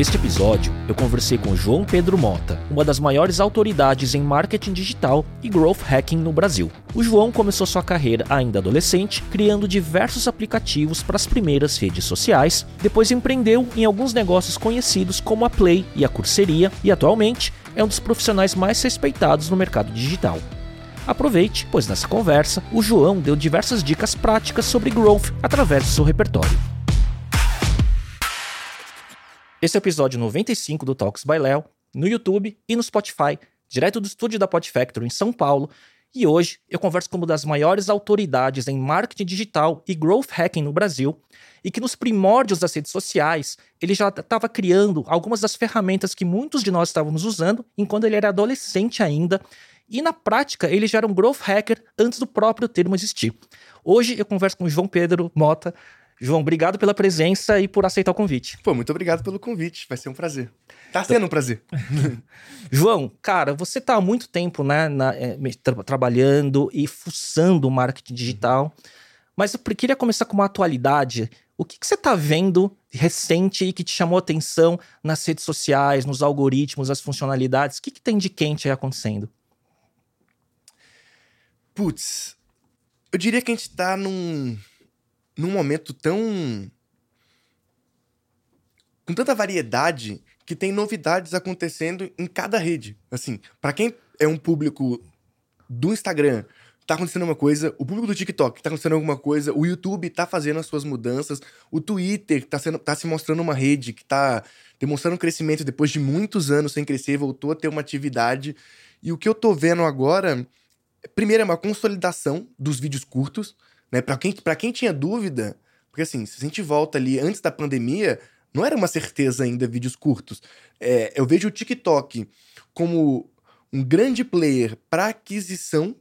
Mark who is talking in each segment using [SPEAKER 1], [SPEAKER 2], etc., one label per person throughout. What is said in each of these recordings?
[SPEAKER 1] Neste episódio, eu conversei com João Pedro Mota, uma das maiores autoridades em marketing digital e growth hacking no Brasil. O João começou sua carreira ainda adolescente, criando diversos aplicativos para as primeiras redes sociais, depois empreendeu em alguns negócios conhecidos como a Play e a Curseria, e atualmente é um dos profissionais mais respeitados no mercado digital. Aproveite, pois nessa conversa o João deu diversas dicas práticas sobre growth através do seu repertório. Esse é o episódio 95 do Talks by Léo, no YouTube e no Spotify, direto do estúdio da Pod Factory em São Paulo. E hoje eu converso com uma das maiores autoridades em marketing digital e growth hacking no Brasil, e que nos primórdios das redes sociais ele já estava criando algumas das ferramentas que muitos de nós estávamos usando enquanto ele era adolescente ainda. E na prática, ele já era um growth hacker antes do próprio termo existir. Hoje eu converso com o João Pedro Mota, João, obrigado pela presença e por aceitar o convite.
[SPEAKER 2] Pô, muito obrigado pelo convite. Vai ser um prazer. Tá sendo um prazer.
[SPEAKER 1] João, cara, você tá há muito tempo, né, na, é, tra trabalhando e fuçando o marketing digital. Mas eu queria começar com uma atualidade. O que, que você tá vendo recente e que te chamou atenção nas redes sociais, nos algoritmos, as funcionalidades? O que, que tem de quente aí acontecendo?
[SPEAKER 2] Putz, eu diria que a gente tá num num momento tão. com tanta variedade que tem novidades acontecendo em cada rede. Assim, para quem é um público do Instagram, tá acontecendo uma coisa, o público do TikTok tá acontecendo alguma coisa, o YouTube tá fazendo as suas mudanças, o Twitter tá, sendo, tá se mostrando uma rede que tá demonstrando um crescimento depois de muitos anos sem crescer, voltou a ter uma atividade. E o que eu tô vendo agora, primeiro é uma consolidação dos vídeos curtos. Né? Para quem, pra quem tinha dúvida, porque assim, se a gente volta ali antes da pandemia, não era uma certeza ainda vídeos curtos. É, eu vejo o TikTok como um grande player para aquisição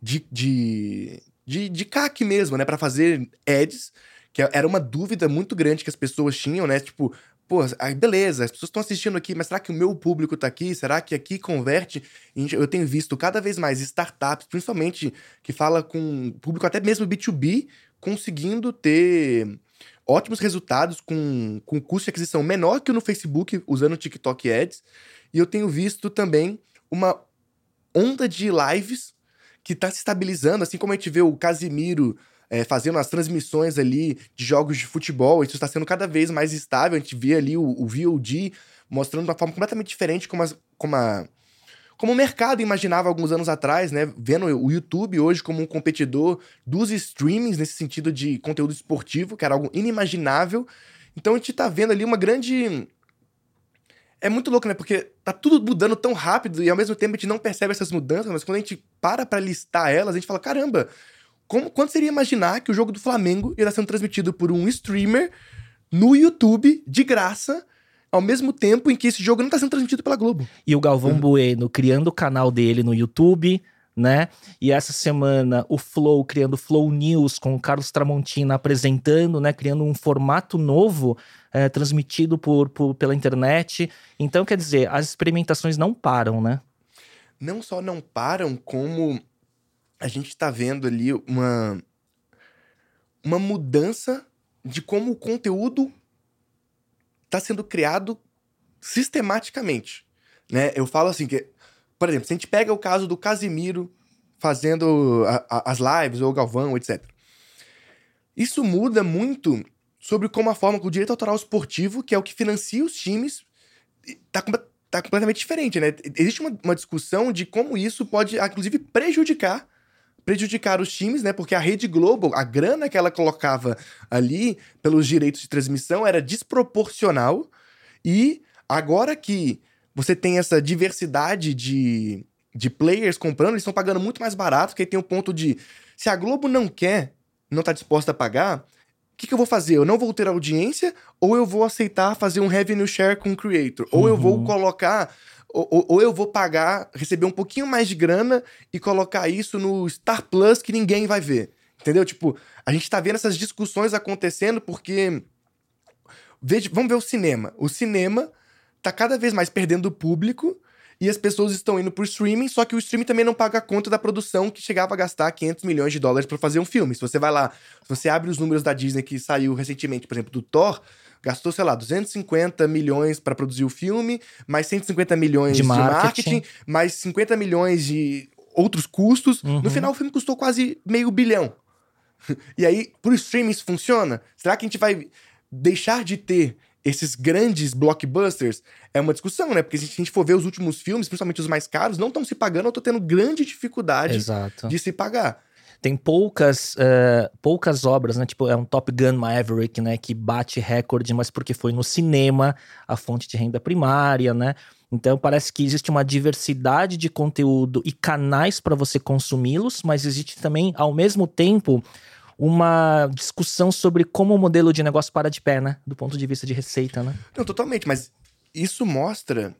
[SPEAKER 2] de, de, de, de CAC mesmo, né? Para fazer ads, que era uma dúvida muito grande que as pessoas tinham, né? Tipo, pô, beleza, as pessoas estão assistindo aqui, mas será que o meu público está aqui? Será que aqui converte? Eu tenho visto cada vez mais startups, principalmente que fala com público até mesmo B2B, conseguindo ter ótimos resultados com, com custo de aquisição menor que no Facebook, usando o TikTok Ads. E eu tenho visto também uma onda de lives que está se estabilizando, assim como a gente vê o Casimiro é, fazendo as transmissões ali de jogos de futebol. Isso está sendo cada vez mais estável. A gente vê ali o, o VOD mostrando de uma forma completamente diferente como, as, como a como o mercado imaginava alguns anos atrás, né? Vendo o YouTube hoje como um competidor dos streamings nesse sentido de conteúdo esportivo, que era algo inimaginável. Então a gente tá vendo ali uma grande. É muito louco, né? Porque tá tudo mudando tão rápido e ao mesmo tempo a gente não percebe essas mudanças, mas quando a gente para pra listar elas, a gente fala: caramba, como, quando seria imaginar que o jogo do Flamengo irá sendo transmitido por um streamer no YouTube, de graça, ao mesmo tempo em que esse jogo não está sendo transmitido pela Globo?
[SPEAKER 1] E o Galvão uhum. Bueno criando o canal dele no YouTube, né? E essa semana o Flow criando Flow News com o Carlos Tramontina apresentando, né? Criando um formato novo é, transmitido por, por, pela internet. Então, quer dizer, as experimentações não param, né?
[SPEAKER 2] Não só não param, como a gente está vendo ali uma, uma mudança de como o conteúdo está sendo criado sistematicamente. Né? Eu falo assim que, por exemplo, se a gente pega o caso do Casimiro fazendo a, a, as lives, ou o Galvão, etc. Isso muda muito sobre como a forma que o direito autoral esportivo, que é o que financia os times, está tá completamente diferente, né? Existe uma, uma discussão de como isso pode, inclusive, prejudicar prejudicar os times, né? Porque a Rede Globo, a grana que ela colocava ali pelos direitos de transmissão era desproporcional. E agora que você tem essa diversidade de, de players comprando, eles estão pagando muito mais barato, porque aí tem o ponto de se a Globo não quer, não está disposta a pagar, o que, que, eu vou fazer? Eu não vou ter audiência ou eu vou aceitar fazer um revenue share com o creator? Ou eu vou uhum. colocar ou, ou, eu vou pagar, receber um pouquinho mais de grana e colocar isso no Star Plus que ninguém vai ver. Entendeu? Tipo, a gente tá vendo essas discussões acontecendo porque veja, vamos ver o cinema. O cinema tá cada vez mais perdendo público e as pessoas estão indo pro streaming, só que o streaming também não paga a conta da produção que chegava a gastar 500 milhões de dólares para fazer um filme. Se você vai lá, se você abre os números da Disney que saiu recentemente, por exemplo, do Thor, gastou, sei lá, 250 milhões para produzir o filme, mais 150 milhões
[SPEAKER 1] De
[SPEAKER 2] de marketing,
[SPEAKER 1] marketing.
[SPEAKER 2] mais 50 milhões de outros custos.
[SPEAKER 1] Uhum.
[SPEAKER 2] No final, o filme custou quase meio bilhão. E aí, pro streaming isso funciona? Será que a gente vai deixar de ter esses grandes blockbusters? É uma discussão, né? Porque se a gente for ver os últimos filmes, principalmente os mais caros, não estão se pagando, eu tô tendo grande dificuldade
[SPEAKER 1] Exato.
[SPEAKER 2] de se pagar.
[SPEAKER 1] Tem poucas, eh, poucas obras, né? Tipo, é um Top Gun Maverick, né? Que bate recorde, mas porque foi no cinema, a fonte de renda primária, né? Então parece que existe uma diversidade de conteúdo e canais para você consumi-los, mas existe também, ao mesmo tempo, uma discussão sobre como o modelo de negócio para de pé, né? Do ponto de vista de receita, né?
[SPEAKER 2] Não, totalmente, mas isso mostra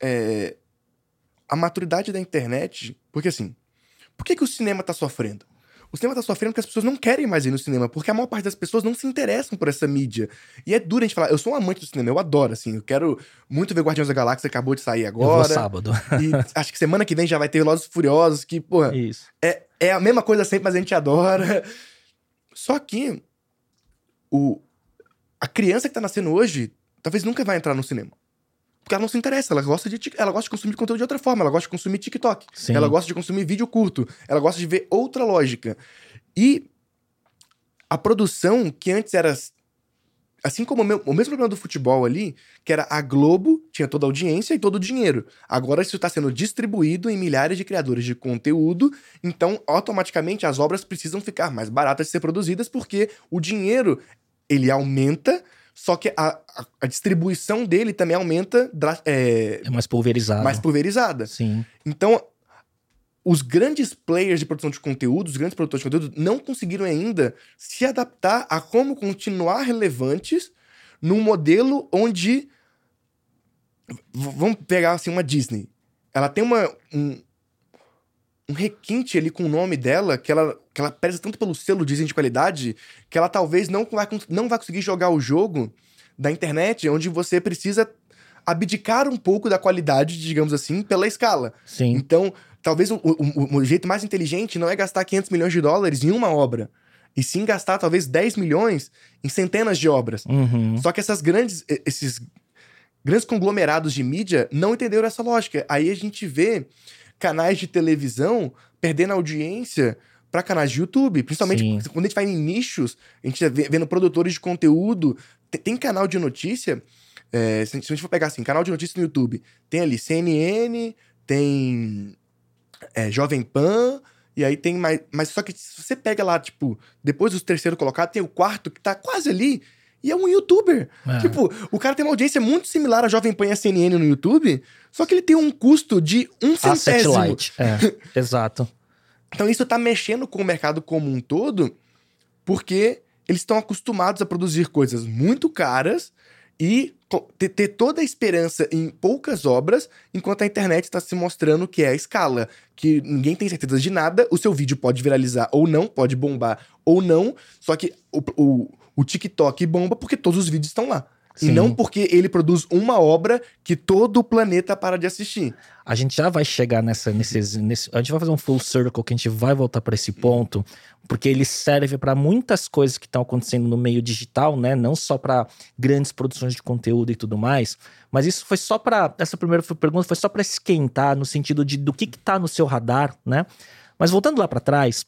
[SPEAKER 2] é, a maturidade da internet. Porque assim, por que, que o cinema tá sofrendo? O cinema tá sofrendo porque as pessoas não querem mais ir no cinema, porque a maior parte das pessoas não se interessam por essa mídia. E é duro a gente falar, eu sou um amante do cinema, eu adoro, assim, eu quero muito ver Guardiões da Galáxia, acabou de sair
[SPEAKER 1] Eu vou
[SPEAKER 2] agora.
[SPEAKER 1] sábado.
[SPEAKER 2] E acho que semana que vem já vai ter Velozes Furiosos, que, porra,
[SPEAKER 1] Isso.
[SPEAKER 2] é, é a mesma coisa sempre, mas a gente adora. Só que o, a criança que tá nascendo hoje talvez nunca vai entrar no cinema. Porque ela não se interessa, ela gosta de, ela gosta de consumir conteúdo de outra forma, ela gosta de consumir TikTok,
[SPEAKER 1] Sim.
[SPEAKER 2] ela gosta de consumir vídeo curto, ela gosta de ver outra lógica. E a produção que antes era assim como o, meu- o mesmo problema do futebol ali, que era a Globo tinha toda a audiência e todo o dinheiro. Agora isso está sendo distribuído em milhares de criadores de conteúdo, então automaticamente as obras precisam ficar mais baratas de ser produzidas porque o dinheiro ele aumenta, só que a, a- a distribuição dele também aumenta é,
[SPEAKER 1] É mais pulverizado.
[SPEAKER 2] mais pulverizada.
[SPEAKER 1] Sim.
[SPEAKER 2] Então, os grandes players de produção de conteúdo, os grandes produtores de conteúdo, não conseguiram ainda se adaptar a como continuar relevantes num modelo onde. Vamos pegar assim uma Disney. Ela tem uma, um, um requinte ali com o nome dela, que ela, que ela preza tanto pelo selo Disney de qualidade, que ela talvez não vai, não vai conseguir jogar o jogo da internet, onde você precisa abdicar um pouco da qualidade, digamos assim, pela escala.
[SPEAKER 1] Sim.
[SPEAKER 2] Então, talvez o, o- o jeito mais inteligente não é gastar 500 milhões de dólares em uma obra, e sim gastar talvez 10 milhões em centenas de obras.
[SPEAKER 1] Uhum.
[SPEAKER 2] Só que essas grandes, esses grandes conglomerados de mídia não entenderam essa lógica. Aí a gente vê canais de televisão perdendo audiência para canais de YouTube, principalmente
[SPEAKER 1] Sim.
[SPEAKER 2] quando a gente vai em nichos, a gente vê- vendo produtores de conteúdo, tem, tem canal de notícia, é, se, a gente- se a gente for pegar assim, canal de notícia no YouTube, tem ali CNN, tem é, Jovem Pan, e aí tem mais. Mas só que se você pega lá, tipo, depois dos terceiro colocado, tem o quarto que tá quase ali, e é um youtuber.
[SPEAKER 1] É.
[SPEAKER 2] Tipo, o cara tem uma audiência muito similar a Jovem Pan e a CNN no YouTube, só que ele tem um custo de um centésimo.
[SPEAKER 1] Satellite. É, exato.
[SPEAKER 2] Então isso tá mexendo com o mercado como um todo, porque eles estão acostumados a produzir coisas muito caras e ter toda a esperança em poucas obras, enquanto a internet está se mostrando que é a escala, que ninguém tem certeza de nada, o seu vídeo pode viralizar ou não, pode bombar ou não, só que o, o, o TikTok bomba porque todos os vídeos estão lá.
[SPEAKER 1] Sim.
[SPEAKER 2] E não porque ele produz uma obra que todo o planeta para de assistir.
[SPEAKER 1] A gente já vai chegar nessa, nesses, nesse, a gente vai fazer um full circle que a gente vai voltar para esse ponto, porque ele serve para muitas coisas que estão acontecendo no meio digital, né? Não só para grandes produções de conteúdo e tudo mais, mas isso foi só para essa primeira pergunta foi só para esquentar no sentido de do que que tá no seu radar, né? Mas voltando lá para trás,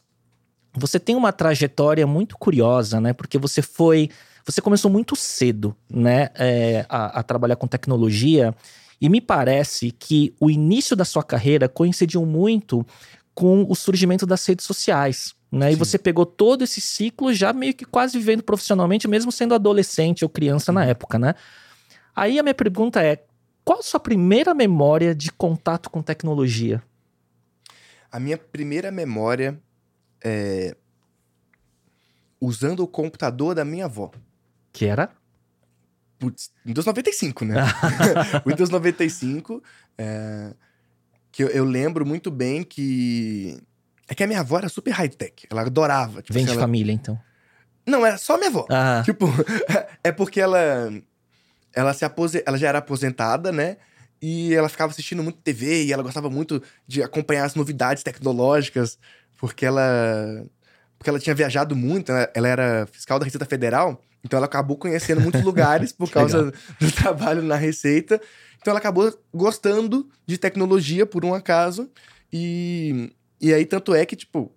[SPEAKER 1] você tem uma trajetória muito curiosa, né? Porque você foi. Você começou muito cedo, né? é, a, a trabalhar com tecnologia. E me parece que o início da sua carreira coincidiu muito com o surgimento das redes sociais. Né? E
[SPEAKER 2] Sim.
[SPEAKER 1] você pegou todo esse ciclo já meio que quase vivendo profissionalmente, mesmo sendo adolescente ou criança na época, né? Aí a minha pergunta é: qual a sua primeira memória de contato com tecnologia?
[SPEAKER 2] A minha primeira memória é usando o computador da minha avó.
[SPEAKER 1] Que era?
[SPEAKER 2] Putz, Windows 95, né? Windows 95, é, que eu, eu lembro muito bem que... É que a minha avó era super high-tech, ela adorava. Tipo,
[SPEAKER 1] Vem
[SPEAKER 2] assim,
[SPEAKER 1] de
[SPEAKER 2] ela-
[SPEAKER 1] família, então.
[SPEAKER 2] Não, era só minha avó.
[SPEAKER 1] Ah,
[SPEAKER 2] Tipo, é porque ela. Ela, se apose... ela já era aposentada, né? E ela ficava assistindo muito TV e ela gostava muito de acompanhar as novidades tecnológicas, porque ela. Porque ela tinha viajado muito, né? ela era fiscal da Receita Federal, então ela acabou conhecendo muitos lugares por causa do trabalho na Receita. Então ela acabou gostando de tecnologia por um acaso. E, e aí, tanto é que, tipo,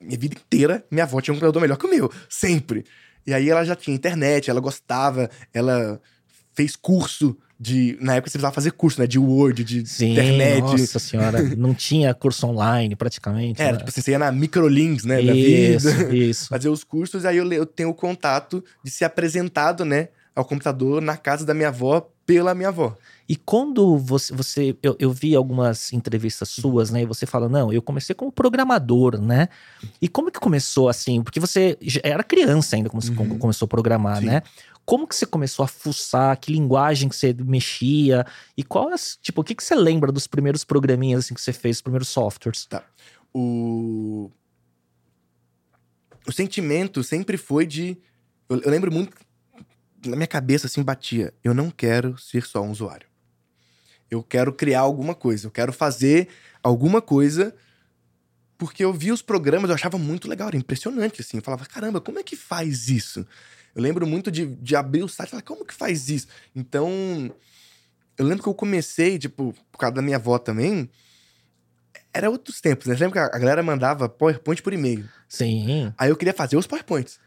[SPEAKER 2] minha vida inteira, minha avó tinha um computador melhor que o meu, sempre. E aí ela já tinha internet, ela gostava, ela fez curso de. Na época você precisava fazer curso, né? De Word, de
[SPEAKER 1] sim,
[SPEAKER 2] internet.
[SPEAKER 1] nossa senhora. Não tinha curso online, praticamente.
[SPEAKER 2] Era,
[SPEAKER 1] né?
[SPEAKER 2] tipo assim, você ia na Microlinks, né?
[SPEAKER 1] Isso,
[SPEAKER 2] vida.
[SPEAKER 1] isso.
[SPEAKER 2] Fazer os cursos, aí eu, eu tenho o contato de ser apresentado, né? Ao computador na casa da minha avó pela minha avó.
[SPEAKER 1] E quando você. você eu, eu vi algumas entrevistas suas, né? E você fala, não, eu comecei como programador, né? E como que começou assim? Porque você era criança ainda quando você
[SPEAKER 2] Uhum.
[SPEAKER 1] com- começou a programar,
[SPEAKER 2] Sim.
[SPEAKER 1] né? Como que você começou a fuçar? Que linguagem que você mexia? E qual é, tipo, o que, que você lembra dos primeiros programinhas assim que você fez, os primeiros softwares?
[SPEAKER 2] o. O sentimento sempre foi de. Eu, eu lembro muito. Na minha cabeça, assim, batia. Eu não quero ser só um usuário. Eu quero criar alguma coisa. Eu quero fazer alguma coisa. Porque eu vi os programas, eu achava muito legal, era impressionante, assim. Eu falava, caramba, como é que faz isso? Eu lembro muito de, de abrir o site e falar, como que faz isso? Então, eu lembro que eu comecei, tipo, por causa da minha avó também, era outros tempos, né? Você lembra que a galera mandava PowerPoint por e-mail?
[SPEAKER 1] Sim.
[SPEAKER 2] Aí eu queria fazer os PowerPoints.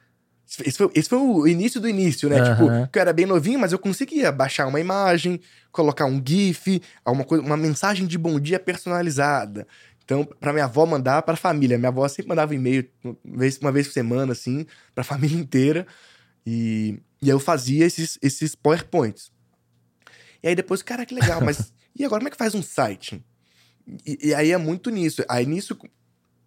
[SPEAKER 2] Esse foi, esse foi o início do início, né?
[SPEAKER 1] Aham.
[SPEAKER 2] Tipo, que eu era bem novinho, mas eu conseguia baixar uma imagem, colocar um GIF, alguma coisa, uma mensagem de bom dia personalizada. Então, pra minha avó mandar pra família. Minha avó sempre mandava e-mail uma vez, uma vez por semana, assim, pra família inteira. E, e aí eu fazia esses, esses PowerPoints. E aí depois, cara, que legal, mas e agora como é que faz um site? E, e aí é muito nisso. Aí nisso,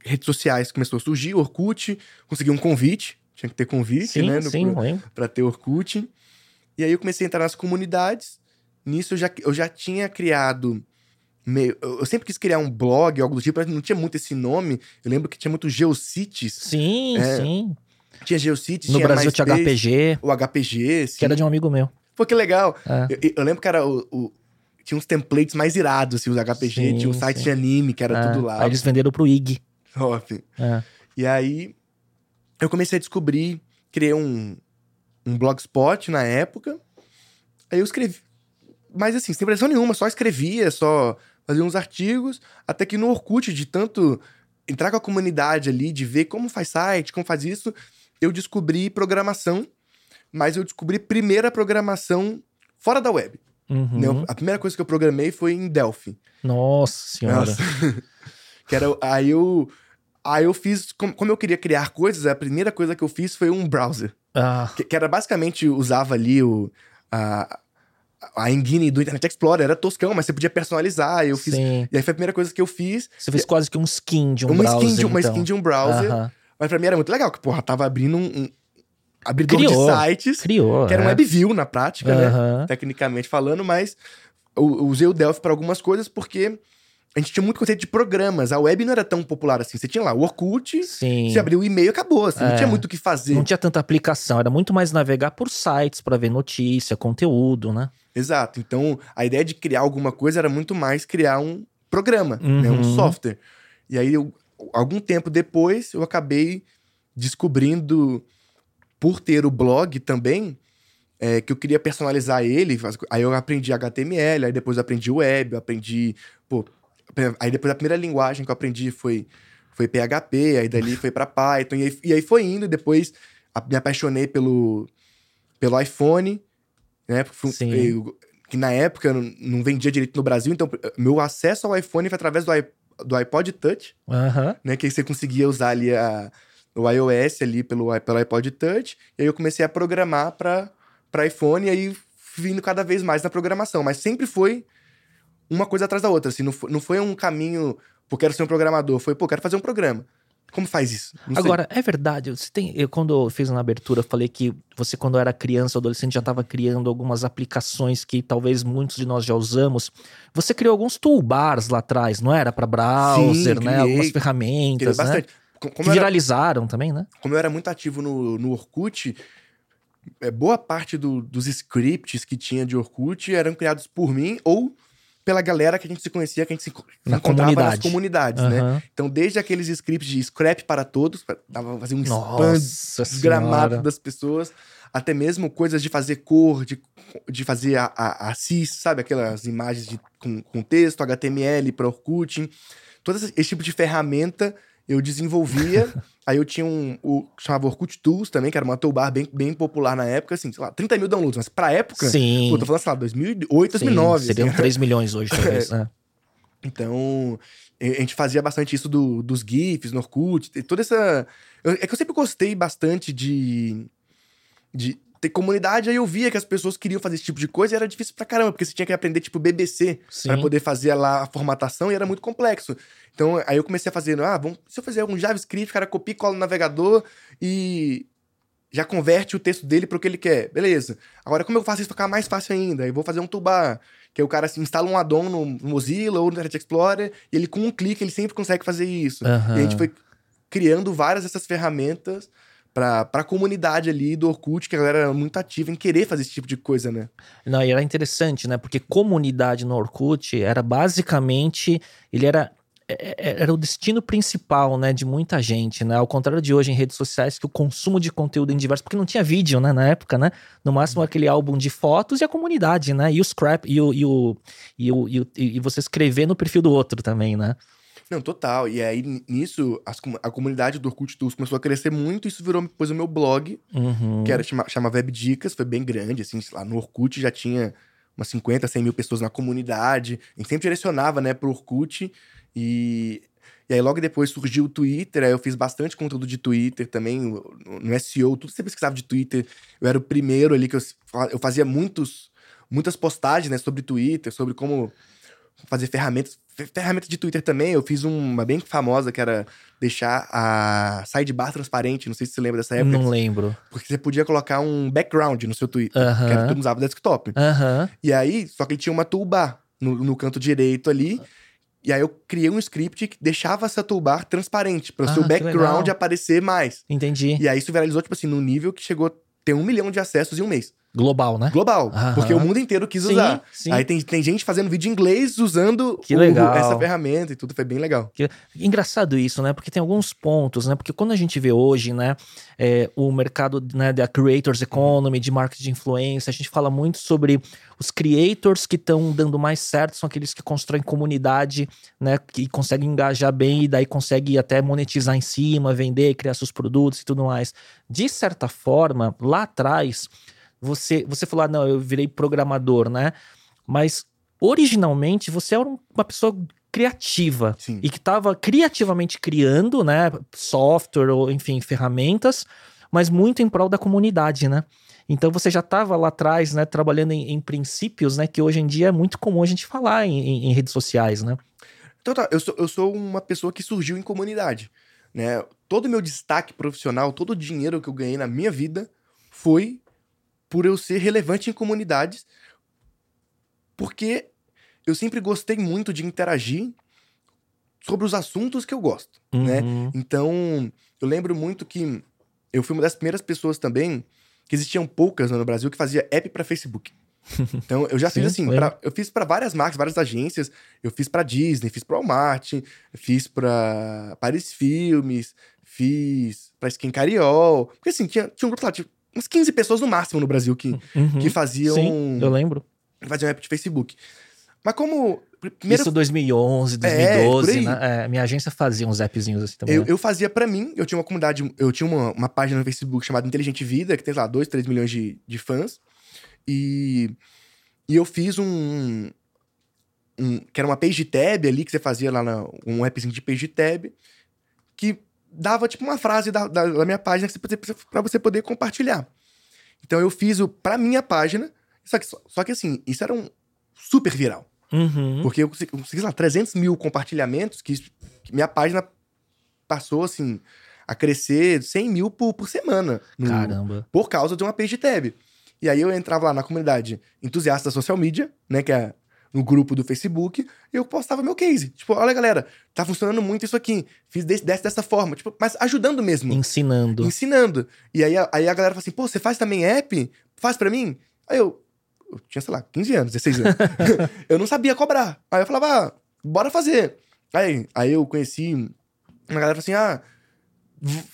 [SPEAKER 2] redes sociais começou a surgir, Orkut, consegui um convite, tinha que ter convite,
[SPEAKER 1] Sim,
[SPEAKER 2] né? no-
[SPEAKER 1] sim, lembro.
[SPEAKER 2] pra ter Orkut. E aí eu comecei a entrar nas comunidades. Nisso eu já, eu já tinha criado. Meio, eu eu sempre quis criar um blog, algo do tipo, mas não tinha muito esse nome. Eu lembro que tinha muito Geocities.
[SPEAKER 1] Sim,
[SPEAKER 2] É,
[SPEAKER 1] sim.
[SPEAKER 2] Tinha Geocities,
[SPEAKER 1] No
[SPEAKER 2] tinha
[SPEAKER 1] Brasil tinha
[SPEAKER 2] MySpace,
[SPEAKER 1] HPG,
[SPEAKER 2] O HPG, sim.
[SPEAKER 1] que era de um amigo meu.
[SPEAKER 2] Pô, que legal.
[SPEAKER 1] É.
[SPEAKER 2] Eu, eu lembro que era o, o- Tinha uns templates mais irados, assim, os HPG.
[SPEAKER 1] Sim,
[SPEAKER 2] tinha um site
[SPEAKER 1] sim.
[SPEAKER 2] de anime, que era
[SPEAKER 1] É,
[SPEAKER 2] tudo lá.
[SPEAKER 1] Aí eles venderam pro IG.
[SPEAKER 2] Top.
[SPEAKER 1] É.
[SPEAKER 2] E aí, eu comecei a descobrir, criei um, um blogspot na época. Aí eu escrevi. Mas assim, sem pressão nenhuma, só escrevia, só fazia uns artigos. Até que no Orkut, de tanto entrar com a comunidade ali, de ver como faz site, como faz isso, eu descobri programação. Mas eu descobri primeira programação fora da web.
[SPEAKER 1] Uhum.
[SPEAKER 2] né? A primeira coisa que eu programei foi em Delphi.
[SPEAKER 1] Nossa senhora.
[SPEAKER 2] Nossa. que era, aí eu. Aí eu fiz. Como, como eu queria criar coisas, a primeira coisa que eu fiz foi um browser.
[SPEAKER 1] Ah,
[SPEAKER 2] Que, que era basicamente, usava ali o. A, a engine do Internet Explorer era toscão, mas você podia personalizar. Eu fiz.
[SPEAKER 1] sim.
[SPEAKER 2] E aí foi a primeira coisa que eu fiz.
[SPEAKER 1] Você fez quase que um skin de um
[SPEAKER 2] uma,
[SPEAKER 1] browser,
[SPEAKER 2] skin de, uma
[SPEAKER 1] então.
[SPEAKER 2] skin de um browser.
[SPEAKER 1] Aham.
[SPEAKER 2] Mas pra mim era muito legal, que, porra, tava abrindo um. um abridor de
[SPEAKER 1] Criou.
[SPEAKER 2] sites.
[SPEAKER 1] Criou.
[SPEAKER 2] Que era um
[SPEAKER 1] é.
[SPEAKER 2] WebView na prática, né?
[SPEAKER 1] Aham.
[SPEAKER 2] tecnicamente falando, mas eu eu usei o Delphi para algumas coisas porque a gente tinha muito conceito de programas. A web não era tão popular assim. Você tinha lá o Orkut,
[SPEAKER 1] Sim.
[SPEAKER 2] você abriu o e-mail e acabou. Assim,
[SPEAKER 1] É.
[SPEAKER 2] Não tinha muito o que fazer.
[SPEAKER 1] Não tinha tanta aplicação, era muito mais navegar por sites pra ver notícia, conteúdo, né?
[SPEAKER 2] Exato. Então, a ideia de criar alguma coisa era muito mais criar um programa, né? um
[SPEAKER 1] Uhum.
[SPEAKER 2] software. E aí, eu- algum tempo depois, eu acabei descobrindo, por ter o blog também, é, que eu queria personalizar ele. Aí eu aprendi HTML, aí depois eu aprendi web, eu aprendi. Pô, aí depois a primeira linguagem que eu aprendi foi, foi PHP, aí dali foi para Python, e aí, e aí foi indo. Depois me apaixonei pelo, pelo iPhone, né?
[SPEAKER 1] Sim.
[SPEAKER 2] eu- que na época não, vendia direito no Brasil, então meu acesso ao iPhone foi através do, do iPod Touch né? Que aí você conseguia usar ali a, o iOS ali pelo, pelo iPod Touch. E aí eu comecei a programar para iPhone e aí vindo cada vez mais na programação. Mas sempre foi uma coisa atrás da outra. Assim, não, foi, não foi um caminho, pô, quero ser um programador. Foi, pô, quero fazer um programa. Como faz isso? Não sei.
[SPEAKER 1] Agora, é verdade, você tem. Eu, quando eu fiz na abertura, eu falei que você, quando era criança, adolescente, já estava criando algumas aplicações que talvez muitos de nós já usamos. Você criou alguns toolbars lá atrás, não era? Para browser,
[SPEAKER 2] Sim,
[SPEAKER 1] né?
[SPEAKER 2] criei.
[SPEAKER 1] Algumas ferramentas, né?
[SPEAKER 2] bastante. como, eu era,
[SPEAKER 1] viralizaram também, né?
[SPEAKER 2] como eu era muito ativo no, no Orkut, é, boa parte do- dos scripts que tinha de Orkut eram criados por mim ou pela galera que a gente se conhecia, que a gente se
[SPEAKER 1] Na
[SPEAKER 2] encontrava nas
[SPEAKER 1] comunidade.
[SPEAKER 2] comunidades, né?
[SPEAKER 1] Aham.
[SPEAKER 2] Então, desde aqueles scripts de scrap para todos, dava fazer um spam
[SPEAKER 1] Nossa senhora.
[SPEAKER 2] das pessoas, até mesmo coisas de fazer cor, de, de fazer a, a, a CIS, sabe? Aquelas imagens de, com, com texto, HTML para Orkut. Todo esse, esse tipo de ferramenta eu desenvolvia. Aí eu tinha um, o que chamava Orkut Tools também, que era uma toolbar bem, bem popular na época, assim, sei lá, 30 mil downloads, mas pra época,
[SPEAKER 1] Sim.
[SPEAKER 2] pô, tô falando, sei lá, 2008,
[SPEAKER 1] sim,
[SPEAKER 2] 2009.
[SPEAKER 1] Seriam
[SPEAKER 2] assim.
[SPEAKER 1] 3 milhões hoje, talvez, né?
[SPEAKER 2] Então, a gente fazia bastante isso do- dos GIFs no Orkut, e toda essa. eu- é que eu sempre gostei bastante de. de ter comunidade, aí eu via que as pessoas queriam fazer esse tipo de coisa e era difícil pra caramba, porque você tinha que aprender, tipo, BBC
[SPEAKER 1] Sim.
[SPEAKER 2] pra poder fazer lá a formatação e era muito complexo. Então, aí eu comecei a fazer, ah, vamos, se eu fizer algum JavaScript, o cara copia e cola no navegador e já converte o texto dele pro que ele quer. Beleza. Agora, como eu faço isso ficar mais fácil ainda? Eu vou fazer um toolbar, que aí o cara assim, instala um addon no Mozilla ou no Internet Explorer e ele com um clique ele sempre consegue fazer isso.
[SPEAKER 1] Aham.
[SPEAKER 2] E a gente foi criando várias dessas ferramentas pra, pra comunidade ali do Orkut, que a galera era muito ativa em querer fazer esse tipo de coisa, né?
[SPEAKER 1] Não, e era interessante, né? Porque comunidade no Orkut era basicamente. Ele era. é- é- Era o destino principal, né, de muita gente, né? Ao contrário de hoje em redes sociais, que o consumo de conteúdo em diversos, porque não tinha vídeo, né, na época, né? No máximo aquele álbum de fotos e a comunidade, né? E o scrap e o e o e, o, e, o- e você escrever no perfil do outro também, né?
[SPEAKER 2] Não, total. E aí, nisso, as a comunidade do Orkut Tools começou a crescer muito, isso virou depois o meu blog,
[SPEAKER 1] Uhum.
[SPEAKER 2] que era chama, chama Web Dicas, foi bem grande, assim, lá, no Orkut já tinha umas 50, 100 mil pessoas na comunidade, a gente sempre direcionava, né, pro Orkut, e, e aí logo depois surgiu o Twitter, aí eu fiz bastante conteúdo de Twitter também, no, SEO, tudo que você pesquisava de Twitter, eu era o primeiro ali que eu, eu fazia muitos, muitas postagens, né, sobre Twitter, sobre como fazer ferramentas, fer- ferramentas de Twitter também, eu fiz uma bem famosa que era deixar a sidebar transparente, não sei se você lembra dessa época,
[SPEAKER 1] Não lembro.
[SPEAKER 2] porque você podia colocar um background no seu Twitter,
[SPEAKER 1] Aham.
[SPEAKER 2] que era todo usava desktop.
[SPEAKER 1] Aham.
[SPEAKER 2] E aí, só que ele tinha uma toolbar no, no canto direito ali. E aí eu criei um script que deixava essa toolbar transparente, para o
[SPEAKER 1] Ah,
[SPEAKER 2] seu background aparecer mais.
[SPEAKER 1] Entendi.
[SPEAKER 2] E aí isso viralizou, tipo assim, num nível que chegou a ter um milhão de acessos em um mês.
[SPEAKER 1] Global, né?
[SPEAKER 2] Global.
[SPEAKER 1] Aham.
[SPEAKER 2] Porque o mundo inteiro quis
[SPEAKER 1] Sim,
[SPEAKER 2] usar.
[SPEAKER 1] sim.
[SPEAKER 2] Aí tem, tem gente fazendo vídeo em inglês usando o- essa ferramenta e tudo. Foi bem legal.
[SPEAKER 1] Que- Engraçado isso, né? Porque tem alguns pontos, né? Porque quando a gente vê hoje, né, é, o mercado né, da creators economy, de marketing de influência, a gente fala muito sobre os creators que estão dando mais certo, são aqueles que constroem comunidade, né, que conseguem engajar bem e daí conseguem até monetizar em cima, vender, criar seus produtos e tudo mais. De certa forma, lá atrás, você, você falou, ah, não, eu virei programador, né? Mas originalmente você era um- uma pessoa criativa
[SPEAKER 2] Sim.
[SPEAKER 1] e que estava criativamente criando, né, software ou enfim, ferramentas, mas muito em prol da comunidade, né? Então você já estava lá atrás, né, trabalhando em, em princípios, né, que hoje em dia é muito comum a gente falar em, em- em redes sociais, né?
[SPEAKER 2] Então tá, eu sou, eu sou uma pessoa que surgiu em comunidade, né? Todo o meu destaque profissional, todo o dinheiro que eu ganhei na minha vida foi por eu ser relevante em comunidades, porque eu sempre gostei muito de interagir sobre os assuntos que eu gosto, né?
[SPEAKER 1] Uhum.
[SPEAKER 2] Então, eu lembro muito que eu fui uma das primeiras pessoas também que existiam poucas né, no Brasil que fazia app para Facebook. Então, eu já fiz
[SPEAKER 1] Sim,
[SPEAKER 2] assim,
[SPEAKER 1] lembro.
[SPEAKER 2] pra- eu fiz para várias marcas, várias agências, eu fiz para Disney, fiz para Walmart, fiz para Paris Filmes, fiz para Skin Cariol, porque assim, tinha, tinha um grupo lá, tinha umas 15 pessoas no máximo no Brasil que,
[SPEAKER 1] Uhum.
[SPEAKER 2] que faziam,
[SPEAKER 1] Sim, eu lembro.
[SPEAKER 2] faziam app de Facebook. Mas como pr- primeiro
[SPEAKER 1] Isso 2011,
[SPEAKER 2] É,
[SPEAKER 1] 2012,
[SPEAKER 2] por aí.
[SPEAKER 1] né? É, minha agência fazia uns appzinhos assim também.
[SPEAKER 2] Eu,
[SPEAKER 1] né?
[SPEAKER 2] eu fazia pra mim, eu tinha uma comunidade, eu tinha uma, uma página no Facebook chamada Inteligente Vida, que tem, lá, 2, 3 milhões de, de fãs. E, e eu fiz um, um. que era uma page tab ali, que você fazia lá, na, um appzinho de page tab, que dava tipo uma frase da, da, da minha página que você, pra você poder compartilhar. Então eu fiz o pra minha página, só que, só, só que assim, isso era um super viral.
[SPEAKER 1] Uhum.
[SPEAKER 2] Porque eu consegui, sei lá, 300 mil compartilhamentos, que, que minha página passou, assim, a crescer 100 mil por, por semana. no-
[SPEAKER 1] Caramba.
[SPEAKER 2] por causa de uma page tab. E aí eu entrava lá na comunidade entusiasta da social media, né, que é no grupo do Facebook e eu postava meu case. Tipo, olha, galera, tá funcionando muito isso aqui. Fiz desse, desse dessa forma. Tipo, mas ajudando mesmo.
[SPEAKER 1] Ensinando.
[SPEAKER 2] Ensinando. E aí, a- aí a galera fala assim, pô, você faz também app? Faz pra mim? Aí eu, eu tinha, sei lá, 15 anos, 16 anos. eu não sabia cobrar. Aí eu falava, ah, bora fazer. Aí, aí eu conheci uma galera assim, ah,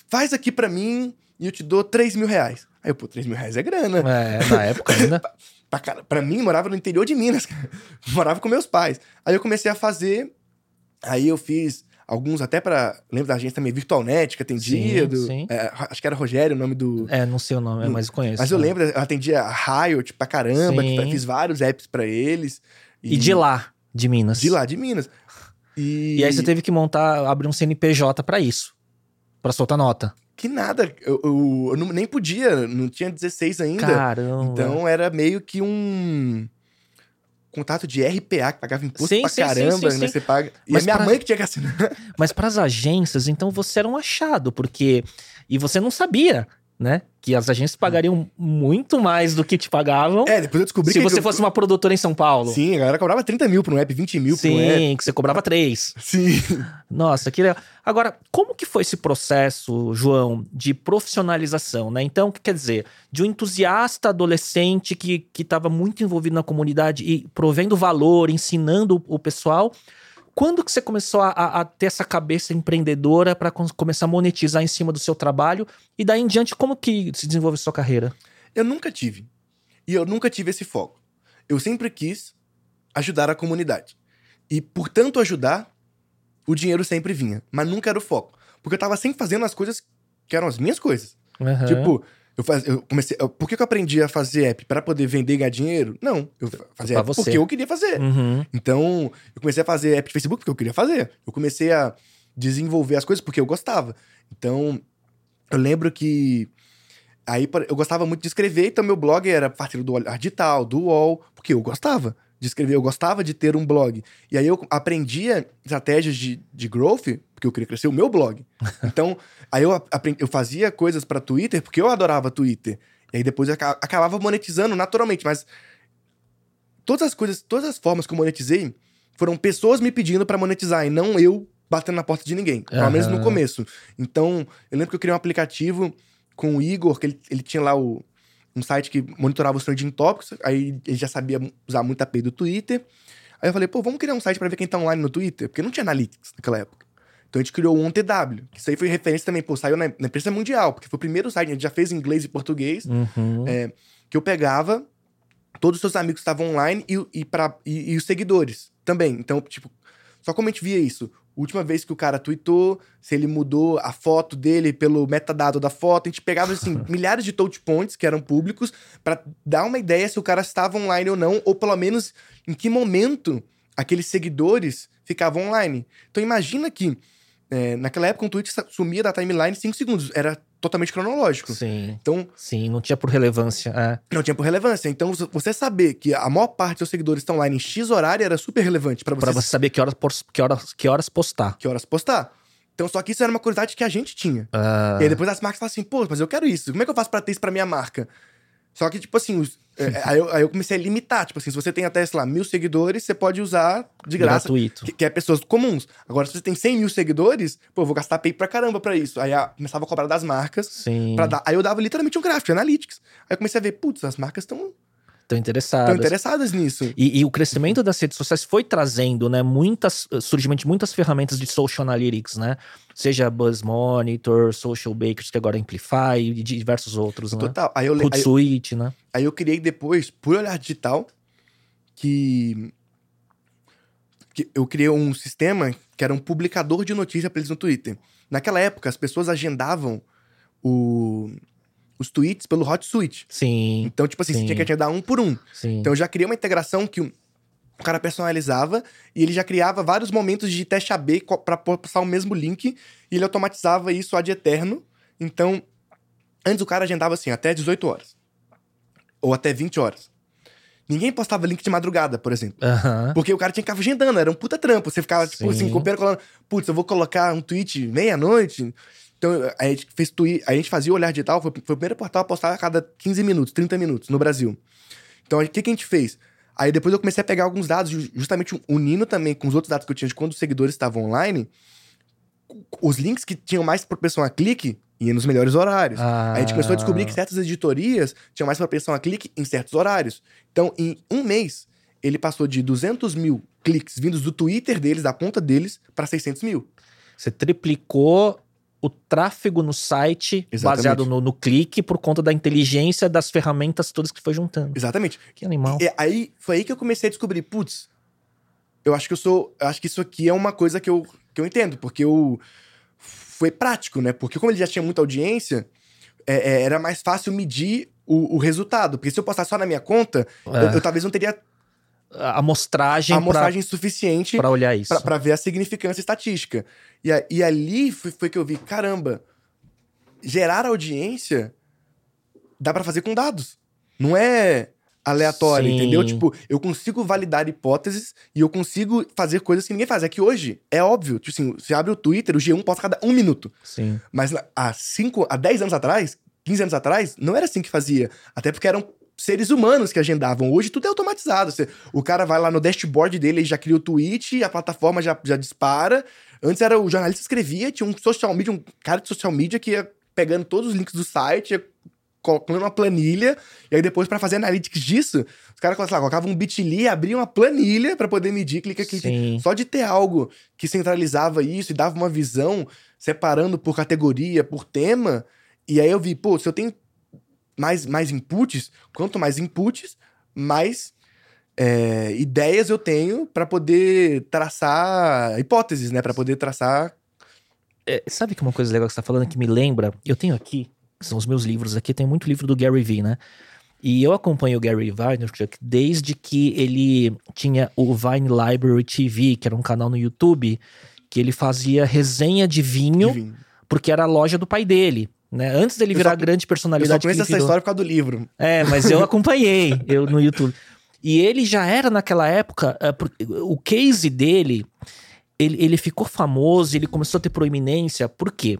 [SPEAKER 2] faz aqui pra mim e eu te dou 3 mil reais. Aí eu, pô, 3 mil reais é grana.
[SPEAKER 1] É, na época ainda.
[SPEAKER 2] Pra, pra mim, morava no interior de Minas, cara. morava com meus pais. Aí eu comecei a fazer, aí eu fiz alguns até pra. Lembro da agência também, Virtualnet, que atendia.
[SPEAKER 1] Sim,
[SPEAKER 2] do-
[SPEAKER 1] sim.
[SPEAKER 2] é, acho que era Rogério o nome do.
[SPEAKER 1] É, não sei o nome, mas eu conheço.
[SPEAKER 2] Mas eu
[SPEAKER 1] né?
[SPEAKER 2] lembro, eu atendia a Riot pra caramba, que fiz vários apps pra eles.
[SPEAKER 1] E de lá, de Minas.
[SPEAKER 2] De lá, de Minas. E,
[SPEAKER 1] E aí você teve que montar, abrir um CNPJ pra isso. Pra soltar nota.
[SPEAKER 2] Que nada, eu, eu- eu não- nem podia, não tinha 16 ainda.
[SPEAKER 1] Caramba.
[SPEAKER 2] Então era meio que um contato de RPA, que pagava imposto
[SPEAKER 1] Sim,
[SPEAKER 2] pra
[SPEAKER 1] sim,
[SPEAKER 2] caramba,
[SPEAKER 1] sim,
[SPEAKER 2] né? Você paga. E
[SPEAKER 1] Mas
[SPEAKER 2] a minha
[SPEAKER 1] pra-
[SPEAKER 2] mãe que tinha que assinar.
[SPEAKER 1] Mas pras agências, então você era um achado, porque. E você não sabia, né? Que as agências pagariam muito mais do que te pagavam
[SPEAKER 2] É, depois eu descobri
[SPEAKER 1] se
[SPEAKER 2] que.
[SPEAKER 1] você
[SPEAKER 2] eu-
[SPEAKER 1] fosse uma produtora em São Paulo.
[SPEAKER 2] Sim, a galera cobrava 30 mil por um app, 20 mil por um app.
[SPEAKER 1] Sim, que você cobrava três.
[SPEAKER 2] Sim.
[SPEAKER 1] Nossa, que legal. Agora, como que foi esse processo, João, de profissionalização, né? Então, o que quer dizer? De um entusiasta adolescente que estava muito envolvido na comunidade e provendo valor, ensinando o pessoal. Quando que você começou a, a- a ter essa cabeça empreendedora para começar a monetizar em cima do seu trabalho? E daí em diante, como que se desenvolve sua carreira?
[SPEAKER 2] Eu nunca tive. E eu nunca tive esse foco. Eu sempre quis ajudar a comunidade. E por tanto ajudar, o dinheiro sempre vinha. Mas nunca era o foco. Porque eu tava sempre fazendo as coisas que eram as minhas coisas.
[SPEAKER 1] Aham.
[SPEAKER 2] Tipo, eu, faz, eu comecei. eu- por que que eu aprendi a fazer app? Pra poder vender e ganhar dinheiro? Não. Eu fa- fazia
[SPEAKER 1] Pra
[SPEAKER 2] app
[SPEAKER 1] você.
[SPEAKER 2] porque eu queria fazer.
[SPEAKER 1] Uhum.
[SPEAKER 2] Então, eu comecei a fazer app de Facebook porque eu queria fazer. Eu comecei a desenvolver as coisas porque eu gostava. Então, eu lembro que. Aí eu gostava muito de escrever, então meu blog era parceiro do Digital, do UOL, porque eu gostava de escrever, eu gostava de ter um blog. E aí eu aprendia estratégias de, de growth, porque eu queria crescer o meu blog. Então, aí eu, apren- eu fazia coisas para Twitter, porque eu adorava Twitter. E aí depois eu aca- acabava monetizando naturalmente, mas todas as coisas, todas as formas que eu monetizei foram pessoas me pedindo pra monetizar e não eu batendo na porta de ninguém. Pelo menos no começo. Então, eu lembro que eu criei um aplicativo com o Igor, que ele, ele tinha lá o, um site que monitorava os trending topics, aí ele já sabia usar muito a API do Twitter. Aí eu falei, pô, vamos criar um site pra ver quem tá online no Twitter, porque não tinha analytics naquela época. Então a gente criou o OnTW, que isso aí foi referência também, pô, saiu na, na imprensa mundial, porque foi o primeiro site, a gente já fez em inglês e português,
[SPEAKER 1] Uhum.
[SPEAKER 2] É, que eu pegava todos os seus amigos estavam online e, e, pra, e, e os seguidores também. Então, tipo, só como a gente via isso? Última vez que o cara tweetou, se ele mudou a foto dele pelo metadado da foto, a gente pegava, assim, milhares de touch points que eram públicos pra dar uma ideia se o cara estava online ou não, ou pelo menos em que momento aqueles seguidores ficavam online. Então, imagina que é, naquela época um tweet sumia da timeline em 5 segundos. Era totalmente cronológico.
[SPEAKER 1] Sim,
[SPEAKER 2] Então,
[SPEAKER 1] sim, não tinha por relevância. É.
[SPEAKER 2] não tinha por relevância. Então, você saber que a maior parte dos seus seguidores estão online em X horário era super relevante pra você,
[SPEAKER 1] Pra você saber que horas, que horas, que horas postar.
[SPEAKER 2] que horas postar. Então, só que isso era uma curiosidade que a gente tinha.
[SPEAKER 1] Ah,
[SPEAKER 2] E aí depois as marcas falam assim, pô, mas eu quero isso. Como é que eu faço pra ter isso pra minha marca? Só que, tipo assim, os- é, aí, eu, aí eu comecei a limitar. Tipo assim, se você tem até, sei lá, mil seguidores, você pode usar de graça.
[SPEAKER 1] gratuito.
[SPEAKER 2] Que, que é pessoas comuns. Agora, se você tem 100 mil seguidores, pô, eu vou gastar pay pra caramba pra isso. Aí a, começava a cobrar das marcas.
[SPEAKER 1] Sim,
[SPEAKER 2] dar, aí eu dava literalmente um gráfico analytics. Aí eu comecei a ver, putz, as marcas estão
[SPEAKER 1] estão interessadas.
[SPEAKER 2] interessadas nisso.
[SPEAKER 1] E, e o crescimento das redes sociais foi trazendo, né, muitas, surgimento de muitas ferramentas de social analytics, né? Seja Buzz Monitor, Social Bakers, que agora é Amplify, e diversos outros, né?
[SPEAKER 2] Total. Aí eu, le- aí,
[SPEAKER 1] Hootsuite, né?
[SPEAKER 2] aí eu criei depois, por olhar digital, que, que eu criei um sistema que era um publicador de notícia para eles no Twitter. Naquela época, as pessoas agendavam o- os tweets pelo Hotsuite.
[SPEAKER 1] Sim,
[SPEAKER 2] Então, tipo assim,
[SPEAKER 1] Sim.
[SPEAKER 2] você tinha que agendar um por um.
[SPEAKER 1] sim.
[SPEAKER 2] Então, eu já criei uma integração que o cara personalizava e ele já criava vários momentos de teste AB pra postar o mesmo link e ele automatizava isso ad eterno. Então, antes o cara agendava assim, até 18 horas. Ou até 20 horas. Ninguém postava link de madrugada, por exemplo.
[SPEAKER 1] Aham.
[SPEAKER 2] Porque o cara tinha que ficar agendando, era um puta trampo. Você ficava, tipo
[SPEAKER 1] Sim.
[SPEAKER 2] assim, copiando, colando. Putz, eu vou colocar um tweet meia-noite. Então, a gente fez tweet, a gente fazia o Olhar Digital, foi, foi o primeiro portal a postar a cada 15 minutos, 30 minutos no Brasil. Então, o que, que a gente fez? Aí depois eu comecei a pegar alguns dados, ju- justamente unindo também com os outros dados que eu tinha de quando os seguidores estavam online, os links que tinham mais propensão a clique iam nos melhores horários.
[SPEAKER 1] Ah,
[SPEAKER 2] a gente começou a descobrir que certas editorias tinham mais propensão a clique em certos horários. Então, em um mês, ele passou de 200 mil cliques vindos do Twitter deles, da conta deles, para 600 mil.
[SPEAKER 1] Você triplicou o tráfego no site
[SPEAKER 2] Exatamente.
[SPEAKER 1] baseado no, no clique por conta da inteligência das ferramentas todas que foi juntando.
[SPEAKER 2] Exatamente.
[SPEAKER 1] Que animal.
[SPEAKER 2] E aí, foi aí que eu comecei a descobrir, putz, eu acho que eu sou, eu acho que isso aqui é uma coisa que eu, que eu entendo, porque eu foi prático, né? Porque como ele já tinha muita audiência, é, é, era mais fácil medir o, o resultado. Porque se eu postasse só na minha conta, eu,
[SPEAKER 1] É.
[SPEAKER 2] eu talvez não teria
[SPEAKER 1] A amostragem,
[SPEAKER 2] a
[SPEAKER 1] pra-
[SPEAKER 2] amostragem suficiente
[SPEAKER 1] pra olhar isso.
[SPEAKER 2] pra, pra ver a significância estatística. E, a- e ali foi, foi que eu vi, caramba, gerar audiência dá pra fazer com dados. Não é aleatório,
[SPEAKER 1] Sim.
[SPEAKER 2] entendeu? Tipo, eu consigo validar hipóteses e eu consigo fazer coisas que ninguém faz. É que hoje é óbvio, tipo assim, você abre o Twitter, o G1 posta cada um minuto.
[SPEAKER 1] Sim.
[SPEAKER 2] Mas há cinco, há 10 anos atrás, 15 anos atrás, não era assim que fazia. Até porque eram seres humanos que agendavam. Hoje tudo é automatizado. Você- o cara vai lá no dashboard dele e já cria o tweet, a plataforma já, já dispara. Antes era o jornalista escrevia, tinha um social media, um cara de social media que ia pegando todos os links do site, ia colocando uma planilha, e aí depois, pra fazer analytics disso, os caras colocavam um bit.ly, abriam uma planilha pra poder medir, clica.
[SPEAKER 1] Sim.
[SPEAKER 2] Só de ter algo que centralizava isso e dava uma visão, separando por categoria, por tema, e aí eu vi, pô, se eu tenho mais, mais inputs, quanto mais inputs, mais é, ideias eu tenho pra poder traçar hipóteses, né? Pra poder traçar.
[SPEAKER 1] É, sabe que uma coisa legal que você tá falando que me lembra? Eu tenho aqui, que são os meus livros aqui, tem muito livro do Gary Vee, né? E eu acompanho o Gary Vaynerchuk desde que ele tinha o Vine Library TV, que era um canal no YouTube, que ele fazia resenha de vinho,
[SPEAKER 2] de vinho.
[SPEAKER 1] porque era a loja do pai dele. Né? Antes dele virar a grande
[SPEAKER 2] Eu só
[SPEAKER 1] personalidade
[SPEAKER 2] conheço essa
[SPEAKER 1] virou.
[SPEAKER 2] história por causa do livro.
[SPEAKER 1] É, mas eu acompanhei eu no YouTube. E ele já era naquela época, é, o case dele, ele, ele ficou famoso, ele começou a ter proeminência, por quê?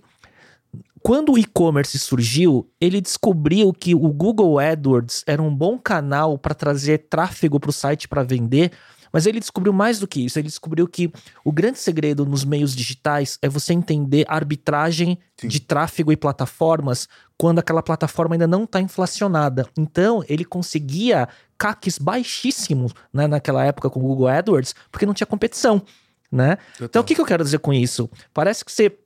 [SPEAKER 1] Quando o e-commerce surgiu, ele descobriu que o Google AdWords era um bom canal para trazer tráfego para o site para vender, mas ele descobriu mais do que isso. Ele descobriu que o grande segredo nos meios digitais é você entender a arbitragem
[SPEAKER 2] Sim.
[SPEAKER 1] de tráfego e plataformas quando aquela plataforma ainda não está inflacionada. Então, ele conseguia CACs baixíssimos né, naquela época com o Google AdWords, porque não tinha competição, né? Então, o que, que eu quero dizer com isso? Parece que você.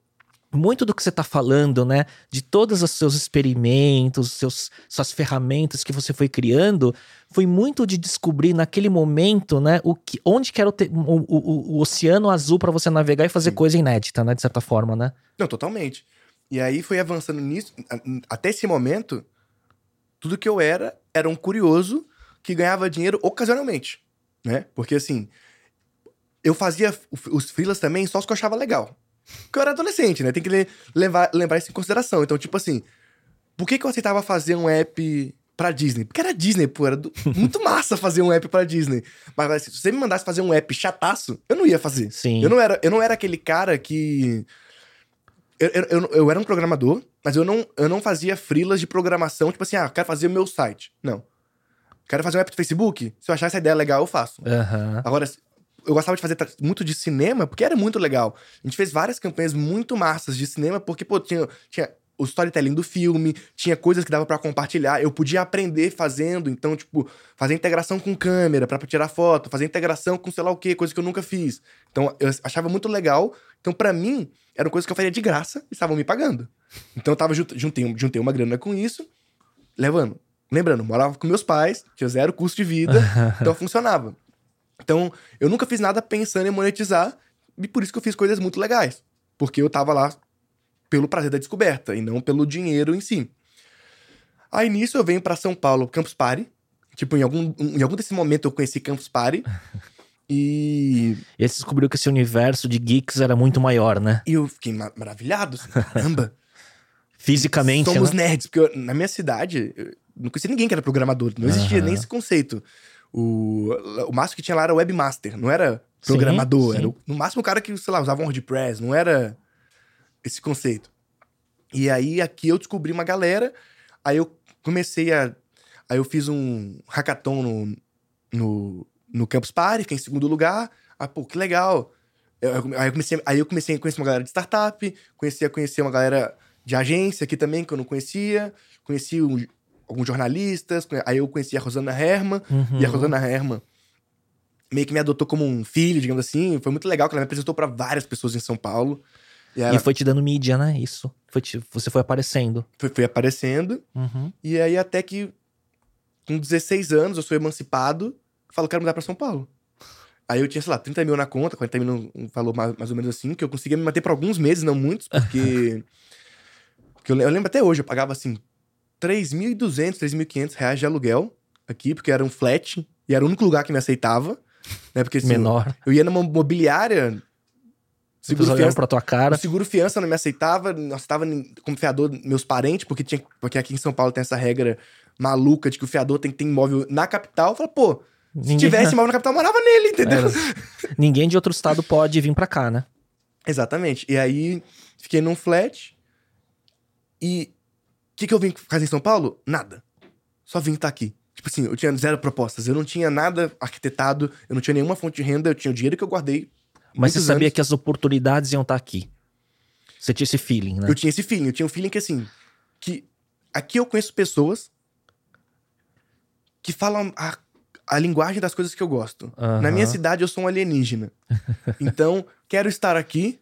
[SPEAKER 1] Muito do que você está falando, né? De todos os seus experimentos, seus, suas ferramentas que você foi criando, foi muito de descobrir naquele momento, né? O que, onde que era o, te- o, o- o oceano azul para você navegar e fazer
[SPEAKER 2] Sim.
[SPEAKER 1] coisa inédita, né? De certa forma, né?
[SPEAKER 2] Não, totalmente. E aí foi avançando nisso. Até esse momento, tudo que eu era era um curioso que ganhava dinheiro ocasionalmente, né? Porque assim, eu fazia os freelas também só os que eu achava legal. Porque eu era adolescente, né? Tem que le- levar, lembrar isso em consideração. Então, tipo assim, por que, que eu aceitava fazer um app pra Disney? Porque era Disney, pô. Era do- muito massa fazer um app pra Disney. Mas assim, se você me mandasse fazer um app chataço, eu não ia fazer.
[SPEAKER 1] Sim.
[SPEAKER 2] Eu não era, eu não era aquele cara que. Eu, eu, eu, eu era um programador, mas eu não, eu não fazia frilas de programação, tipo assim, ah, quero fazer o meu site. Não. Quero fazer um app do Facebook? Se eu achar essa ideia legal, eu faço.
[SPEAKER 1] Aham.
[SPEAKER 2] Agora, eu gostava de fazer muito de cinema, porque era muito legal. A gente fez várias campanhas muito massas de cinema, porque, pô, tinha, tinha o storytelling do filme, tinha coisas que dava pra compartilhar. Eu podia aprender fazendo, então, tipo, fazer integração com câmera pra tirar foto, fazer integração com sei lá o quê, coisa que eu nunca fiz. Então, eu achava muito legal. Então, pra mim, era coisa que eu faria de graça e estavam me pagando. Então, eu tava jun- juntei, juntei uma grana com isso, levando. Lembrando, morava com meus pais, tinha zero custo de vida, então funcionava. Então, eu nunca fiz nada pensando em monetizar, e por isso que eu fiz coisas muito legais. Porque eu tava lá pelo prazer da descoberta e não pelo dinheiro em si. Aí nisso eu venho pra São Paulo, Campus Party. Tipo, em algum, em algum desse momento eu conheci Campus Party. E,
[SPEAKER 1] E aí você descobriu que esse universo de geeks era muito maior, né?
[SPEAKER 2] e eu fiquei ma- maravilhado. assim, Caramba,
[SPEAKER 1] Fisicamente,
[SPEAKER 2] somos
[SPEAKER 1] né?
[SPEAKER 2] nerds. Porque eu- na minha cidade, eu não conhecia ninguém que era programador. Não existia
[SPEAKER 1] Aham.
[SPEAKER 2] nem esse conceito. O, o máximo que tinha lá era webmaster, não era
[SPEAKER 1] Sim,
[SPEAKER 2] programador.
[SPEAKER 1] sim.
[SPEAKER 2] Era o- no máximo o cara que, sei lá, usava um WordPress, não era esse conceito. E aí aqui eu descobri uma galera, aí eu comecei a. Aí eu fiz um hackathon no, no, no Campus Party, fiquei em segundo lugar. Ah, pô, que legal. Eu- aí, eu comecei, aí eu comecei a conhecer uma galera de startup, comecei a conhecer uma galera de agência aqui também, que eu não conhecia. Conheci um- alguns jornalistas, aí eu conheci a Rosana Herman,
[SPEAKER 1] Uhum.
[SPEAKER 2] e a Rosana Herman meio que me adotou como um filho, digamos assim. Foi muito legal, que ela me apresentou pra várias pessoas em São Paulo. E ela
[SPEAKER 1] E foi te dando mídia, né? Isso. Foi te- você foi aparecendo.
[SPEAKER 2] foi, aparecendo.
[SPEAKER 1] Uhum.
[SPEAKER 2] E aí, até que com 16 anos, eu sou emancipado, falo, quero mudar pra São Paulo. Aí eu tinha, sei lá, 30 mil na conta, 40 mil falou mais, mais ou menos assim, que eu conseguia me manter por alguns meses, não muitos, porque. porque eu, le- eu lembro até hoje, eu pagava assim 3.200, 3.500 reais de aluguel aqui, porque era um flat e era o único lugar que me aceitava. Né? Porque assim,
[SPEAKER 1] Menor.
[SPEAKER 2] eu ia numa mobiliária. Seguro fiança,
[SPEAKER 1] tua cara.
[SPEAKER 2] seguro fiança não me aceitava, não aceitava como fiador meus parentes, porque, tinha, porque aqui em São Paulo tem essa regra maluca de que o fiador tem que ter imóvel na capital. Eu falei, pô, se
[SPEAKER 1] Ninguém-
[SPEAKER 2] tivesse imóvel na capital, eu morava nele, entendeu?
[SPEAKER 1] Era. Ninguém de outro estado pode vir pra cá, né?
[SPEAKER 2] Exatamente. E aí, fiquei num flat. E que, que eu vim fazer em São Paulo? Nada. Só vim estar aqui. Tipo assim, eu tinha zero propostas. Eu não tinha nada arquitetado, eu não tinha nenhuma fonte de renda, eu tinha o dinheiro que eu guardei.
[SPEAKER 1] Mas você sabia
[SPEAKER 2] anos.
[SPEAKER 1] que as oportunidades iam estar aqui. Você tinha esse feeling, né?
[SPEAKER 2] Eu tinha esse feeling, eu tinha um feeling que assim, que aqui eu conheço pessoas que falam a, a linguagem das coisas que eu gosto. Na minha cidade eu sou um alienígena. então, quero estar aqui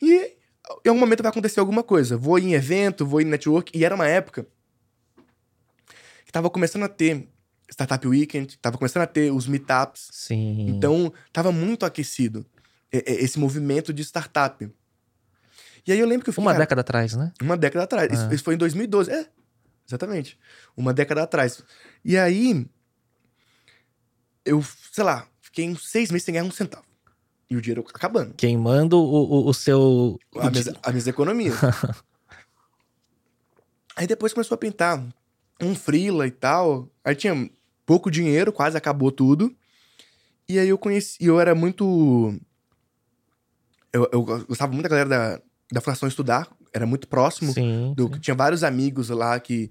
[SPEAKER 2] e em algum momento vai acontecer alguma coisa. Vou em evento, vou em network. E era uma época que tava começando a ter Startup Weekend, tava começando a ter os meetups.
[SPEAKER 1] Sim.
[SPEAKER 2] Então, tava muito aquecido e- e- esse movimento de startup. E aí eu lembro que eu fiquei,
[SPEAKER 1] Uma
[SPEAKER 2] cara,
[SPEAKER 1] década atrás, né?
[SPEAKER 2] uma década atrás. Isso,
[SPEAKER 1] É.
[SPEAKER 2] isso foi em 2012. É, exatamente. Uma década atrás. E aí, eu, sei lá, fiquei uns seis meses sem ganhar um centavo. E o dinheiro acabando.
[SPEAKER 1] Queimando o, o, o seu.
[SPEAKER 2] A minhas, as minhas economias. aí depois começou a pintar um freela e tal. Aí tinha pouco dinheiro, quase acabou tudo. E aí eu conheci. Eu era muito. Eu, eu gostava muito da galera da, da Fundação Estudar, era muito próximo.
[SPEAKER 1] Sim.
[SPEAKER 2] do-
[SPEAKER 1] sim.
[SPEAKER 2] tinha vários amigos lá que,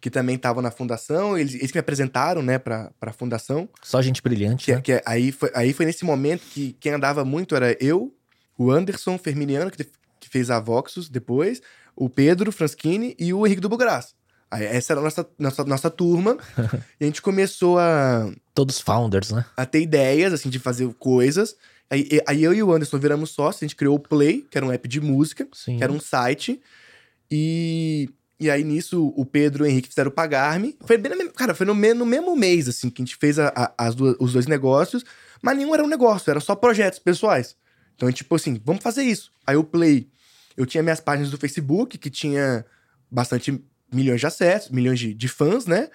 [SPEAKER 2] que também estavam na fundação. Eles, eles me apresentaram, né, pra, pra fundação.
[SPEAKER 1] Só gente brilhante.
[SPEAKER 2] Que,
[SPEAKER 1] né?
[SPEAKER 2] que é- aí, foi, aí foi nesse momento que quem andava muito era eu, o Anderson Ferminiano, que, que fez a Voxus depois, o Pedro Franschini e o Henrique do Bugras. Aí essa era a nossa, nossa, nossa turma. e a gente começou a,
[SPEAKER 1] Todos founders, né?
[SPEAKER 2] a ter ideias, assim, de fazer coisas. Aí, aí eu e o Anderson viramos sócios, a gente criou o Play, que era um app de música,
[SPEAKER 1] Sim.
[SPEAKER 2] que era um site. E, e aí nisso o Pedro e o Henrique fizeram Pagar-me. Foi bem cara, foi no, me- no mesmo mês, assim, que a gente fez a- a- as duas- os dois negócios, mas nenhum era um negócio, era só projetos pessoais. Então, tipo assim, vamos fazer isso. Aí o Play, eu tinha minhas páginas do Facebook, que tinha bastante milhões de acessos, milhões de, de fãs, né?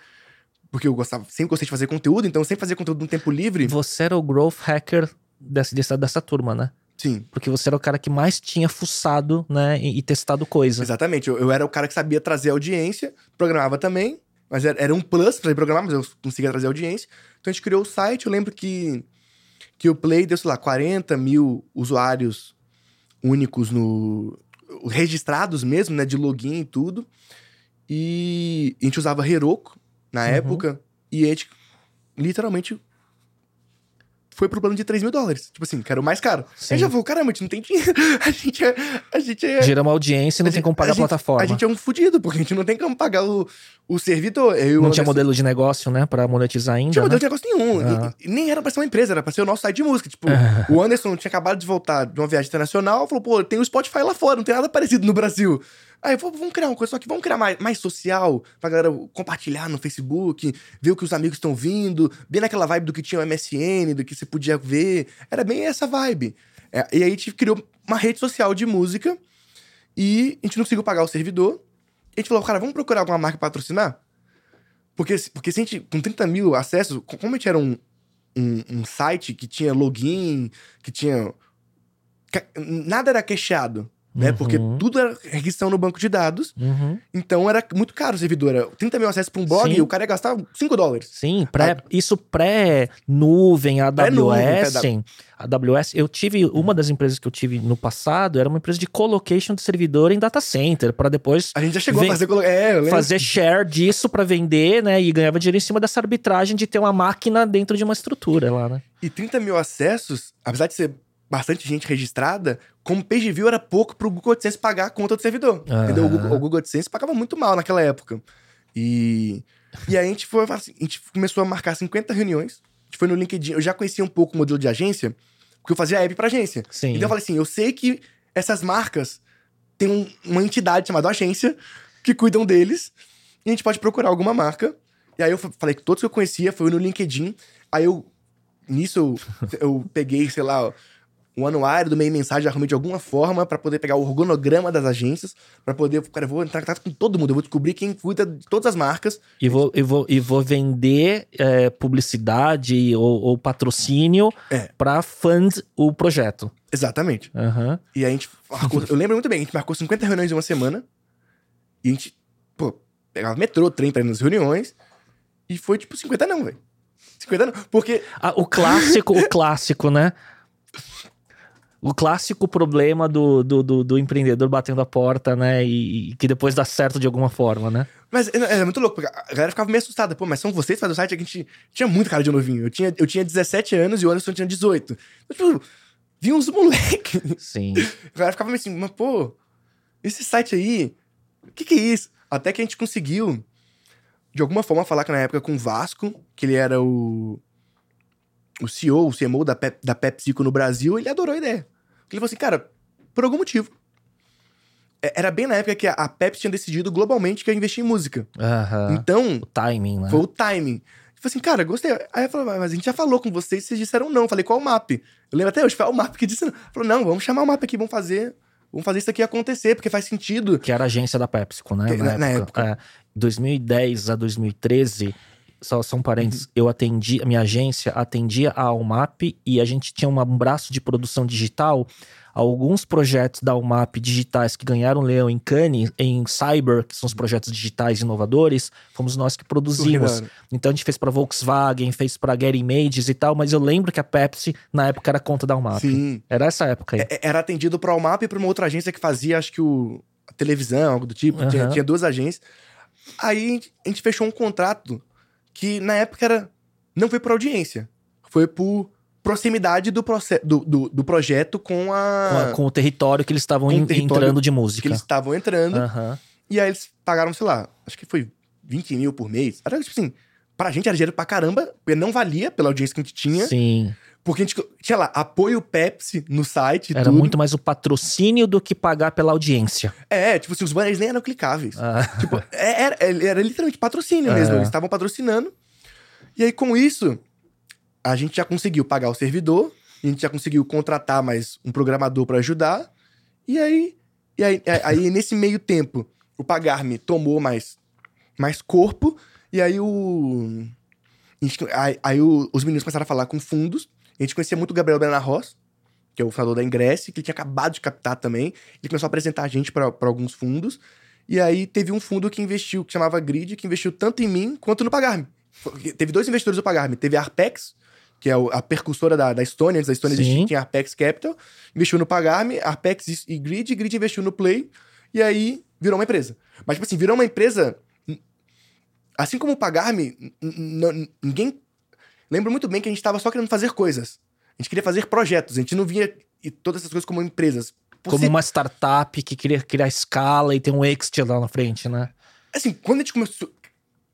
[SPEAKER 2] Porque eu gostava, sempre gostei de fazer conteúdo, então eu sempre fazia conteúdo no tempo livre.
[SPEAKER 1] Você era o growth hacker dessa, dessa, dessa turma, né?
[SPEAKER 2] Sim,
[SPEAKER 1] Porque você era o cara que mais tinha fuçado, né? E, e testado coisa.
[SPEAKER 2] exatamente. Eu, eu era o cara que sabia trazer audiência, programava também, mas era, era um plus pra programar, mas eu conseguia trazer audiência. Então a gente criou o site, eu lembro que, que o Play deu, sei lá, 40 mil usuários únicos no. registrados mesmo, né? De login e tudo. E a gente usava Heroku na
[SPEAKER 1] Uhum.
[SPEAKER 2] época, e a gente literalmente foi pro plano de 3 mil dólares. Tipo assim, que era o mais caro.
[SPEAKER 1] Sim.
[SPEAKER 2] Aí já falou, caramba, a gente não tem dinheiro. A gente é. A gente é
[SPEAKER 1] Gera uma audiência e não
[SPEAKER 2] a
[SPEAKER 1] tem
[SPEAKER 2] gente-
[SPEAKER 1] como pagar a,
[SPEAKER 2] gente-
[SPEAKER 1] plataforma.
[SPEAKER 2] A gente é um fudido, porque a gente não tem como pagar o, o servidor. Eu, e
[SPEAKER 1] Não tinha modelo de negócio, né? Pra monetizar ainda.
[SPEAKER 2] Não tinha
[SPEAKER 1] né?
[SPEAKER 2] modelo de negócio nenhum. E-
[SPEAKER 1] Ah.
[SPEAKER 2] e nem era pra ser uma empresa, era pra ser o nosso site de música. Tipo, o Anderson tinha acabado de voltar de uma viagem internacional, falou, pô, tem o Spotify lá fora, não tem nada parecido no Brasil. Aí, vamos criar uma coisa, só que vamos criar mais, mais social, pra galera compartilhar no Facebook, ver o que os amigos estão vindo, bem naquela vibe do que tinha o MSN, do que você podia ver. Era bem essa vibe. É, e aí a gente criou uma rede social de música e a gente não conseguiu pagar o servidor. A gente falou, cara, vamos procurar alguma marca patrocinar? Porque, porque se a gente, com 30 mil acessos, co- como a gente era um, um, um site que tinha login, que tinha. Nada era queixado. Né? Porque
[SPEAKER 1] Uhum.
[SPEAKER 2] tudo era requisição no banco de dados,
[SPEAKER 1] Uhum.
[SPEAKER 2] então era muito caro o servidor. Era 30 mil acessos pra um blog,
[SPEAKER 1] Sim.
[SPEAKER 2] o cara ia gastar 5 dólares.
[SPEAKER 1] Sim, pré, isso pré-nuvem, AWS.
[SPEAKER 2] pré-
[SPEAKER 1] AWS, eu tive, uma das empresas que eu tive no passado era uma empresa de colocation de servidor em data center, para depois
[SPEAKER 2] A gente já chegou a fazer... É,
[SPEAKER 1] fazer share disso para vender, né? E ganhava dinheiro em cima dessa arbitragem de ter uma máquina dentro de uma estrutura lá, né?
[SPEAKER 2] E 30 mil acessos, apesar de ser bastante gente registrada, como page view era pouco pro Google AdSense pagar a conta do servidor. Entendeu? O Google, o Google AdSense pagava muito mal naquela época. E, e aí a gente, foi, assim, a gente começou a marcar 50 reuniões. A gente foi no LinkedIn. Eu já conhecia um pouco o modelo de agência, porque eu fazia app pra agência.
[SPEAKER 1] Sim.
[SPEAKER 2] Então eu falei assim: eu sei que essas marcas têm um- uma entidade chamada agência que cuidam deles. E a gente pode procurar alguma marca. E aí eu fa- falei que todos que eu conhecia foi no LinkedIn. Aí eu. Nisso eu, eu peguei, sei lá, o anuário do meio mensagem, arrumei de alguma forma pra poder pegar o organograma das agências, pra poder. Cara, eu vou entrar em contato com todo mundo, eu vou descobrir quem cuida de todas as marcas.
[SPEAKER 1] E vou, e vou, e vou vender é, publicidade ou, ou patrocínio
[SPEAKER 2] É.
[SPEAKER 1] para fund o projeto.
[SPEAKER 2] Exatamente.
[SPEAKER 1] Aham.
[SPEAKER 2] E a gente marcou, eu lembro muito bem, a gente marcou 50 reuniões em uma semana. E a gente, pô, pegava metrô, trem pra ir nas reuniões. E foi tipo 50 não, velho. 50 não. Porque
[SPEAKER 1] Ah, o clássico, o clássico, né? O clássico problema do, do, do, do empreendedor batendo a porta, né? E, e que depois dá certo de alguma forma, né?
[SPEAKER 2] Mas é, é muito louco, porque a galera ficava meio assustada. Pô, mas são vocês que fazem o site? A gente tinha muito cara de novinho. Eu tinha, eu tinha 17 anos e o Anderson tinha 18. Então, tipo, vinha uns moleque.
[SPEAKER 1] Sim.
[SPEAKER 2] A galera ficava meio assim, mas pô, esse site aí, o que que é isso? Até que a gente conseguiu, de alguma forma, falar que na época com o Vasco, que ele era o, o CEO, o CMO da, Pep, da PepsiCo no Brasil, ele adorou a ideia. Ele falou assim, cara, por algum motivo. É, Era bem na época que a- Pepsi tinha decidido globalmente que ia investir em música.
[SPEAKER 1] Aham.
[SPEAKER 2] Então,
[SPEAKER 1] O timing, né?
[SPEAKER 2] foi o timing. Eu falei assim, cara, gostei. Aí eu falei, mas a gente já falou com vocês, vocês disseram não. Eu falei, qual o map? Eu lembro até hoje, foi o map que disse não. Falou, não, vamos chamar o map aqui, vamos fazer. Vamos fazer isso aqui acontecer, porque faz sentido.
[SPEAKER 1] Que era a agência da PepsiCo, né?
[SPEAKER 2] Que- na- na época.
[SPEAKER 1] É, 2010 a 2013, só, só um parênteses,
[SPEAKER 2] Uhum.
[SPEAKER 1] eu atendi, a minha agência atendia a Almap e a gente tinha um braço de produção digital. Alguns projetos da Almap digitais que ganharam leão em Cannes, em Cyber, que são os projetos digitais inovadores, fomos nós que produzimos. Então a gente fez para Volkswagen, fez para Getty Images e tal, mas eu lembro que a Pepsi na época era conta da Almap.
[SPEAKER 2] Sim.
[SPEAKER 1] Era essa época aí.
[SPEAKER 2] É- Era atendido para o map e para uma outra agência que fazia, acho que o a televisão, algo do tipo. Tinha,
[SPEAKER 1] Aham.
[SPEAKER 2] tinha duas agências. Aí a a gente fechou um contrato que na época era. Não foi por audiência. Foi por proximidade do, do, do, do projeto com
[SPEAKER 1] Com,
[SPEAKER 2] a.
[SPEAKER 1] a- com o território que eles estavam entrando de
[SPEAKER 2] que
[SPEAKER 1] música.
[SPEAKER 2] eles estavam entrando.
[SPEAKER 1] Aham.
[SPEAKER 2] E aí eles pagaram, sei lá, acho que foi 20 mil por mês. Era tipo assim, pra gente era dinheiro pra caramba, porque não valia pela audiência que a gente tinha.
[SPEAKER 1] Sim.
[SPEAKER 2] Porque a gente tinha lá, apoio Pepsi no site
[SPEAKER 1] Era
[SPEAKER 2] tudo.
[SPEAKER 1] muito mais o patrocínio do que pagar pela audiência.
[SPEAKER 2] É, tipo assim, os banners nem eram clicáveis.
[SPEAKER 1] Ah,
[SPEAKER 2] Tipo, é- era, era literalmente patrocínio mesmo.
[SPEAKER 1] É.
[SPEAKER 2] Eles estavam patrocinando. E aí, com isso, a gente já conseguiu pagar o servidor, a gente já conseguiu contratar mais um programador pra ajudar. E aí, e aí, aí, aí, nesse meio tempo, o Pagar-me tomou mais, mais corpo. E aí o. aí aí os meninos começaram a falar com fundos. A gente conhecia muito o Gabriel Benarros, que é o fundador da Ingresse, que ele tinha acabado de captar também. Ele começou a apresentar a gente para alguns fundos. E aí teve um fundo que investiu, que chamava Grid, que investiu tanto em mim quanto no Pagar-me. Teve dois investidores do Pagar-me. Teve a Arpex, que é a percussora da, da Estônia, antes da Estônia existia, tinha Arpex Capital, investiu no Pagar-me, Arpex e- e Grid, Grid investiu no Play, e aí virou uma empresa. Mas, tipo assim, virou uma empresa. Assim como o Pagar-me, ninguém. Lembro muito bem que a gente tava só querendo fazer coisas. A gente queria fazer projetos, a gente não via e todas essas coisas como empresas. Por
[SPEAKER 1] como
[SPEAKER 2] ser-
[SPEAKER 1] uma startup que queria criar escala e ter um exit lá na frente, né?
[SPEAKER 2] Assim, quando a gente começou.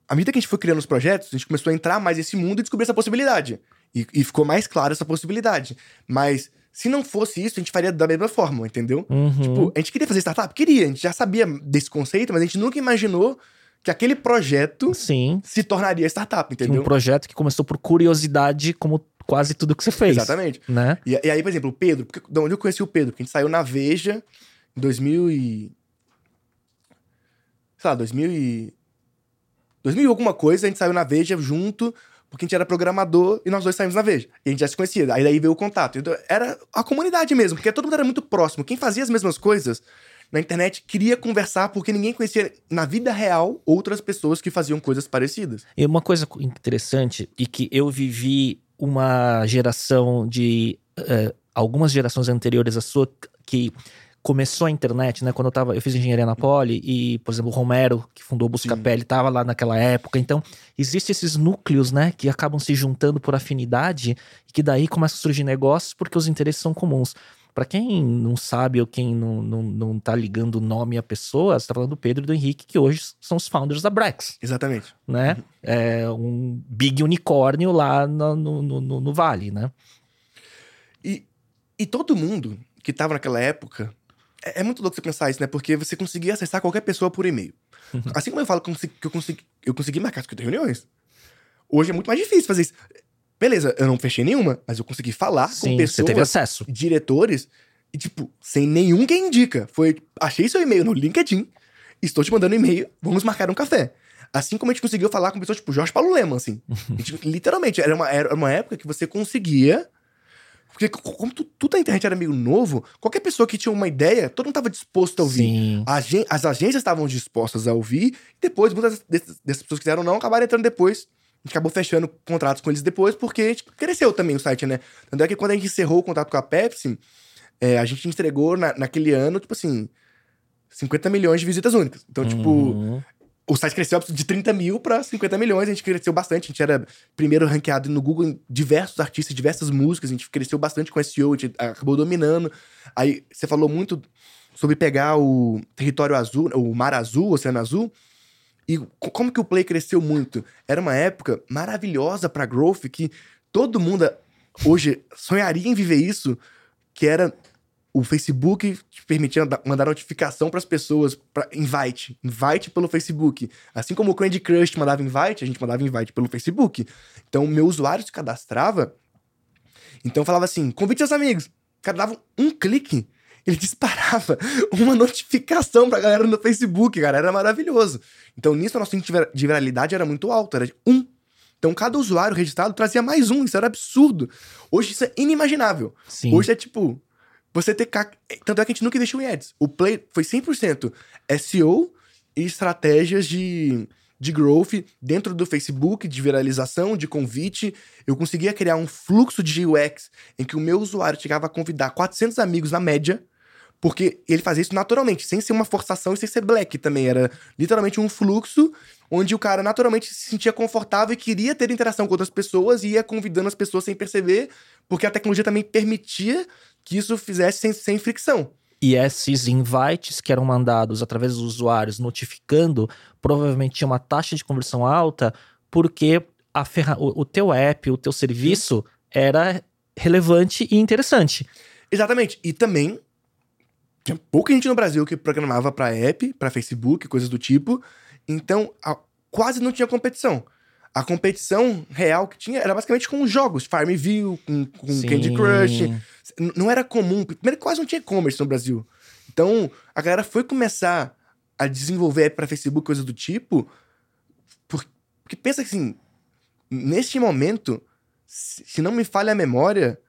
[SPEAKER 2] À medida que a gente foi criando os projetos, a gente começou a entrar mais nesse mundo e descobrir essa possibilidade. E, e ficou mais clara essa possibilidade. Mas se não fosse isso, a gente faria da mesma forma, entendeu?
[SPEAKER 1] Uhum.
[SPEAKER 2] Tipo, a gente queria fazer startup? Queria, a gente já sabia desse conceito, mas a gente nunca imaginou que aquele projeto
[SPEAKER 1] Sim.
[SPEAKER 2] se tornaria startup, entendeu?
[SPEAKER 1] Um projeto que começou por curiosidade, como quase tudo que você fez.
[SPEAKER 2] Exatamente.
[SPEAKER 1] Né?
[SPEAKER 2] E, e aí, por exemplo, o Pedro, porque, de onde eu conheci o Pedro? Porque a gente saiu na Veja em 2000 e... Sei lá, 2000 e... 2000 e alguma coisa, a gente saiu na Veja junto porque a gente era programador e nós dois saímos na Veja. E a gente já se conhecia. Aí daí veio o contato. Então, era a comunidade mesmo, porque todo mundo era muito próximo. Quem fazia as mesmas coisas na internet queria conversar porque ninguém conhecia na vida real outras pessoas que faziam coisas parecidas.
[SPEAKER 1] E uma coisa interessante e que eu vivi uma geração de uh, algumas gerações anteriores à sua que começou a internet, né? Quando eu tava, eu fiz engenharia na Poli e, por exemplo, o Romero, que fundou o Buscapé, ele tava lá naquela época. Então, existem esses núcleos, né, que acabam se juntando por afinidade e que daí começam a surgir negócios porque os interesses são comuns. Para quem não sabe ou quem não, não, não tá ligando o nome à pessoa, você tá falando do Pedro e do Henrique, que hoje são os founders da Brex.
[SPEAKER 2] Exatamente.
[SPEAKER 1] Né? Uhum. É um big unicórnio lá no, no, no, no Vale, né?
[SPEAKER 2] E, e todo mundo que tava naquela época é, é, muito louco você pensar isso, né? Porque você conseguia acessar qualquer pessoa por e-mail. Uhum. Assim como eu falo que eu consegui, eu consegui marcar 50 reuniões. Hoje é muito mais difícil fazer isso. Beleza, eu não fechei nenhuma, mas eu consegui falar Sim, com pessoas, você
[SPEAKER 1] teve acesso.
[SPEAKER 2] diretores, e tipo, sem nenhum que indica. Foi, achei seu e-mail no LinkedIn, estou te mandando e-mail, vamos marcar um café. Assim como a gente conseguiu falar com pessoas tipo Jorge Paulo Lema, assim. Gente, literalmente, era uma, era uma época que você conseguia porque como tu, tudo na internet era meio novo, qualquer pessoa que tinha uma ideia, todo mundo estava disposto a ouvir. Agen as agências estavam dispostas a ouvir, e depois, muitas dessas, dessas pessoas que quiseram não, acabaram entrando depois. A gente acabou fechando contratos com eles depois, porque a gente cresceu também o site, né? Tanto é que quando a gente encerrou o contrato com a Pepsi, é, a gente entregou na, naquele ano, tipo assim, 50 milhões de visitas únicas. Então, tipo, uhum. tipo, o site cresceu de 30 mil para 50 milhões, a gente cresceu bastante. A gente era primeiro ranqueado no Google em diversos artistas, diversas músicas, a gente cresceu bastante com SEO, a gente acabou dominando. Aí você falou muito sobre pegar o território azul, o mar azul, o oceano azul. E como que o Play cresceu muito? Era uma época maravilhosa para growth que todo mundo hoje sonharia em viver isso, que era o Facebook te permitia mandar notificação para as pessoas, para invite, invite pelo Facebook. Assim como o Candy Crush mandava invite, a gente mandava invite pelo Facebook. Então, meu usuário se cadastrava, então falava assim, convite seus amigos. Cara dava um clique, ele disparava uma notificação pra galera no Facebook, cara, era maravilhoso. Então, nisso, a nossa índice de viralidade era muito alto, era um. Então, cada usuário registrado trazia mais um, isso era absurdo. Hoje isso é inimaginável. Sim. Hoje é tipo, você ter CAC. Tanto é que a gente nunca investiu em ads. O Play foi 100% SEO e estratégias de, de growth dentro do Facebook, de viralização, de convite. Eu conseguia criar um fluxo de UX em que o meu usuário chegava a convidar 400 amigos na média, porque ele fazia isso naturalmente, sem ser uma forçação e sem ser black também. Era literalmente um fluxo onde o cara naturalmente se sentia confortável e queria ter interação com outras pessoas e ia convidando as pessoas sem perceber, porque a tecnologia também permitia que isso fizesse sem, sem fricção.
[SPEAKER 1] E esses invites que eram mandados através dos usuários notificando, provavelmente tinha uma taxa de conversão alta, porque a ferra o, o teu app, o teu serviço era relevante e interessante.
[SPEAKER 2] Exatamente. E também tinha pouca gente no Brasil que programava para app, para Facebook, coisas do tipo. Então, a, quase não tinha competição. A competição real que tinha era basicamente com jogos, Farmville, com, com Candy Crush. Não era comum. Primeiro, quase não tinha e-commerce no Brasil. Então, a galera foi começar a desenvolver para Facebook, coisas do tipo. Porque pensa assim, neste momento, se não me falha a memória,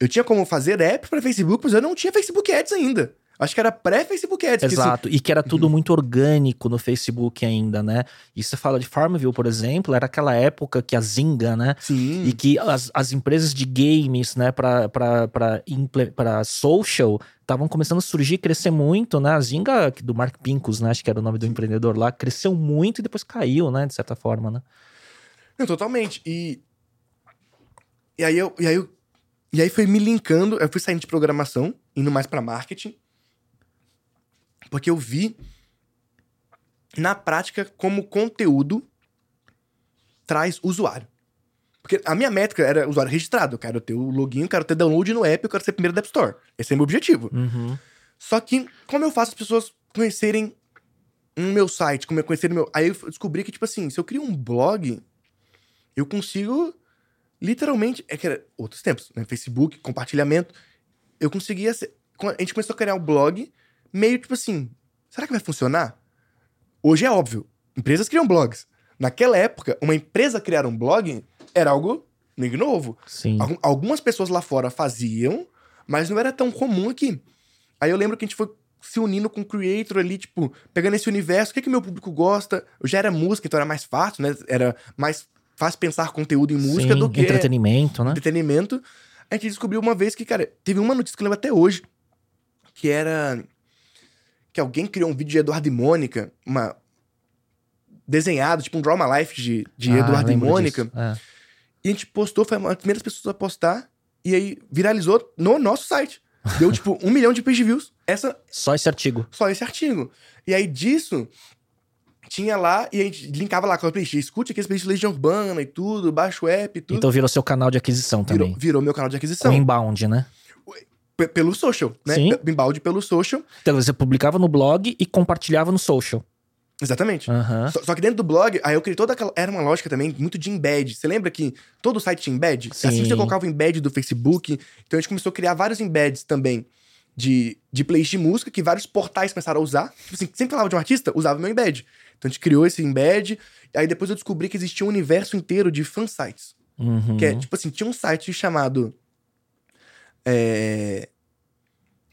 [SPEAKER 2] eu tinha como fazer app para Facebook, mas eu não tinha Facebook Ads ainda. Acho que era pré-Facebook Ads.
[SPEAKER 1] Exato, e que era tudo uhum. muito orgânico no Facebook ainda, né? E você fala de Farmville, por exemplo, era aquela época que a Zynga, né?
[SPEAKER 2] Sim.
[SPEAKER 1] E que as, as empresas de games, né, para social, estavam começando a surgir, crescer muito, né? A Zynga, do Mark Pincus, né? Acho que era o nome do empreendedor lá, cresceu muito e depois caiu, né? De certa forma, né?
[SPEAKER 2] Não, totalmente. E, e aí eu... E aí eu... E aí foi me linkando, eu fui saindo de programação, indo mais para marketing. Porque eu vi na prática como conteúdo traz usuário. Porque a minha métrica era usuário registrado. Eu quero ter o login, eu quero ter download no app, eu quero ser primeiro da App Store. Esse é o meu objetivo.
[SPEAKER 1] Uhum.
[SPEAKER 2] Só que, como eu faço as pessoas conhecerem o meu site, como eu conhecerem meu. Aí eu descobri que, tipo assim, se eu crio um blog, eu consigo literalmente. É que era outros tempos, né? Facebook, compartilhamento. Eu conseguia. Ser... A gente começou a criar um blog meio tipo assim: será que vai funcionar? Hoje é óbvio, empresas criam blogs. naquela época, uma empresa criar um blog era algo meio novo.
[SPEAKER 1] Sim.
[SPEAKER 2] Algum- Algumas pessoas lá fora faziam, mas não era tão comum aqui. Aí eu lembro que a gente foi se unindo com o creator ali, tipo, pegando esse universo, o que, que meu público gosta. Eu já era música, então era mais fácil, né? Era mais fácil pensar conteúdo em música
[SPEAKER 1] Sim,
[SPEAKER 2] do que
[SPEAKER 1] entretenimento, né?
[SPEAKER 2] entretenimento. A gente descobriu uma vez que, cara, teve uma notícia que eu lembro até hoje, que era que alguém criou um vídeo de Eduardo e Mônica, uma desenhado, tipo um Drama Life de, de
[SPEAKER 1] Ah,
[SPEAKER 2] Eduardo e Mônica.
[SPEAKER 1] É.
[SPEAKER 2] E a gente postou, foi uma das primeiras pessoas a postar, e aí viralizou no nosso site. Deu, tipo, um milhão de page views. Essa,
[SPEAKER 1] Só esse artigo.
[SPEAKER 2] só esse artigo. E aí disso, tinha lá, e a gente linkava lá com a playlist. Escute aqui as playlists de Legião Urbana e tudo, baixa o app e tudo.
[SPEAKER 1] Então virou seu canal de aquisição também.
[SPEAKER 2] virou, meu canal de
[SPEAKER 1] Com
[SPEAKER 2] aquisição.
[SPEAKER 1] inbound, né?
[SPEAKER 2] P- pelo social, né?
[SPEAKER 1] Sim.
[SPEAKER 2] P- Embalde pelo social.
[SPEAKER 1] Então você publicava no blog e compartilhava no social.
[SPEAKER 2] Exatamente.
[SPEAKER 1] Aham.
[SPEAKER 2] Só, só que dentro do blog, aí eu criei toda aquela. Era uma lógica também muito de embed. Você lembra que todo site tinha embed? Assim que
[SPEAKER 1] Sim.
[SPEAKER 2] você colocava o embed do Facebook. Então a gente começou a criar vários embeds também de, de playlist de música que vários portais começaram a usar. Tipo assim, sempre falava de um artista, usava meu embed. Então a gente criou esse embed. Aí depois eu descobri que existia um universo inteiro de fansites.
[SPEAKER 1] Uhum.
[SPEAKER 2] Que é, tipo assim, tinha um site chamado. É,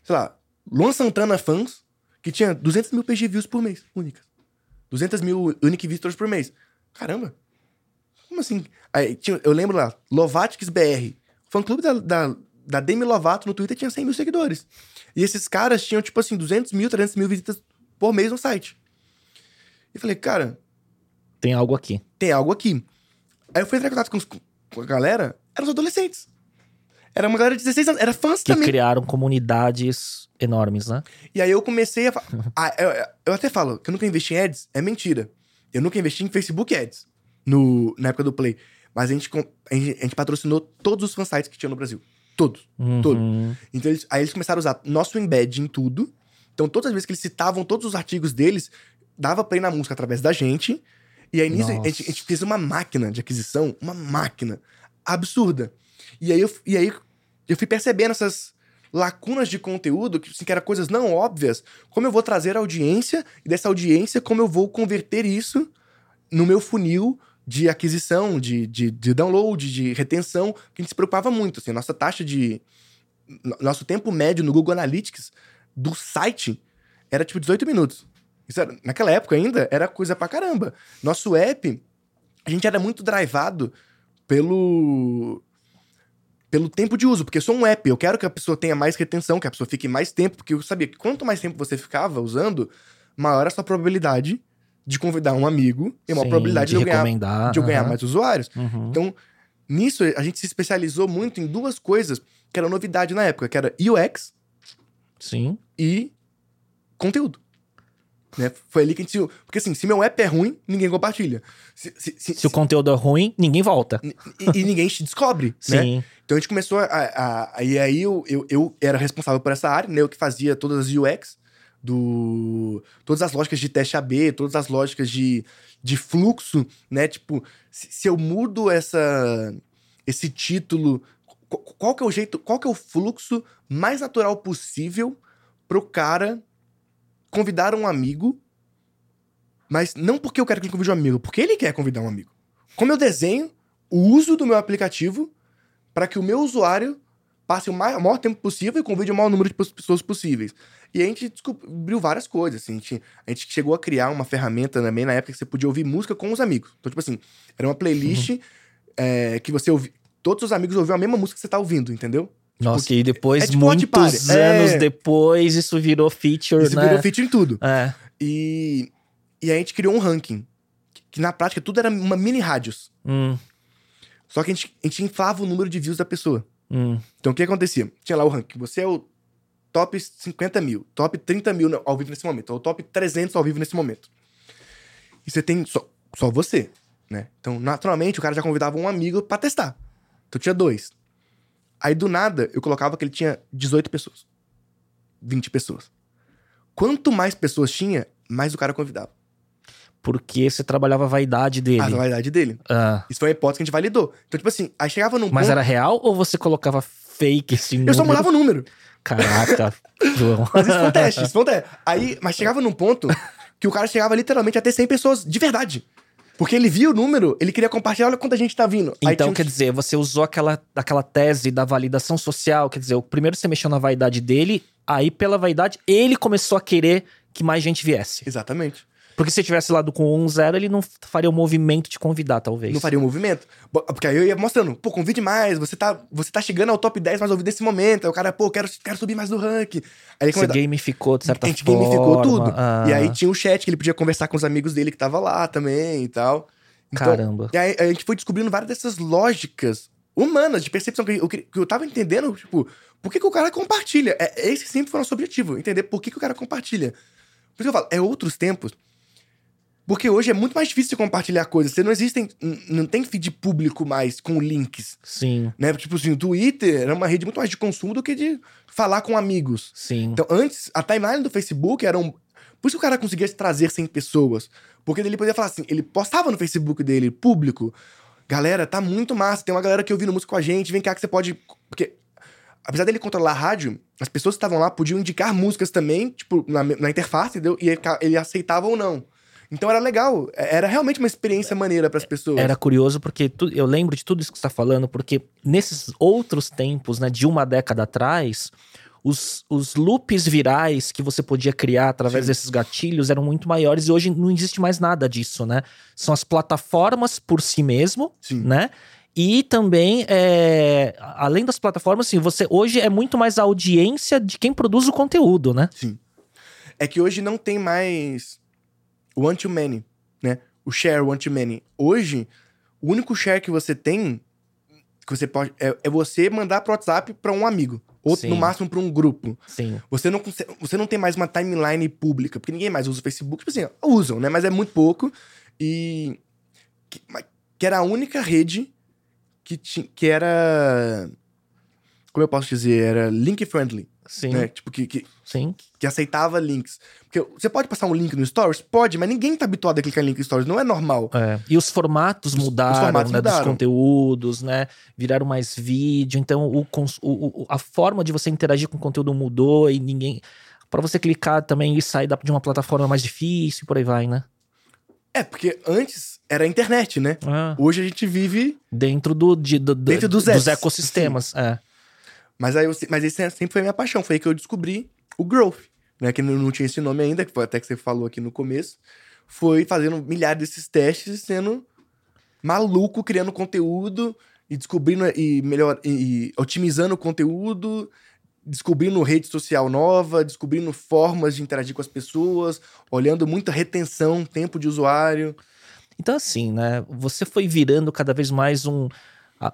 [SPEAKER 2] sei lá, Luan Santana Fans, que tinha 200 mil page views por mês, únicas. 200 mil unique visitors por mês. Caramba! Como assim? Aí, tinha- eu lembro lá, Lovatics BR. O fã clube da, da, da Demi Lovato no Twitter tinha 100 mil seguidores. E esses caras tinham, tipo assim, 200 mil, 300 mil visitas por mês no site. E falei, cara,
[SPEAKER 1] Tem algo aqui.
[SPEAKER 2] tem algo aqui. Aí eu fui entrar em contato com, os- com a galera, eram os adolescentes. Era uma galera de 16 anos, era fãs
[SPEAKER 1] Que
[SPEAKER 2] também.
[SPEAKER 1] criaram comunidades enormes, né?
[SPEAKER 2] E aí eu comecei a. fa- Ah, eu, eu até falo que eu nunca investi em ads, é mentira. Eu nunca investi em Facebook Ads no, na época do Play. Mas a gente, a gente, a gente patrocinou todos os fansites que tinha no Brasil. Todos. Todo.
[SPEAKER 1] Uhum.
[SPEAKER 2] Então eles, aí eles começaram a usar nosso embed em tudo. Então todas as vezes que eles citavam todos os artigos deles, dava play na música através da gente. E aí nisso a gente, a gente fez uma máquina de aquisição, uma máquina absurda. E aí eu, e aí eu fui percebendo essas lacunas de conteúdo, que, assim, que eram coisas não óbvias, como eu vou trazer audiência, e dessa audiência, como eu vou converter isso no meu funil de aquisição, de, de, de download, de retenção, que a gente se preocupava muito. Assim, nossa taxa de. no- Nosso tempo médio no Google Analytics do site era tipo 18 minutos. Era- naquela época ainda era coisa pra caramba. Nosso app, a gente era muito drivado pelo pelo tempo de uso, porque eu sou um app, eu quero que a pessoa tenha mais retenção, que a pessoa fique mais tempo, porque eu sabia que quanto mais tempo você ficava usando, maior a sua probabilidade de convidar um amigo e uma
[SPEAKER 1] Sim,
[SPEAKER 2] probabilidade de, eu ganhar, de eu ganhar mais usuários.
[SPEAKER 1] Uhum.
[SPEAKER 2] Então, nisso a gente se especializou muito em duas coisas que eram novidade na época, que era UX
[SPEAKER 1] Sim.
[SPEAKER 2] e conteúdo. Né? Foi ali que a gente. Porque assim, se meu app é ruim, ninguém compartilha. Se, se- se-
[SPEAKER 1] Se o conteúdo é ruim, ninguém volta.
[SPEAKER 2] e, e ninguém te descobre, né?
[SPEAKER 1] Sim.
[SPEAKER 2] Então a gente começou a. a- a- e aí eu, eu, eu era responsável por essa área, né? Eu que fazia todas as UX, do, todas as lógicas de teste AB, todas as lógicas de, de fluxo, né? Tipo, se, eu mudo essa, esse título, qu- qual que é o jeito, qual que é o fluxo mais natural possível pro cara convidar um amigo, mas não porque eu quero que ele convide um amigo, porque ele quer convidar um amigo. Como eu desenho o uso do meu aplicativo para que o meu usuário passe o, mai- o maior tempo possível e convide o maior número de pessoas possíveis. E a gente descobriu várias coisas. assim, a, gente, a gente chegou a criar uma ferramenta também na época que você podia ouvir música com os amigos. Então, tipo assim, era uma playlist é, que você ouvi. Todos os amigos ouviam a mesma música que você tá ouvindo, entendeu?
[SPEAKER 1] Nossa, e depois,
[SPEAKER 2] é tipo
[SPEAKER 1] muitos
[SPEAKER 2] Party.
[SPEAKER 1] anos
[SPEAKER 2] É.
[SPEAKER 1] depois, isso virou feature,
[SPEAKER 2] Isso
[SPEAKER 1] né?
[SPEAKER 2] virou feature em tudo.
[SPEAKER 1] É.
[SPEAKER 2] E, e a gente criou um ranking. Que, que na prática tudo era uma mini rádios.
[SPEAKER 1] Hum,
[SPEAKER 2] Só que a gente, a gente inflava o número de views da pessoa.
[SPEAKER 1] hum.
[SPEAKER 2] Então o que acontecia? Tinha lá o ranking. Você é o top 50 mil, top 30 mil ao vivo nesse momento, ou top 300 ao vivo nesse momento. E você tem só, só você, né? Então, naturalmente, o cara já convidava um amigo pra testar. Então tinha dois. Aí do nada, eu colocava que ele tinha 18 pessoas. 20 pessoas. Quanto mais pessoas tinha, mais o cara convidava.
[SPEAKER 1] Porque você trabalhava a vaidade dele.
[SPEAKER 2] A validade dele.
[SPEAKER 1] Ah,
[SPEAKER 2] Isso foi uma hipótese que a gente validou. Então, tipo assim, aí chegava num
[SPEAKER 1] mas
[SPEAKER 2] ponto...
[SPEAKER 1] era real ou você colocava fake esse
[SPEAKER 2] Eu
[SPEAKER 1] número?
[SPEAKER 2] só mudava o número.
[SPEAKER 1] Caraca, João.
[SPEAKER 2] Mas isso teste, isso teste. Aí, mas chegava num ponto que o cara chegava literalmente a ter 100 pessoas de verdade. Porque ele via o número, ele queria compartilhar, olha quanta gente tá vindo. Aí
[SPEAKER 1] Então,
[SPEAKER 2] tinha
[SPEAKER 1] quer dizer, você usou aquela, aquela tese da validação social, quer dizer, o primeiro você mexeu na vaidade dele, aí pela vaidade ele começou a querer que mais gente viesse.
[SPEAKER 2] Exatamente.
[SPEAKER 1] Porque se tivesse lá do com 1 0, ele não faria o movimento de convidar, talvez.
[SPEAKER 2] Não faria um movimento. Porque aí eu ia mostrando, pô, convide mais, você tá, você tá chegando ao top 10 mais ouvido nesse momento. Aí o cara, pô, quero, quero subir mais no ranking. Aí
[SPEAKER 1] Você gamificou, de certa
[SPEAKER 2] a gente
[SPEAKER 1] forma.
[SPEAKER 2] gamificou tudo.
[SPEAKER 1] Ah,
[SPEAKER 2] E aí tinha o chat que ele podia conversar com os amigos dele que tava lá também e tal. Então,
[SPEAKER 1] Caramba.
[SPEAKER 2] E aí a gente foi descobrindo várias dessas lógicas humanas de percepção que eu, que eu tava entendendo, tipo, por que, que o cara compartilha? É, esse sempre foi o nosso objetivo, entender por que, que o cara compartilha. Por isso que eu falo, é outros tempos. Porque hoje é muito mais difícil compartilhar coisas. Você não existem. Não tem feed público mais com links.
[SPEAKER 1] Sim,
[SPEAKER 2] Né? Tipo assim, o Twitter era uma rede muito mais de consumo do que de falar com amigos.
[SPEAKER 1] sim.
[SPEAKER 2] Então, antes, a timeline do Facebook era um. Por isso que o cara conseguia trazer 100 pessoas. Porque ele podia falar assim, ele postava no Facebook dele, público. Galera, tá muito massa. Tem uma galera que ouvindo música com a gente. Vem cá que você pode. Porque, apesar dele controlar a rádio, as pessoas que estavam lá podiam indicar músicas também, tipo, na, na interface, entendeu? E ele, ele aceitava ou não. Então era legal. Era realmente uma experiência maneira para as pessoas.
[SPEAKER 1] Era curioso porque tu- eu lembro de tudo isso que você está falando, porque nesses outros tempos, né, de uma década atrás, os, os loops virais que você podia criar através
[SPEAKER 2] Sim.
[SPEAKER 1] desses gatilhos eram muito maiores e hoje não existe mais nada disso, né? São as plataformas por si mesmo,
[SPEAKER 2] Sim.
[SPEAKER 1] né? E também, é, além das plataformas, assim, você hoje é muito mais a audiência de quem produz o conteúdo, né?
[SPEAKER 2] Sim. É que hoje não tem mais o one to many, né? O share one to many. Hoje, o único share que você tem que você pode é, é você mandar pro WhatsApp para um amigo, ou
[SPEAKER 1] Sim.
[SPEAKER 2] no máximo para um grupo.
[SPEAKER 1] Sim.
[SPEAKER 2] Você não consegue, você não tem mais uma timeline pública, porque ninguém mais usa o Facebook, tipo assim, usam, né? Mas é muito pouco e que, que era a única rede que ti, que era como eu posso dizer, era link friendly,
[SPEAKER 1] Sim.
[SPEAKER 2] né? Tipo que, que
[SPEAKER 1] Sim.
[SPEAKER 2] que aceitava links. Porque você pode passar um link no Stories? Pode, mas ninguém tá habituado a clicar em link no Stories, não é normal.
[SPEAKER 1] É, E os formatos
[SPEAKER 2] Os- os
[SPEAKER 1] mudaram,
[SPEAKER 2] formatos
[SPEAKER 1] né, dos
[SPEAKER 2] mudaram.
[SPEAKER 1] conteúdos, né? Viraram mais vídeo. Então, o, o- a forma de você interagir com o conteúdo mudou e ninguém. Pra você clicar também e sair de uma plataforma é mais difícil e por aí vai, né?
[SPEAKER 2] É, porque antes era a internet, né?
[SPEAKER 1] Ah,
[SPEAKER 2] Hoje a gente vive.
[SPEAKER 1] dentro do, de- do-
[SPEAKER 2] Dentro dos
[SPEAKER 1] dos ecossistemas. É.
[SPEAKER 2] Mas aí eu, mas esse sempre foi a minha paixão. Foi aí que eu descobri o Growth, né? Que não, tinha esse nome ainda, que foi até que você falou aqui no começo. Foi fazendo milhares desses testes e sendo maluco, criando conteúdo e descobrindo e melhor e, e otimizando o conteúdo, descobrindo rede social nova, descobrindo formas de interagir com as pessoas, olhando muita retenção, tempo de usuário.
[SPEAKER 1] Então, assim, né? Você foi virando cada vez mais um,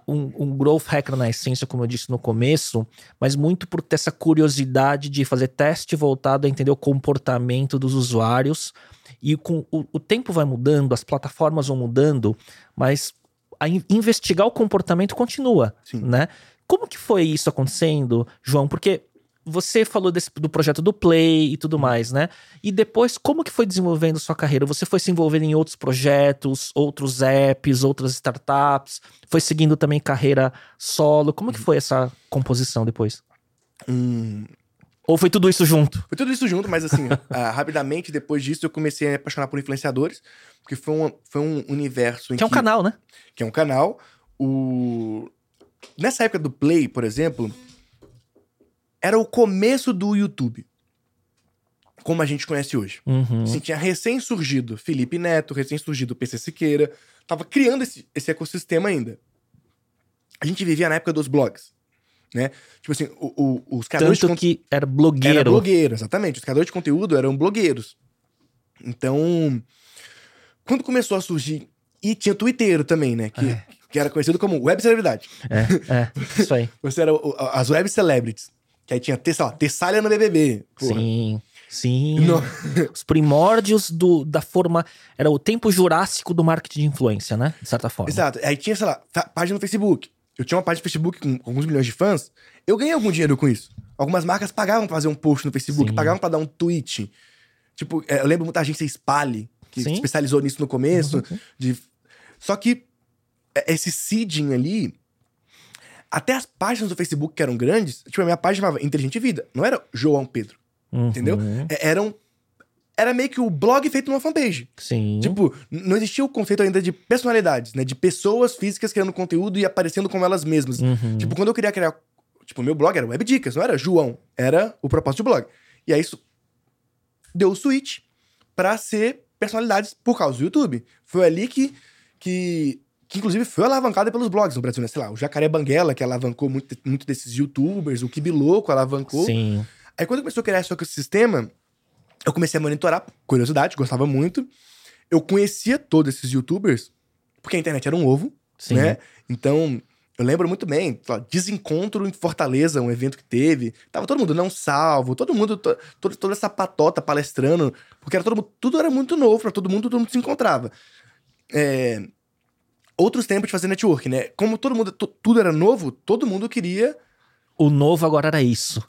[SPEAKER 1] um, um growth hacker na essência, como eu disse no começo, mas muito por ter essa curiosidade de fazer teste voltado a entender o comportamento dos usuários. E com o, o tempo vai mudando, as plataformas vão mudando, mas a in- investigar o comportamento continua,
[SPEAKER 2] Sim.
[SPEAKER 1] né? Como que foi isso acontecendo, João? Porque você falou desse- do projeto do Play e tudo mais, né? E depois, como que foi desenvolvendo sua carreira? Você foi se envolvendo em outros projetos, outros apps, outras startups? Foi seguindo também carreira solo? Como que foi essa composição depois?
[SPEAKER 2] Hum,
[SPEAKER 1] Ou foi tudo isso junto?
[SPEAKER 2] Foi tudo isso junto, mas assim, ah, rapidamente depois disso eu comecei a me apaixonar por influenciadores, porque foi um, foi um universo em
[SPEAKER 1] Que é um canal, né?
[SPEAKER 2] que é um canal. O... Nessa época do Play, por exemplo, era o começo do YouTube. Como a gente conhece hoje.
[SPEAKER 1] Uhum.
[SPEAKER 2] Assim, tinha recém-surgido Felipe Neto, recém-surgido PC Siqueira. Tava criando esse, esse ecossistema ainda. A gente vivia na época dos blogs, né? Tipo assim, o- o- os criadores de
[SPEAKER 1] Tanto que era blogueiro.
[SPEAKER 2] era blogueiro, exatamente. Os criadores de conteúdo eram blogueiros. Então, quando começou a surgir. E tinha Twitter também, né? Que, que era conhecido como web celebridade.
[SPEAKER 1] É, é, isso aí.
[SPEAKER 2] Você era o- as web celebrities. Que aí tinha, sei lá, Tessália no BBB. Porra.
[SPEAKER 1] Sim. Sim.
[SPEAKER 2] Não.
[SPEAKER 1] Os primórdios do, da forma. Era o tempo jurássico do marketing de influência, né? De certa forma.
[SPEAKER 2] Exato. Aí tinha, sei lá, página no Facebook. Eu tinha uma página no Facebook com, alguns milhões de fãs. Eu ganhei algum dinheiro com isso. Algumas marcas pagavam pra fazer um post no Facebook,
[SPEAKER 1] Sim.
[SPEAKER 2] pagavam pra dar um tweet. Tipo, é, eu lembro muita agência Spale, que
[SPEAKER 1] Sim.
[SPEAKER 2] se especializou nisso no começo.
[SPEAKER 1] Uhum.
[SPEAKER 2] de- Só que é, esse seeding ali. Até as páginas do Facebook que eram grandes, tipo, a minha página chamava Inteligente Vida. Não era João Pedro,
[SPEAKER 1] Uhum.
[SPEAKER 2] entendeu? É, eram era meio que o blog feito numa fanpage.
[SPEAKER 1] Sim.
[SPEAKER 2] Tipo, não existia o conceito ainda de personalidades, né? De pessoas físicas criando conteúdo e aparecendo como elas mesmas.
[SPEAKER 1] Uhum.
[SPEAKER 2] Tipo, quando eu queria criar. Tipo, meu blog era Web Dicas, não era João. Era o propósito do blog. E aí isso deu o switch pra ser personalidades por causa do YouTube. Foi ali que. que que inclusive foi alavancada pelos blogs no Brasil, né? Sei lá, o Jacaré Banguela, que alavancou muito, muito desses youtubers, o Kibi Louco alavancou.
[SPEAKER 1] Sim.
[SPEAKER 2] Aí quando começou a criar esse ecossistema, eu comecei a monitorar, curiosidade, gostava muito. Eu conhecia todos esses youtubers, porque a internet era um ovo,
[SPEAKER 1] Sim.
[SPEAKER 2] né? Então, eu lembro muito bem, desencontro em Fortaleza, um evento que teve. Tava todo mundo não salvo, todo mundo, to, todo- toda essa patota palestrando, porque era todo mundo, tudo era muito novo pra todo mundo, todo mundo se encontrava. É, outros tempos de fazer network, né? Como todo mundo, tu- tudo era novo, todo mundo queria
[SPEAKER 1] O novo agora era isso.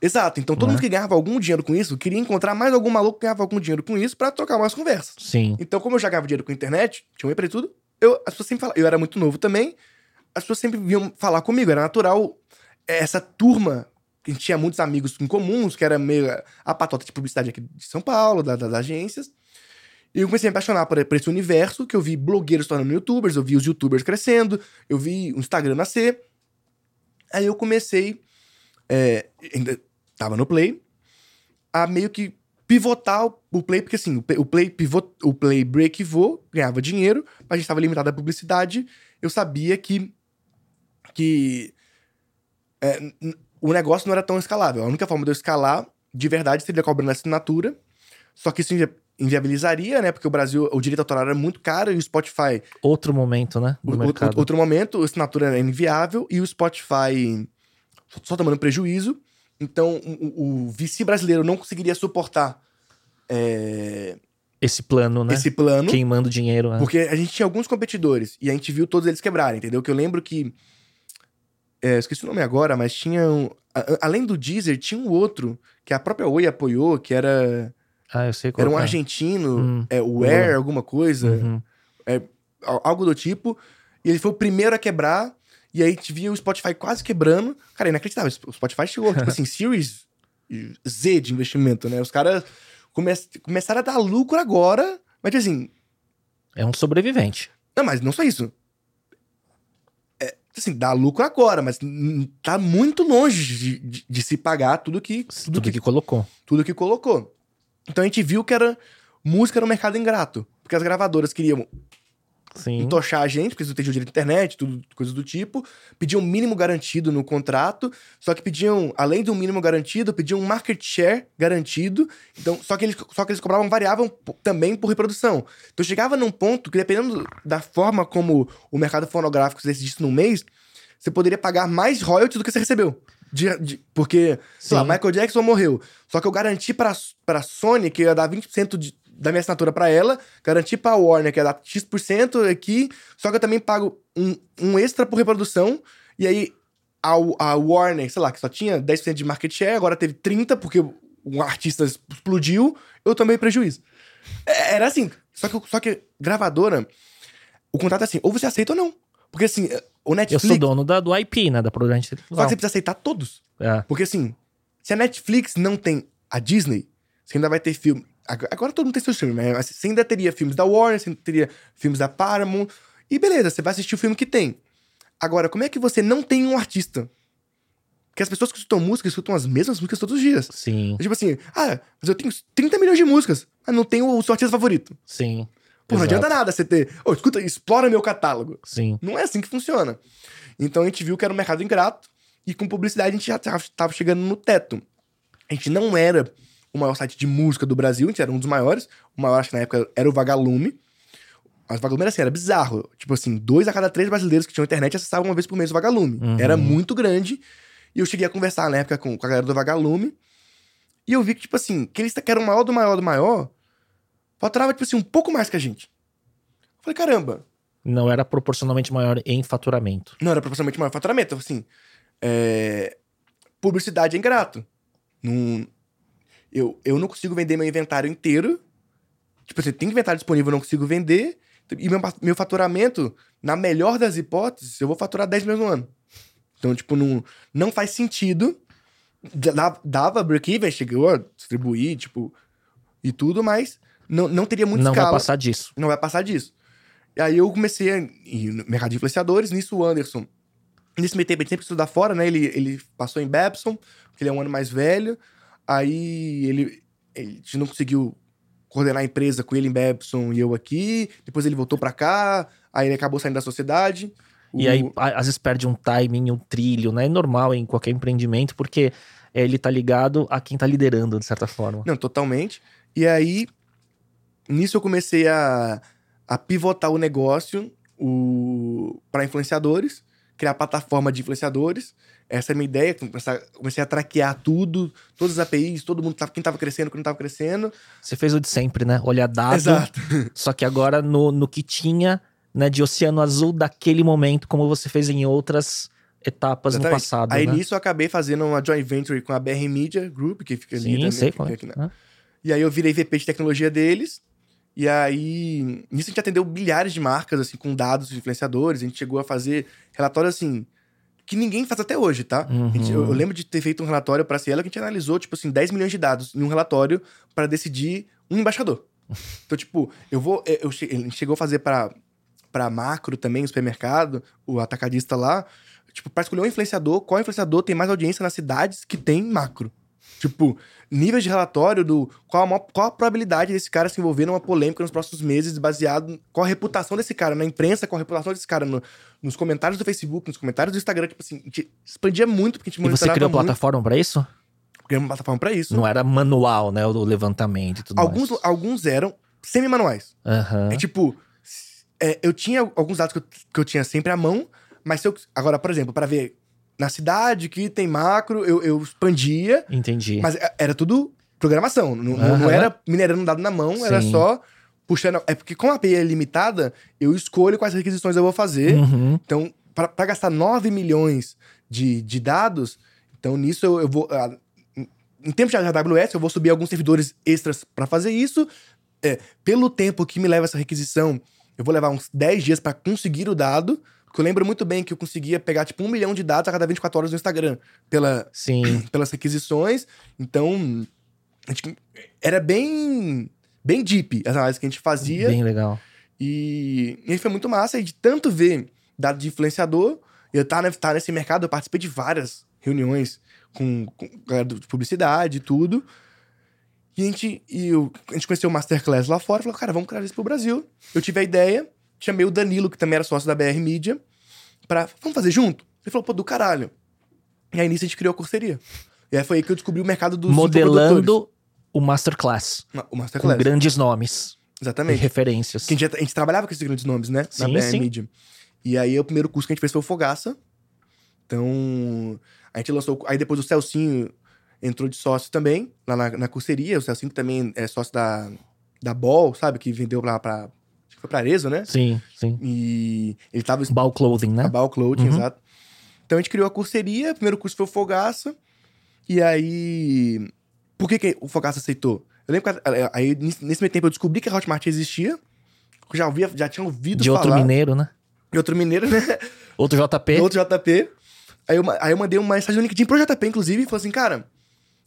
[SPEAKER 2] Exato. Então todo
[SPEAKER 1] Né?
[SPEAKER 2] mundo que ganhava algum dinheiro com isso queria encontrar mais algum maluco que ganhava algum dinheiro com isso pra trocar mais conversas.
[SPEAKER 1] Sim.
[SPEAKER 2] Então, como eu já ganhava dinheiro com a internet, tinha um e tudo, eu, as pessoas sempre falavam. Eu era muito novo também, as pessoas sempre vinham falar comigo. Era natural essa turma. que A gente tinha muitos amigos em comuns, que era meio a patota de publicidade aqui de São Paulo, da- das agências. E eu comecei a me apaixonar por, por esse universo, que eu vi blogueiros tornando youtubers, eu vi os youtubers crescendo, eu vi o Instagram nascer. Aí eu comecei, é, ainda tava no Play, a meio que pivotar o- Play, porque assim, o Play- pivot, o Play breakivou, ganhava dinheiro, mas a gente estava limitado à publicidade, eu sabia que, que é, o negócio não era tão escalável. A única forma de eu escalar, de verdade, seria cobrando assinatura, só que isso inviabilizaria, né? Porque o Brasil, o direito autoral era muito caro e o Spotify
[SPEAKER 1] Outro momento, né?
[SPEAKER 2] O-. Outro, outro momento, a assinatura era inviável e o Spotify só, tomando prejuízo. Então, o, o- VC brasileiro não conseguiria suportar é,
[SPEAKER 1] Esse plano, né?
[SPEAKER 2] esse plano.
[SPEAKER 1] Queimando dinheiro, né?
[SPEAKER 2] Porque a gente tinha alguns competidores e a gente viu todos eles quebrarem, entendeu? Que eu lembro que. É, esqueci o nome agora, mas tinha. um- a- além do Deezer, tinha um outro que a própria Oi apoiou, que era.
[SPEAKER 1] Ah, eu sei qual
[SPEAKER 2] Era um
[SPEAKER 1] é.
[SPEAKER 2] argentino,
[SPEAKER 1] Hum,
[SPEAKER 2] é, o Air, alguma coisa.
[SPEAKER 1] Uhum.
[SPEAKER 2] al- algo do tipo. E ele foi o primeiro a quebrar. E aí gente via o Spotify quase quebrando. Cara, inacreditável. O Spotify chegou, tipo assim, Series Z de investimento, né? Os caras come começaram a dar lucro agora. Mas assim,
[SPEAKER 1] É um sobrevivente.
[SPEAKER 2] não, mas não só isso. É, assim, dá lucro agora, mas tá muito longe de, de- de se pagar tudo que, tudo,
[SPEAKER 1] Tudo
[SPEAKER 2] que,
[SPEAKER 1] que colocou.
[SPEAKER 2] tudo que colocou. Então a gente viu que era música era um mercado ingrato. Porque as gravadoras queriam
[SPEAKER 1] Sim.
[SPEAKER 2] entochar a gente, porque eles não tinham direito à internet, tudo, coisas do tipo. Pediam mínimo garantido no contrato, só que pediam, além do mínimo garantido, pediam um market share garantido. Então, só que eles, só que eles cobravam variável p- também por reprodução. Então chegava num ponto que, dependendo da forma como o mercado fonográfico se decidisse num mês, você poderia pagar mais royalties do que você recebeu. De- de- porque, sei lá. Michael Jackson morreu. Só que eu garanti pra, pra Sony que eu ia dar 20% de, da minha assinatura pra ela, garanti pra Warner que ia dar X% aqui, só que eu também pago um, um extra por reprodução, e aí a, a Warner, sei lá, que só tinha 10% de market share, agora teve 30% porque o artista explodiu, eu tomei prejuízo. É- Era assim, só que, só que gravadora, o contrato é assim, ou você aceita ou não. Porque assim, o
[SPEAKER 1] Eu
[SPEAKER 2] Netflix...
[SPEAKER 1] sou dono da, do IP, né? Da propriedade
[SPEAKER 2] Só que
[SPEAKER 1] intelectual.
[SPEAKER 2] você precisa aceitar todos.
[SPEAKER 1] É.
[SPEAKER 2] Porque assim, se a Netflix não tem a Disney, você ainda vai ter filme. ag- Agora todo mundo tem seus filmes, mas você ainda teria filmes da Warner, você ainda teria filmes da Paramount. E beleza, você vai assistir o filme que tem. Agora, como é que você não tem um artista? Porque as pessoas que escutam música escutam as mesmas músicas todos os dias.
[SPEAKER 1] Sim,
[SPEAKER 2] É tipo assim, ah, mas eu tenho 30 milhões de músicas, mas não tenho o seu artista favorito.
[SPEAKER 1] sim.
[SPEAKER 2] Pô, não adianta nada você ter. Ô, escuta, explora meu catálogo.
[SPEAKER 1] Sim.
[SPEAKER 2] Não é assim que funciona. Então a gente viu que era um mercado ingrato e com publicidade a gente já estava chegando no teto. A gente não era o maior site de música do Brasil, a gente era um dos maiores. O maior, acho que na época, era o Vagalume. Mas o Vagalume era assim, era bizarro. Tipo assim, dois a cada três brasileiros que tinham internet acessavam uma vez por mês o Vagalume.
[SPEAKER 1] Uhum.
[SPEAKER 2] Era muito grande. E eu cheguei a conversar na época com, com a galera do Vagalume. E eu vi que, tipo assim, que eles que eram o maior do maior do maior, faturava, tipo assim, um pouco mais que a gente. Eu falei, caramba,
[SPEAKER 1] Não era proporcionalmente maior em faturamento.
[SPEAKER 2] não era proporcionalmente maior faturamento. Assim, é, publicidade é ingrato. Não, eu, eu não consigo vender meu inventário inteiro. Tipo, você tem inventário disponível, eu não consigo vender. E meu, meu faturamento, na melhor das hipóteses, eu vou faturar 10 milhões no ano. Então, tipo, não, não faz sentido. Da- Dava break-even, chegou a distribuir, tipo, e tudo, mas não, não teria muito
[SPEAKER 1] Não
[SPEAKER 2] escala.
[SPEAKER 1] vai passar disso.
[SPEAKER 2] Não vai passar disso. E aí eu comecei a ir no mercado de influenciadores, nisso o Anderson. Nesse meio tempo, ele sempre estudar fora, né? Ele, ele passou em Babson, porque ele é um ano mais velho. Aí ele, ele a gente não conseguiu coordenar a empresa com ele em Babson e eu aqui. Depois ele voltou pra cá, aí ele acabou saindo da sociedade.
[SPEAKER 1] E
[SPEAKER 2] O-
[SPEAKER 1] aí, às vezes, perde um timing, um trilho, né? É normal em qualquer empreendimento, porque é, ele tá ligado a quem tá liderando, de certa forma.
[SPEAKER 2] Não, totalmente. E aí, nisso eu comecei a, a pivotar o negócio o, para influenciadores, criar plataforma de influenciadores. Essa é a minha ideia. Começar, comecei a traquear tudo, todas as APIs, todo mundo, quem tava crescendo, quem não tava crescendo.
[SPEAKER 1] Você fez o de sempre, né? Olhar dado,
[SPEAKER 2] Exato.
[SPEAKER 1] só que agora no, no que tinha, né, de oceano azul daquele momento, como você fez em outras etapas no
[SPEAKER 2] Exatamente.
[SPEAKER 1] passado,
[SPEAKER 2] Aí
[SPEAKER 1] né?
[SPEAKER 2] nisso eu acabei fazendo uma joint venture com a BR Media Group, que fica ali
[SPEAKER 1] Sim,
[SPEAKER 2] também,
[SPEAKER 1] sei é.
[SPEAKER 2] fica E aí eu virei VP de tecnologia deles. E aí, nisso a gente atendeu milhares de marcas, assim, com dados de influenciadores. A gente chegou a fazer relatórios, assim, que ninguém faz até hoje, tá? A gente- eu,
[SPEAKER 1] Uhum.
[SPEAKER 2] eu lembro de ter feito um relatório pra Cielo que a gente analisou, tipo assim, 10 milhões de dados em um relatório pra decidir um embaixador. Então, tipo, eu vou... Eu, che- ele chegou a fazer pra, pra macro também, o supermercado, o atacadista lá. Tipo, pra escolher um influenciador, qual influenciador tem mais audiência nas cidades que tem macro. Tipo, níveis de relatório do qual a, qual a probabilidade desse cara se envolver numa polêmica nos próximos meses, baseado qual a reputação desse cara na imprensa, qual a reputação desse cara no- nos comentários do Facebook, nos comentários do Instagram. Tipo assim, a gente expandia muito, porque a gente
[SPEAKER 1] E você criou
[SPEAKER 2] muito.
[SPEAKER 1] plataforma pra isso?
[SPEAKER 2] Criamos uma plataforma pra isso.
[SPEAKER 1] Não era manual, né? O levantamento e tudo
[SPEAKER 2] Alguns,
[SPEAKER 1] mais.
[SPEAKER 2] alguns eram semi-manuais.
[SPEAKER 1] Aham.
[SPEAKER 2] É tipo, é, eu tinha alguns dados que eu, que eu tinha sempre à mão, mas se eu. Agora, por exemplo, para ver na cidade que tem macro, eu, eu expandia,
[SPEAKER 1] Entendi.
[SPEAKER 2] mas é- era tudo programação. Não, não- não era minerando dado na mão, era
[SPEAKER 1] Sim.
[SPEAKER 2] só puxando. É porque, como a API é limitada, eu escolho quais requisições eu vou fazer.
[SPEAKER 1] Uhum.
[SPEAKER 2] Então, para gastar 9 milhões de, de dados, então nisso eu, eu vou. ah, em- em tempo de AWS, eu vou subir alguns servidores extras para fazer isso. É, pelo tempo que me leva essa requisição, eu vou levar uns 10 dias para conseguir o dado. Porque eu lembro muito bem que eu conseguia pegar, tipo, um milhão de dados a cada 24 horas no Instagram. Pela,
[SPEAKER 1] Sim.
[SPEAKER 2] pelas requisições. Então, gente- era bem. Bem deep as análises que a gente fazia.
[SPEAKER 1] Bem legal.
[SPEAKER 2] E, e foi muito massa. E de tanto ver dado de influenciador, eu tá, tá nesse mercado, eu participei de várias reuniões com, com galera de publicidade e tudo. E a gente, e eu- a gente conheceu o Masterclass lá fora e falou, cara, vamos criar isso pro Brasil. Eu tive a ideia, chamei o Danilo, que também era sócio da BR Media, pra, vamos fazer junto? Ele falou, pô, do caralho. E aí nisso a gente criou a curseria. E aí foi aí que eu descobri o mercado dos.
[SPEAKER 1] Modelando o Masterclass.
[SPEAKER 2] Ma- O
[SPEAKER 1] Com
[SPEAKER 2] Masterclass,
[SPEAKER 1] grandes nomes e
[SPEAKER 2] exatamente.
[SPEAKER 1] referências.
[SPEAKER 2] Que a, gente, a gente trabalhava com esses grandes nomes, né?
[SPEAKER 1] Sim,
[SPEAKER 2] na BR
[SPEAKER 1] sim.
[SPEAKER 2] Media. E aí o primeiro curso que a gente fez foi o Fogaça. Então, a gente lançou. Aí depois o Celcinho entrou de sócio também, lá na, na curseria. O Celcinho também é sócio da, da Ball, sabe? Que vendeu pra. pra que foi pra Arezzo, né?
[SPEAKER 1] Sim, sim.
[SPEAKER 2] E ele tava.
[SPEAKER 1] Ball Clothing, né?
[SPEAKER 2] A Ball Clothing,
[SPEAKER 1] Uhum.
[SPEAKER 2] exato. Então a gente criou a curseria, o primeiro curso foi o Fogaça. E aí. Por que, que o Fogaça aceitou? Eu lembro que a- aí, nesse meio tempo eu descobri que a Hotmart existia. Eu já, ouvia, já tinha ouvido
[SPEAKER 1] De outro
[SPEAKER 2] falar.
[SPEAKER 1] mineiro, né?
[SPEAKER 2] De outro mineiro, né?
[SPEAKER 1] Outro JP.
[SPEAKER 2] Outro JP. Aí eu, aí eu mandei uma mensagem no LinkedIn pro JP, inclusive, e falei assim, cara,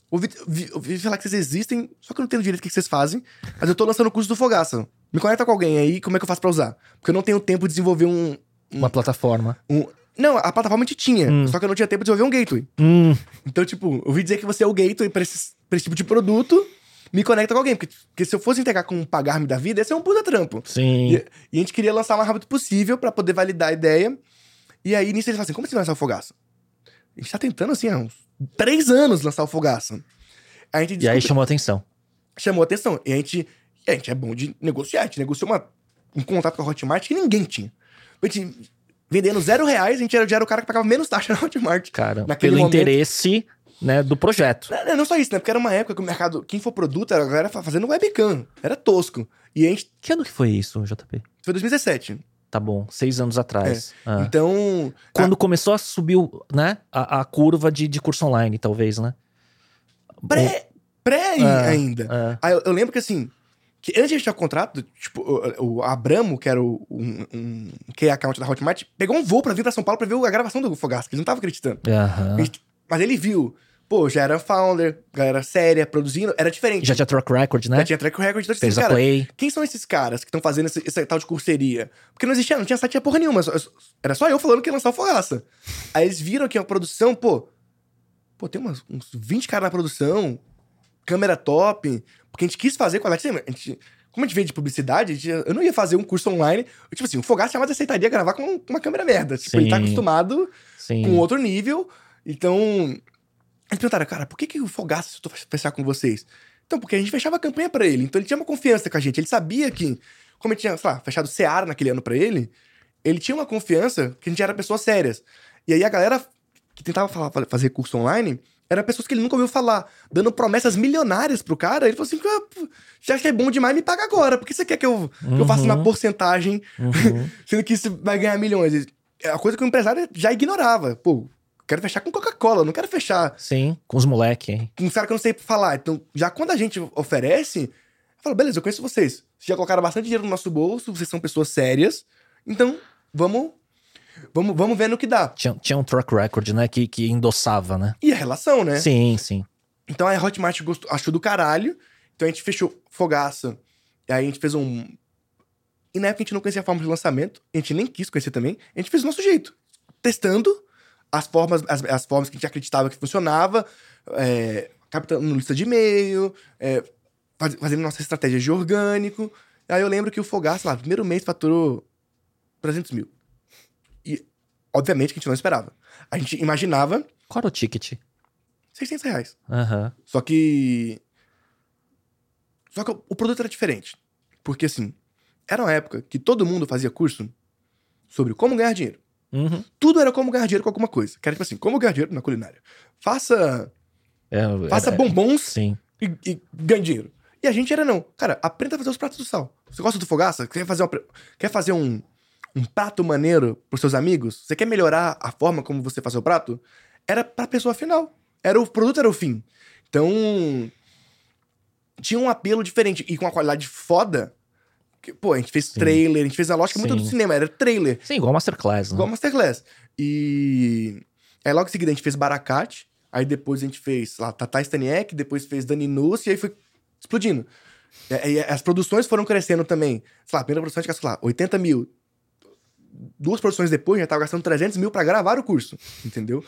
[SPEAKER 2] ouvi, vi- ouvi falar que vocês existem, só que eu não entendo direito o que que vocês fazem, mas eu tô lançando o curso do Fogaça. Me conecta com alguém aí, como é que eu faço pra usar? Porque eu não tenho tempo de desenvolver um...
[SPEAKER 1] Uma plataforma.
[SPEAKER 2] um- Não, a plataforma a gente tinha,
[SPEAKER 1] Hum.
[SPEAKER 2] só que eu não tinha tempo de desenvolver um gateway.
[SPEAKER 1] Hum,
[SPEAKER 2] Então, tipo, eu ouvi dizer que você é o gateway pra esse, pra esse tipo de produto, me conecta com alguém. Porque, porque se eu fosse entregar com um pagar-me da vida, esse é um puta trampo.
[SPEAKER 1] sim.
[SPEAKER 2] E, e a gente queria lançar o mais rápido possível pra poder validar a ideia. E aí, nisso, eles falaram assim: como você vai lançar o Fogaça? A gente tá tentando, assim, há uns três anos lançar o Fogaça. A gente
[SPEAKER 1] E aí chamou atenção.
[SPEAKER 2] chamou a atenção. E a gente, e a gente é bom de negociar. A gente negociou uma, um contrato com a Hotmart que ninguém tinha. A gente vendendo zero reais, a gente era, já era o cara que pagava menos taxa na Hotmart.
[SPEAKER 1] Cara,
[SPEAKER 2] Naquele
[SPEAKER 1] pelo
[SPEAKER 2] momento-
[SPEAKER 1] interesse, né, do projeto.
[SPEAKER 2] Não, não só isso, né? Porque era uma época que o mercado, quem for produto, era a galera fazendo webcam. Era tosco. E a gente.
[SPEAKER 1] Que ano que foi isso, JP?
[SPEAKER 2] Foi 2017.
[SPEAKER 1] Tá bom, seis anos atrás. Ah.
[SPEAKER 2] Então.
[SPEAKER 1] Quando começou a subir, né, a, a curva de, de curso online, talvez, né?
[SPEAKER 2] Pré, pré
[SPEAKER 1] Ah,
[SPEAKER 2] ainda.
[SPEAKER 1] Ah,
[SPEAKER 2] Aí eu, eu lembro que assim, que antes de fechar o contrato, tipo, o, o Abramo, que era o, um, um key account da Hotmart, pegou um voo pra vir pra São Paulo pra ver a gravação do Fogaça, que ele não tava acreditando. gente- Mas ele viu pô, já era founder, galera séria, produzindo, era diferente.
[SPEAKER 1] Já tinha track record, né?
[SPEAKER 2] Já tinha track record. Então,
[SPEAKER 1] Fez a
[SPEAKER 2] cara,
[SPEAKER 1] play.
[SPEAKER 2] quem são esses caras que estão fazendo esse, esse tal de curseria? Porque não existia, não tinha site porra nenhuma. só- Era só eu falando que ia lançar o Fogaça. Aí eles viram que a produção, pô. Pô, tem umas, uns 20 caras na produção, câmera top. Porque a gente quis fazer qualidade. A gente, como a gente veio de publicidade, a gente- eu não ia fazer um curso online. eu, Tipo assim, o Fogaça jamais aceitaria gravar com uma câmera merda. Tipo, ele tá
[SPEAKER 1] Sim.
[SPEAKER 2] acostumado
[SPEAKER 1] Sim.
[SPEAKER 2] com outro nível. Então, eles perguntaram, cara, por que, que o Fogaça aceitou fechar com vocês? Então, porque a gente fechava a campanha pra ele. Então, ele tinha uma confiança com a gente. Ele sabia que, como ele tinha, sei lá, fechado o Seara naquele ano pra ele, ele tinha uma confiança que a gente era pessoas sérias. E aí, a galera que tentava falar- fazer curso online eram pessoas que ele nunca ouviu falar, dando promessas milionárias pro cara. Ele falou assim: "Ah, pô, já que é bom demais, me paga agora. Por que você quer que eu, que eu faça
[SPEAKER 1] Uhum.
[SPEAKER 2] na porcentagem
[SPEAKER 1] Uhum.
[SPEAKER 2] sendo que você vai ganhar milhões. É a coisa que o empresário já ignorava. Pô, quero fechar com Coca-Cola, não quero fechar
[SPEAKER 1] Sim, com os moleque, hein?
[SPEAKER 2] com um cara que eu não sei falar. Então, já quando a gente oferece, eu falo, beleza, eu conheço vocês. Vocês já colocaram bastante dinheiro no nosso bolso, vocês são pessoas sérias. Então, vamos. Vamos, vamos ver no que dá.
[SPEAKER 1] Tinha, tinha um track record, né? Que, que endossava, né?
[SPEAKER 2] E a relação, né?
[SPEAKER 1] Sim, sim.
[SPEAKER 2] Então a Hotmart gostou, achou do caralho. Então a gente fechou Fogaça. E aí a gente fez um. E na época a gente não conhecia a forma de lançamento. A gente nem quis conhecer também. A gente fez do nosso jeito. Testando as formas, as, as formas que a gente acreditava que funcionava. É, captando lista de e-mail. é, faz- fazendo nossa estratégia de orgânico. Aí eu lembro que o Fogaça, lá, primeiro mês faturou 300 mil. Obviamente, que a gente não esperava. A gente imaginava
[SPEAKER 1] Qual era o ticket?
[SPEAKER 2] 600 reais.
[SPEAKER 1] Aham.
[SPEAKER 2] Só que. Só que o produto era diferente. Porque, assim, era uma época que todo mundo fazia curso sobre como ganhar dinheiro.
[SPEAKER 1] Uhum.
[SPEAKER 2] Tudo era como ganhar dinheiro com alguma coisa. Que era tipo assim, como ganhar dinheiro na culinária. Faça,
[SPEAKER 1] É,
[SPEAKER 2] faça
[SPEAKER 1] era-
[SPEAKER 2] bombons
[SPEAKER 1] Sim.
[SPEAKER 2] e, e ganhe dinheiro. E a gente era não. Cara, aprenda a fazer os pratos do sal. Você gosta do fogaça? Quer fazer, uma quer fazer um, um prato maneiro pros seus amigos? Você quer melhorar a forma como você faz o prato? Era pra pessoa final. Era o produto era o fim. Então, tinha um apelo diferente e com uma qualidade foda. Que, pô, a gente fez
[SPEAKER 1] Sim.
[SPEAKER 2] trailer, a gente fez a lógica muito do
[SPEAKER 1] Sim.
[SPEAKER 2] cinema, era trailer.
[SPEAKER 1] Sim, igual Masterclass, né?
[SPEAKER 2] Igual Masterclass. E aí logo em seguida a gente fez Baracate, aí depois a gente fez lá, Tata Staniek, depois fez Dani Nuss, e aí foi explodindo. E, e as produções foram crescendo também. Sei lá, a primeira produção a gente gastou lá 80 mil. Duas produções depois, já tava gastando 300 mil pra gravar o curso, entendeu?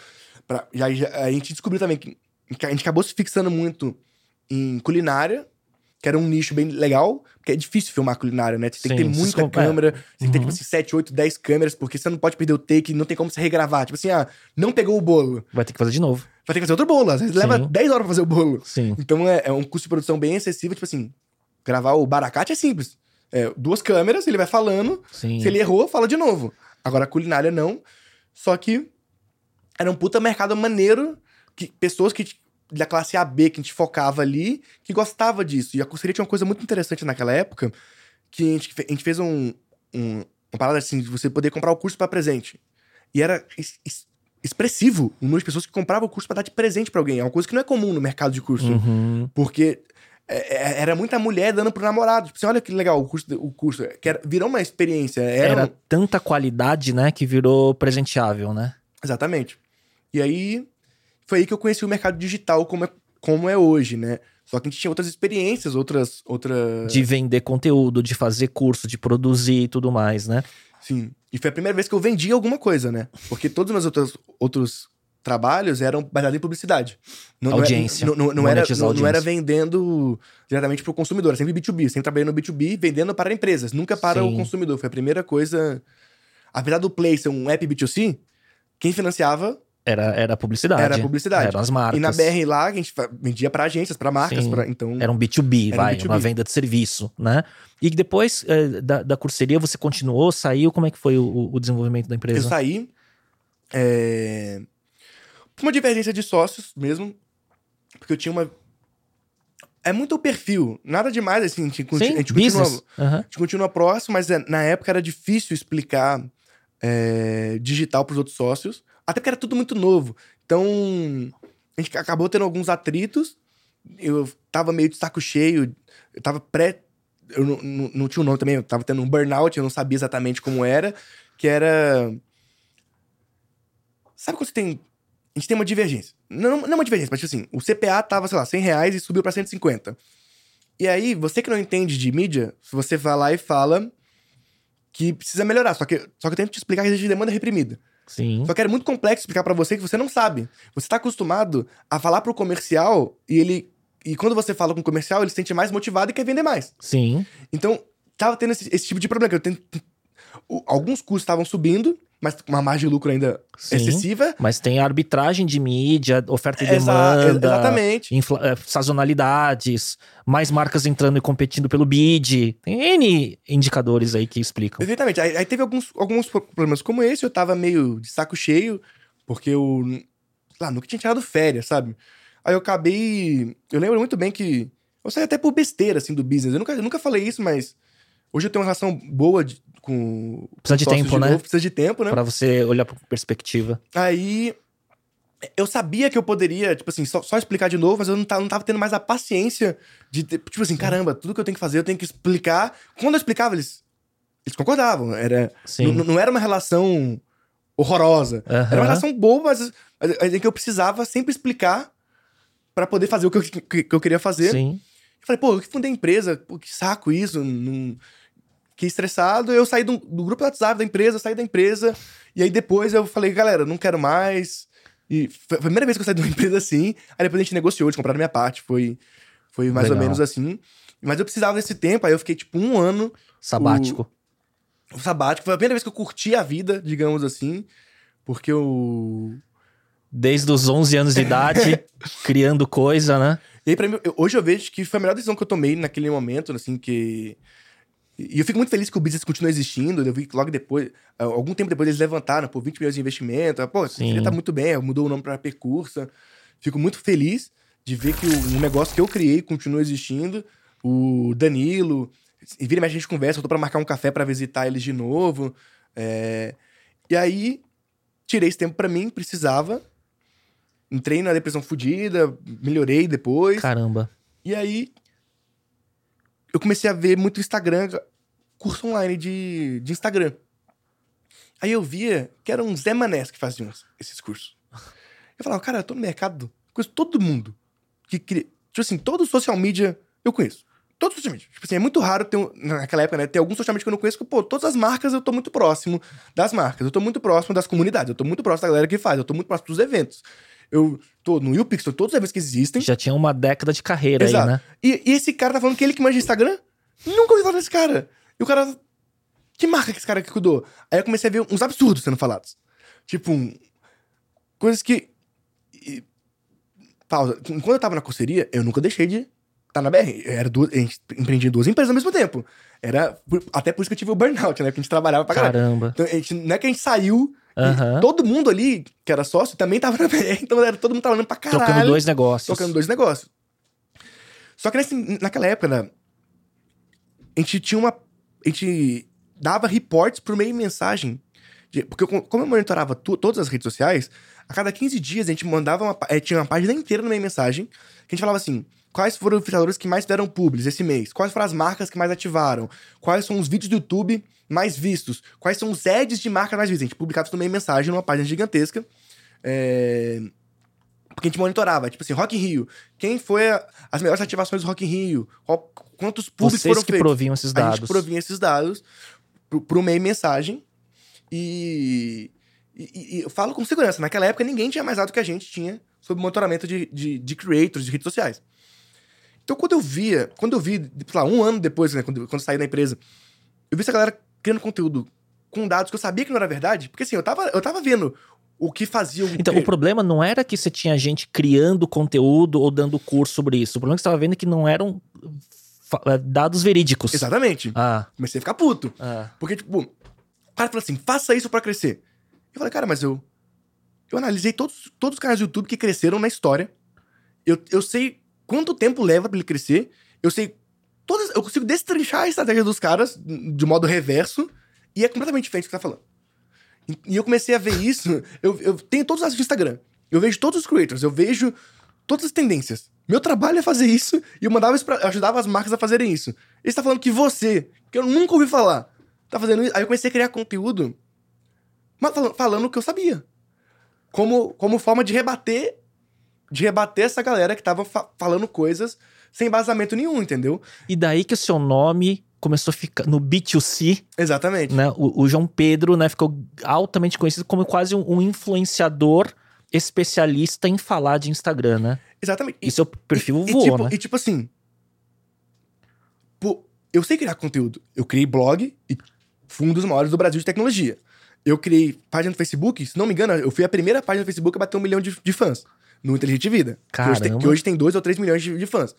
[SPEAKER 2] Pra, aí já- a gente descobriu também que, que a gente acabou se fixando muito em culinária, que era um nicho bem legal, porque é difícil filmar culinária, né? Você tem que
[SPEAKER 1] Sim,
[SPEAKER 2] ter
[SPEAKER 1] vocês
[SPEAKER 2] muita
[SPEAKER 1] é.
[SPEAKER 2] câmera, você tem que ter,
[SPEAKER 1] Uhum.
[SPEAKER 2] tipo assim, 7, 8, 10 câmeras, porque você não pode perder o take, não tem como você regravar. Tipo assim, ah, não pegou o bolo.
[SPEAKER 1] Vai ter que fazer de novo.
[SPEAKER 2] Vai ter que fazer outro bolo. Às vezes
[SPEAKER 1] Sim.
[SPEAKER 2] leva 10 horas pra fazer o bolo.
[SPEAKER 1] Sim.
[SPEAKER 2] Então é, é um custo de produção bem excessivo. Tipo assim, gravar o baracate é simples. É, duas câmeras, ele vai falando.
[SPEAKER 1] Sim.
[SPEAKER 2] Se ele errou, fala de novo. Agora a culinária não. Só que era um puta mercado maneiro. Que, pessoas que da classe AB que a gente focava ali, que gostava disso. E a curseria tinha uma coisa muito interessante naquela época, que a gente, a gente fez um, um- uma parada assim, de você poder comprar o curso para presente. E era es- es- expressivo o número de pessoas que compravam o curso para dar de presente para alguém. É uma coisa que não é comum no mercado de curso.
[SPEAKER 1] Uhum.
[SPEAKER 2] Porque é, é, era muita mulher dando pro namorado. Tipo assim, olha que legal o curso. O curso que era- virou uma experiência. Era,
[SPEAKER 1] Era
[SPEAKER 2] um-
[SPEAKER 1] tanta qualidade, né, que virou presenteável, né?
[SPEAKER 2] Exatamente. E aí, foi aí que eu conheci o mercado digital como é, como é hoje, né? Só que a gente tinha outras experiências, outras... outras...
[SPEAKER 1] De vender conteúdo, de fazer curso, de produzir e tudo mais, né?
[SPEAKER 2] Sim. E foi a primeira vez que eu vendi alguma coisa, né? Porque todos os meus outros, outros trabalhos eram baseados em publicidade. Não, é-
[SPEAKER 1] Audiência.
[SPEAKER 2] Não, não, não era, não, não era
[SPEAKER 1] audiência.
[SPEAKER 2] vendendo diretamente para o consumidor, era sempre B2B. Sempre trabalhei no B2B, vendendo para empresas, nunca para
[SPEAKER 1] Sim.
[SPEAKER 2] o consumidor. Foi a primeira coisa... Apesar do Play ser um app B2C, quem financiava
[SPEAKER 1] Era, era publicidade.
[SPEAKER 2] Era publicidade.
[SPEAKER 1] Eram as marcas.
[SPEAKER 2] E na BR lá, a gente vendia pra agências, pra marcas, pra, então...
[SPEAKER 1] Era um B2B,
[SPEAKER 2] Era um
[SPEAKER 1] vai,
[SPEAKER 2] B2B.
[SPEAKER 1] uma venda de serviço, né? E depois eh, da, da curseria você continuou, saiu, como é que foi o, o desenvolvimento da
[SPEAKER 2] Eu
[SPEAKER 1] empresa?
[SPEAKER 2] saí é, uma divergência de sócios mesmo, porque eu tinha uma... É muito o perfil, nada demais, assim, a gente,
[SPEAKER 1] Sim,
[SPEAKER 2] a gente continua,
[SPEAKER 1] Aham.
[SPEAKER 2] a gente continua próximo, mas é, na época era difícil explicar é, digital pros outros sócios, até porque era tudo muito novo. Então, a gente acabou tendo alguns atritos, eu tava meio de saco cheio, eu tava pré... Eu não, não, não tinha um nome também, eu tava tendo um burnout, eu não sabia exatamente como era, que era... Sabe quando você tem a gente tem uma divergência. Não, não uma divergência, mas tipo assim, o CPA tava, sei lá, 100 reais e subiu pra 150. E aí, você que não entende de mídia, você vai lá e fala que precisa melhorar. Só que, só que eu tento te explicar que existe demanda reprimida.
[SPEAKER 1] Sim.
[SPEAKER 2] Só que era muito complexo explicar pra você que você não sabe. Você tá acostumado a falar pro comercial e ele. E quando você fala com o comercial, ele se sente mais motivado e quer vender mais.
[SPEAKER 1] Sim.
[SPEAKER 2] Então, tava tendo esse, esse tipo de problema. Que eu tento, alguns custos estavam subindo, mas com uma margem de lucro ainda
[SPEAKER 1] Sim.
[SPEAKER 2] excessiva.
[SPEAKER 1] Mas tem arbitragem de mídia, oferta e
[SPEAKER 2] Exa-
[SPEAKER 1] demanda.
[SPEAKER 2] exatamente.
[SPEAKER 1] infla- eh, sazonalidades, mais marcas entrando e competindo pelo bid. Tem N indicadores aí que explicam.
[SPEAKER 2] Exatamente. Aí, aí teve alguns, alguns problemas como esse, eu tava meio de saco cheio, porque eu. Lá, nunca tinha tirado férias, sabe? Aí eu acabei. Eu lembro muito bem que. Eu saí até por besteira, assim, do business. Eu nunca, eu nunca falei isso, mas. Hoje eu tenho uma relação boa de- com.
[SPEAKER 1] Precisa de tempo, né?
[SPEAKER 2] novo, precisa de tempo, né?
[SPEAKER 1] Pra você olhar por perspectiva.
[SPEAKER 2] Aí. Eu sabia que eu poderia, tipo assim, só, só explicar de novo, mas eu não tava, não tava tendo mais a paciência de tipo assim, caramba, tudo que eu tenho que fazer, eu tenho que explicar. Quando eu explicava, eles, eles concordavam. Era,
[SPEAKER 1] Sim.
[SPEAKER 2] Não era uma relação horrorosa. Era
[SPEAKER 1] Aham.
[SPEAKER 2] uma relação boa, mas, mas em que eu precisava sempre explicar pra poder fazer o que eu, que, que eu queria fazer.
[SPEAKER 1] Sim.
[SPEAKER 2] Eu falei, pô, eu que fundei a empresa, pô, que saco isso, não... fiquei estressado. Eu saí do, do grupo do WhatsApp da empresa, saí da empresa, e aí depois eu falei, galera, não quero mais. E foi a primeira vez que eu saí de uma empresa assim. Aí depois a gente negociou, eles compraram minha parte, foi, foi mais ou
[SPEAKER 1] Legal.
[SPEAKER 2] menos assim. Mas eu precisava desse tempo, aí eu fiquei tipo um ano
[SPEAKER 1] Sabático.
[SPEAKER 2] o sabático. Foi a primeira vez que eu curti a vida, digamos assim. Porque eu.
[SPEAKER 1] Desde os 11 anos de idade, criando coisa, né?
[SPEAKER 2] E aí, pra mim, eu- hoje eu vejo que foi a melhor decisão que eu tomei naquele momento, assim, que. E eu fico muito feliz que o business continua existindo. Eu vi que logo depois, algum tempo depois, eles levantaram, por 20 milhões de investimento. Pô, já tá muito bem, mudou o nome pra Percursa. Fico muito feliz de ver que o, negócio que eu criei continua existindo. O Danilo, e vira e mexe a gente conversa, eu tô pra marcar um café pra visitar eles de novo. É, E aí, tirei esse tempo pra mim, precisava. Entrei na depressão fodida, melhorei depois.
[SPEAKER 1] Caramba.
[SPEAKER 2] E aí, eu comecei a ver muito Instagram, curso online de, de Instagram. Aí eu via que eram Zé Manés que faziam esses cursos. Eu falava, cara, eu tô no mercado, conheço todo mundo. Que, tipo assim, todo social media eu conheço. Todo social media. Tipo assim, é muito raro ter, naquela época, né? Ter algum social media que eu não conheço, que, pô, todas as marcas eu tô muito próximo das marcas. Eu tô muito próximo das comunidades. Eu tô muito próximo da galera que faz. Eu tô muito próximo dos eventos. Eu tô no YouPix, tô em todos os eventos que existem.
[SPEAKER 1] Já tinha uma década de carreira
[SPEAKER 2] Exato.
[SPEAKER 1] aí, né?
[SPEAKER 2] E, e esse cara tá falando que ele que manja Instagram? Nunca ouvi falar desse cara. E o cara. Que marca que esse cara que cuidou? Aí eu comecei a ver uns absurdos sendo falados. Tipo, um- coisas que. e- pausa. Quando eu tava na corseria, eu nunca deixei de estar na BR. Era duas, a gente empreendia em duas empresas ao mesmo tempo. Era. até por isso que eu tive o burnout, né? Porque a gente trabalhava pra.
[SPEAKER 1] Caramba.
[SPEAKER 2] Então, a gente, não é que a gente saiu.
[SPEAKER 1] Aham.
[SPEAKER 2] todo mundo ali, que era sócio, também tava na BR. Então era, todo mundo trabalhando pra caralho
[SPEAKER 1] Trocando dois negócios.
[SPEAKER 2] tocando dois negócios. Só que nesse- naquela época, né, a gente tinha uma. A gente dava reports por meio de mensagem. de- porque eu- como eu monitorava tu- todas as redes sociais, a cada 15 dias a gente mandava uma. eh, tinha uma página inteira no meio mensagem que a gente falava assim. Quais foram os influenciadores que mais deram publis esse mês? Quais foram as marcas que mais ativaram? Quais são os vídeos do YouTube mais vistos? Quais são os ads de marca mais vistos? A gente publicava meio mensagem numa página gigantesca. É, porque a gente monitorava, tipo assim, Rock in Rio. Quem foi a- as melhores ativações do Rock in Rio? Qual- quantos públicos
[SPEAKER 1] Vocês
[SPEAKER 2] foram
[SPEAKER 1] que
[SPEAKER 2] feitos?
[SPEAKER 1] proviam esses
[SPEAKER 2] A
[SPEAKER 1] dados.
[SPEAKER 2] gente provinha esses dados pro, pro meio mensagem. E, e- e eu falo com segurança. Naquela época, ninguém tinha mais dado que a gente tinha sobre monitoramento de, de, de creators, de redes sociais. Então, quando eu via, quando eu vi, sei lá, um ano depois, né, quando, quando eu saí da empresa, eu vi essa galera criando conteúdo com dados que eu sabia que não era verdade, porque assim, eu tava, eu tava vendo o que fazia o.
[SPEAKER 1] Então, o problema não era que você tinha gente criando conteúdo ou dando curso sobre isso. O problema é que você estava vendo que não eram eh, dados verídicos.
[SPEAKER 2] Exatamente.
[SPEAKER 1] Ah,
[SPEAKER 2] Comecei a ficar puto.
[SPEAKER 1] ah.
[SPEAKER 2] Porque, tipo, o cara falou assim: faça isso pra crescer. Eu falei, cara, mas eu. Eu analisei todos, todos os canais do YouTube que cresceram na história. Eu, eu sei quanto tempo leva pra ele crescer. Eu sei. Todas, eu consigo destrinchar a estratégia dos caras de modo reverso. E é completamente diferente do que tá falando. E, e eu comecei a ver isso. Eu, eu tenho todos os do Instagram. Eu vejo todos os creators. Eu vejo todas as tendências. Meu trabalho é fazer isso. E eu mandava isso pra, eu ajudava as marcas a fazerem isso. Ele está falando que você, que eu nunca ouvi falar, tá fazendo isso. Aí eu comecei a criar conteúdo mas falando, falando o que eu sabia. como, como forma de rebater de rebater essa galera que tava fa falando coisas sem embasamento nenhum, entendeu?
[SPEAKER 1] E daí que o seu nome começou a ficar no B2C,
[SPEAKER 2] Exatamente.
[SPEAKER 1] né? O, o João Pedro, né, ficou altamente conhecido como quase um, um influenciador especialista em falar de Instagram, né?
[SPEAKER 2] Exatamente.
[SPEAKER 1] E seu perfil
[SPEAKER 2] e,
[SPEAKER 1] voou,
[SPEAKER 2] tipo,
[SPEAKER 1] né?
[SPEAKER 2] E tipo assim. Pô, eu sei criar conteúdo. Eu criei blog e fui um dos maiores do Brasil de tecnologia. Eu criei página no Facebook, se não me engano, eu fui a primeira página no Facebook a bater um milhão de, de fãs no Inteligente Vida. Que hoje, tem,
[SPEAKER 1] Caramba.
[SPEAKER 2] que hoje tem dois ou três milhões de, de fãs.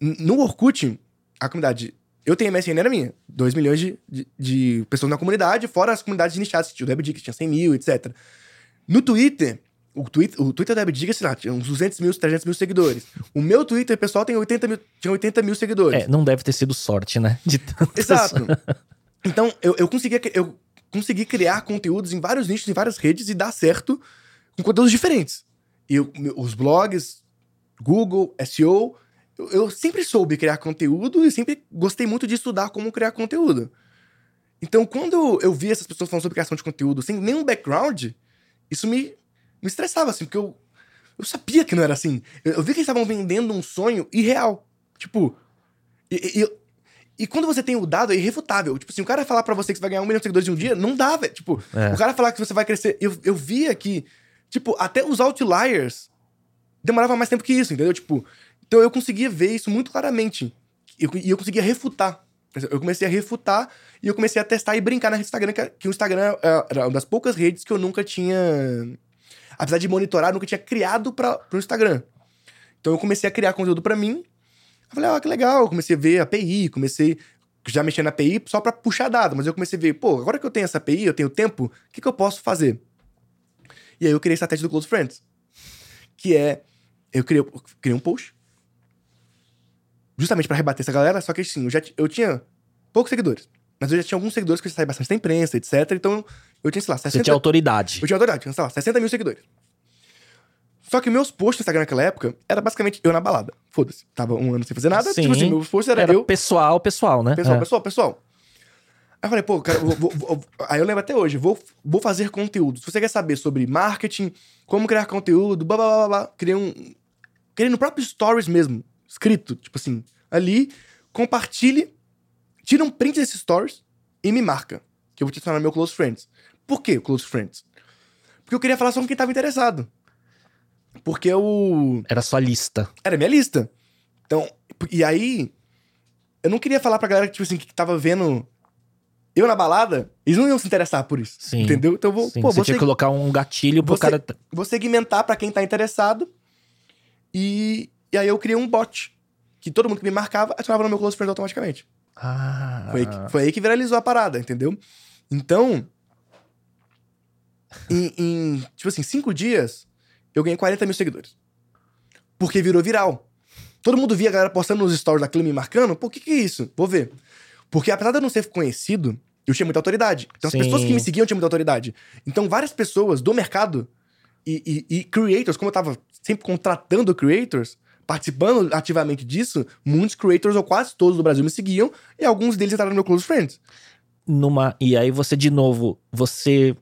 [SPEAKER 2] N- No Orkut, a comunidade. Eu tenho MSN, era minha. 2 milhões de, de, de pessoas na comunidade, fora as comunidades nichadas, que tinha o WebDick, que tinha 100 mil, etc. No Twitter, o Twitter, o Twitter da WebDick, sei lá, tinha uns 200 mil, 300 mil seguidores. O meu Twitter, pessoal, tem 80 mil, tinha 80 mil seguidores.
[SPEAKER 1] É, não deve ter sido sorte, né? De tantas-
[SPEAKER 2] Exato. Então, eu, eu, conseguia, eu consegui criar conteúdos em vários nichos, em várias redes e dar certo com conteúdos diferentes. E eu- os blogs, Google, SEO, eu, eu sempre soube criar conteúdo e sempre gostei muito de estudar como criar conteúdo. Então, quando eu vi essas pessoas falando sobre criação de conteúdo sem nenhum background, isso me, me estressava, assim, porque eu, eu sabia que não era assim. Eu, eu vi que eles estavam vendendo um sonho irreal. Tipo, e, e- e- quando você tem o dado, é irrefutável. Tipo assim, o cara falar pra você que você vai ganhar um milhão de seguidores em um dia, não dá, velho. Tipo,
[SPEAKER 1] É.
[SPEAKER 2] o cara falar que você vai crescer. Eu, eu via que, tipo, até os outliers demorava mais tempo que isso, entendeu? Tipo, então eu conseguia ver isso muito claramente. E eu, eu conseguia refutar. Eu comecei a refutar e eu comecei a testar e brincar na Instagram, que, o Instagram é- era uma das poucas redes que eu nunca tinha. Apesar de monitorar, nunca tinha criado para pro Instagram. Então eu comecei a criar conteúdo pra mim. Eu falei, ah, que legal. Eu comecei a ver API, comecei já mexer na API só pra puxar dado, mas eu comecei a ver, pô, agora que eu tenho essa API, eu tenho tempo, o que, que eu posso fazer? E aí eu criei a estratégia do Close Friends. Que é. Eu criei, eu criei um post. Justamente pra rebater essa galera, só que assim, eu, já, eu tinha poucos seguidores. Mas eu já tinha alguns seguidores que eu saí bastante da imprensa, etc. Então eu tinha, sei lá, 60.
[SPEAKER 1] Você tinha autoridade.
[SPEAKER 2] Eu tinha autoridade, tinha, sei lá, 60 mil seguidores. Só que meus posts no Instagram naquela época era basicamente eu na balada. Foda-se. Tava um ano sem fazer nada.
[SPEAKER 1] Sim.
[SPEAKER 2] Tipo assim, meus posts era,
[SPEAKER 1] Era
[SPEAKER 2] eu.
[SPEAKER 1] pessoal, pessoal, né?
[SPEAKER 2] Pessoal,
[SPEAKER 1] É.
[SPEAKER 2] pessoal, pessoal. Aí eu falei, pô, cara, eu vou, vou- vou- aí eu lembro até hoje, vou, vou fazer conteúdo. Se você quer saber sobre marketing, como criar conteúdo, blá blá blá blá, criei um. Criei no próprio Stories mesmo, escrito, tipo assim, ali, compartilhe, tira um print desses stories e me marca. Que eu vou te adicionar no meu Close Friends. Por que Close Friends? Porque eu queria falar só com quem tava interessado. Porque eu.
[SPEAKER 1] Era sua lista.
[SPEAKER 2] Era minha lista. Então, e aí, eu não queria falar pra galera que, tipo assim, que tava vendo eu na balada, eles não iam se interessar por isso.
[SPEAKER 1] Sim.
[SPEAKER 2] Entendeu? Então eu vou,
[SPEAKER 1] Sim,
[SPEAKER 2] pô,
[SPEAKER 1] você
[SPEAKER 2] vou,
[SPEAKER 1] tinha que colocar um gatilho pro
[SPEAKER 2] você-
[SPEAKER 1] cara.
[SPEAKER 2] vou segmentar pra quem tá interessado. E, e aí eu criei um bot. Que todo mundo que me marcava adicionava no meu close friends automaticamente.
[SPEAKER 1] Ah.
[SPEAKER 2] Foi, aí que, foi aí que viralizou a parada, entendeu? Então, em, em, tipo assim, cinco dias, eu ganhei 40 mil seguidores. Porque virou viral. Todo mundo via a galera postando nos stories daquilo me marcando. Pô, o que, que é isso? Vou ver. Porque apesar de eu não ser conhecido, eu tinha muita autoridade. Então as
[SPEAKER 1] Sim.
[SPEAKER 2] pessoas que me seguiam tinham muita autoridade. Então várias pessoas do mercado e, e- e creators, como eu tava sempre contratando creators, participando ativamente disso, muitos creators, ou quase todos do Brasil, me seguiam, e alguns deles entraram no meu Close Friends.
[SPEAKER 1] Numa... E aí você, de novo, você.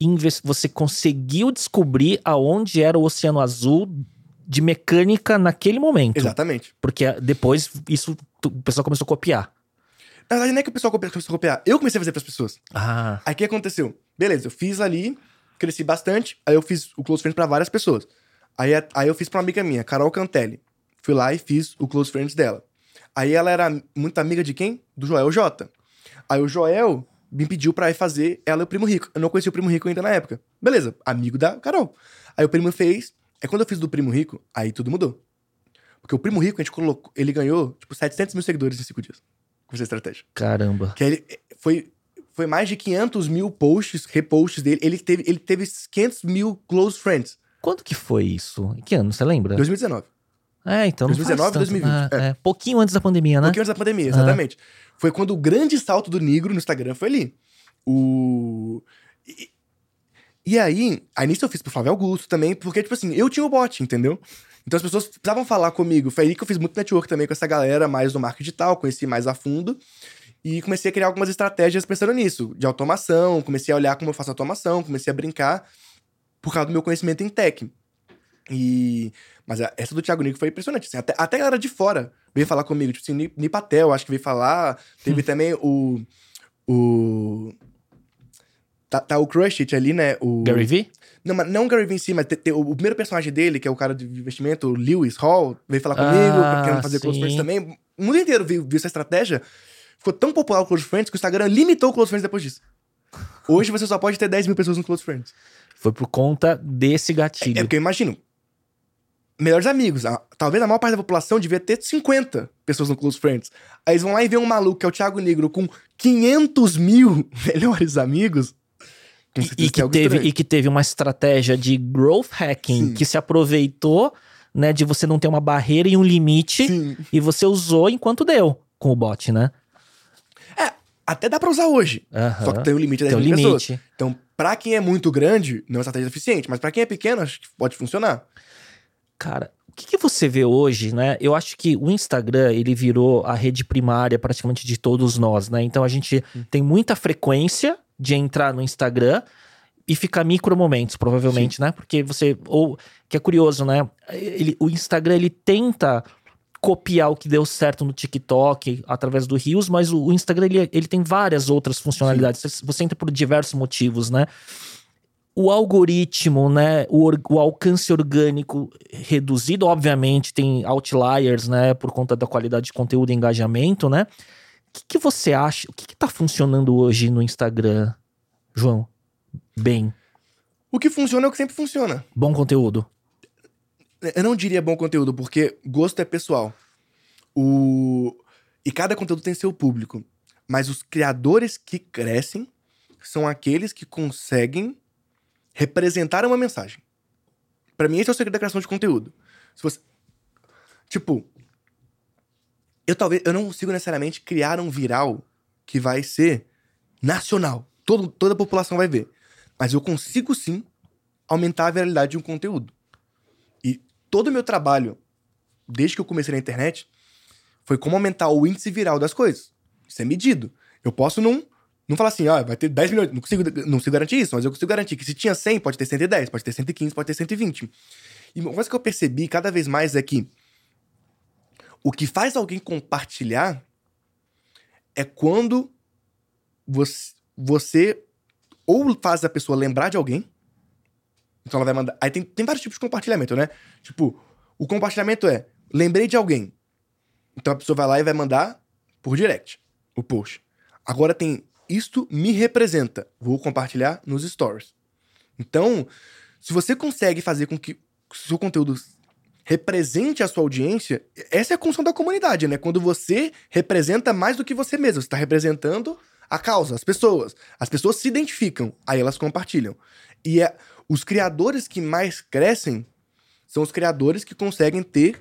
[SPEAKER 1] inves- Você conseguiu descobrir aonde era o Oceano Azul de mecânica naquele momento.
[SPEAKER 2] Exatamente.
[SPEAKER 1] Porque depois isso o pessoal começou a copiar.
[SPEAKER 2] Na verdade, não é que o pessoal começou a copiar. Eu comecei a fazer pras pessoas.
[SPEAKER 1] Ah.
[SPEAKER 2] Aí o que aconteceu? Beleza, eu fiz ali, cresci bastante, aí eu fiz o Close Friends pra várias pessoas. Aí, aí eu fiz pra uma amiga minha, Carol Cantelli. Fui lá e fiz o Close Friends dela. Aí ela era muito amiga de quem? Do Joel J. Aí o Joel me pediu pra ir fazer ela e o Primo Rico. Eu não conhecia o Primo Rico ainda na época. Beleza, amigo da Carol. Aí o Primo fez. Aí quando eu fiz do Primo Rico, aí tudo mudou. Porque o Primo Rico, a gente colocou. Ele ganhou, tipo, 700 mil seguidores em cinco dias. Com essa estratégia.
[SPEAKER 1] Caramba.
[SPEAKER 2] Que ele foi, foi mais de 500 mil posts, reposts dele. Ele teve, ele teve 500 mil close friends.
[SPEAKER 1] Quando que foi isso? Em que ano? Você lembra?
[SPEAKER 2] 2019.
[SPEAKER 1] É, então. não faz
[SPEAKER 2] 2019,
[SPEAKER 1] tanto.
[SPEAKER 2] 2020,
[SPEAKER 1] É, é. Pouquinho antes da pandemia, né?
[SPEAKER 2] pouquinho antes da pandemia, exatamente. Foi quando o grande salto do negro no Instagram foi ali. O. E, e aí, aí nisso eu fiz pro Flávio Augusto também, porque, tipo assim, eu tinha o bot, entendeu? Então as pessoas precisavam falar comigo. Foi aí que eu fiz muito network também com essa galera mais do marketing digital, conheci mais a fundo. E comecei a criar algumas estratégias pensando nisso, de automação, comecei a olhar como eu faço automação, comecei a brincar. por causa do meu conhecimento em tech. E... Mas essa do Thiago Nico foi impressionante. assim, até, até a galera de fora veio falar comigo. Tipo assim, Ni- Nipatel, acho que veio falar. Teve também o. O. Tá, tá o Crush It ali, né? O...
[SPEAKER 1] Gary Vee?
[SPEAKER 2] Não, mas não o Gary Vee em si, mas te- te- o, o primeiro personagem dele, que é o cara de investimento, o Lewis Hall, veio falar comigo,
[SPEAKER 1] Ah,
[SPEAKER 2] querendo fazer Close. Friends também. O mundo inteiro viu, viu essa estratégia. Ficou tão popular o Close Friends que o Instagram limitou o Close Friends depois disso. Hoje você só pode ter 10 mil pessoas no Close Friends.
[SPEAKER 1] Foi por conta desse
[SPEAKER 2] É
[SPEAKER 1] gatilho.
[SPEAKER 2] porque eu imagino. Melhores amigos. a- talvez a maior parte da população devia ter 50 pessoas no Close Friends. Aí eles vão lá e vê um maluco que é o Thiago Negro com 500 mil melhores amigos.
[SPEAKER 1] E, que
[SPEAKER 2] algo
[SPEAKER 1] teve,
[SPEAKER 2] estranho.
[SPEAKER 1] e que teve uma estratégia de growth hacking
[SPEAKER 2] Sim.
[SPEAKER 1] que se aproveitou né, de você não ter uma barreira e um limite
[SPEAKER 2] Sim.
[SPEAKER 1] e você usou enquanto deu com o bot, né?
[SPEAKER 2] É, até dá pra usar hoje. Só que tem um limite de 10
[SPEAKER 1] Tem um
[SPEAKER 2] mil pessoas.
[SPEAKER 1] limite.
[SPEAKER 2] Então, pra quem é muito grande, não é uma estratégia eficiente. Mas pra quem é pequeno, acho que pode funcionar.
[SPEAKER 1] Cara, o que, que você vê hoje, né? Eu acho que o Instagram, ele virou a rede primária praticamente de todos nós, né? Então a gente
[SPEAKER 2] Hum.
[SPEAKER 1] tem muita frequência de entrar no Instagram e ficar micro momentos, provavelmente, né? Porque você ou que é curioso, né? Ele, o Instagram ele tenta copiar o que deu certo no TikTok através do Reels, mas o, o Instagram ele, ele tem várias outras funcionalidades. Você, você entra por diversos motivos, né? O algoritmo, né? O, o alcance orgânico reduzido, obviamente, tem outliers, né? Por conta da qualidade de conteúdo e engajamento, né? O que, que você acha? O que, que tá funcionando hoje no Instagram, João? Bem,
[SPEAKER 2] O que funciona é o que sempre funciona.
[SPEAKER 1] bom conteúdo.
[SPEAKER 2] Eu não diria bom conteúdo, porque gosto é pessoal. O... E cada conteúdo tem seu público. Mas os criadores que crescem são aqueles que conseguem representar uma mensagem. Pra mim, esse é o segredo da criação de conteúdo. Se você... Tipo, eu talvez eu não consigo necessariamente criar um viral que vai ser nacional. Todo, toda a população vai ver. Mas eu consigo sim aumentar a viralidade de um conteúdo. E todo o meu trabalho, desde que eu comecei na internet, foi como aumentar o índice viral das coisas. Isso é medido. Eu posso não, não falar assim, ah, vai ter 10 milhões. Não consigo, não consigo garantir isso, mas eu consigo garantir que se tinha 100, pode ter 110, pode ter 115, pode ter 120. E uma coisa que eu percebi cada vez mais é que o que faz alguém compartilhar é quando você, você ou faz a pessoa lembrar de alguém, então ela vai mandar. Aí tem, tem vários tipos de compartilhamento, né? Tipo, o compartilhamento é lembrei de alguém. Então a pessoa vai lá e vai mandar por direct o post. Agora tem isto me representa. Vou compartilhar nos stories. Então, se você consegue fazer com que seu conteúdo represente a sua audiência, essa é a função da comunidade, né? Quando você representa mais do que você mesmo. Você está representando a causa, as pessoas. As pessoas se identificam, aí elas compartilham. E é, os criadores que mais crescem são os criadores que conseguem ter,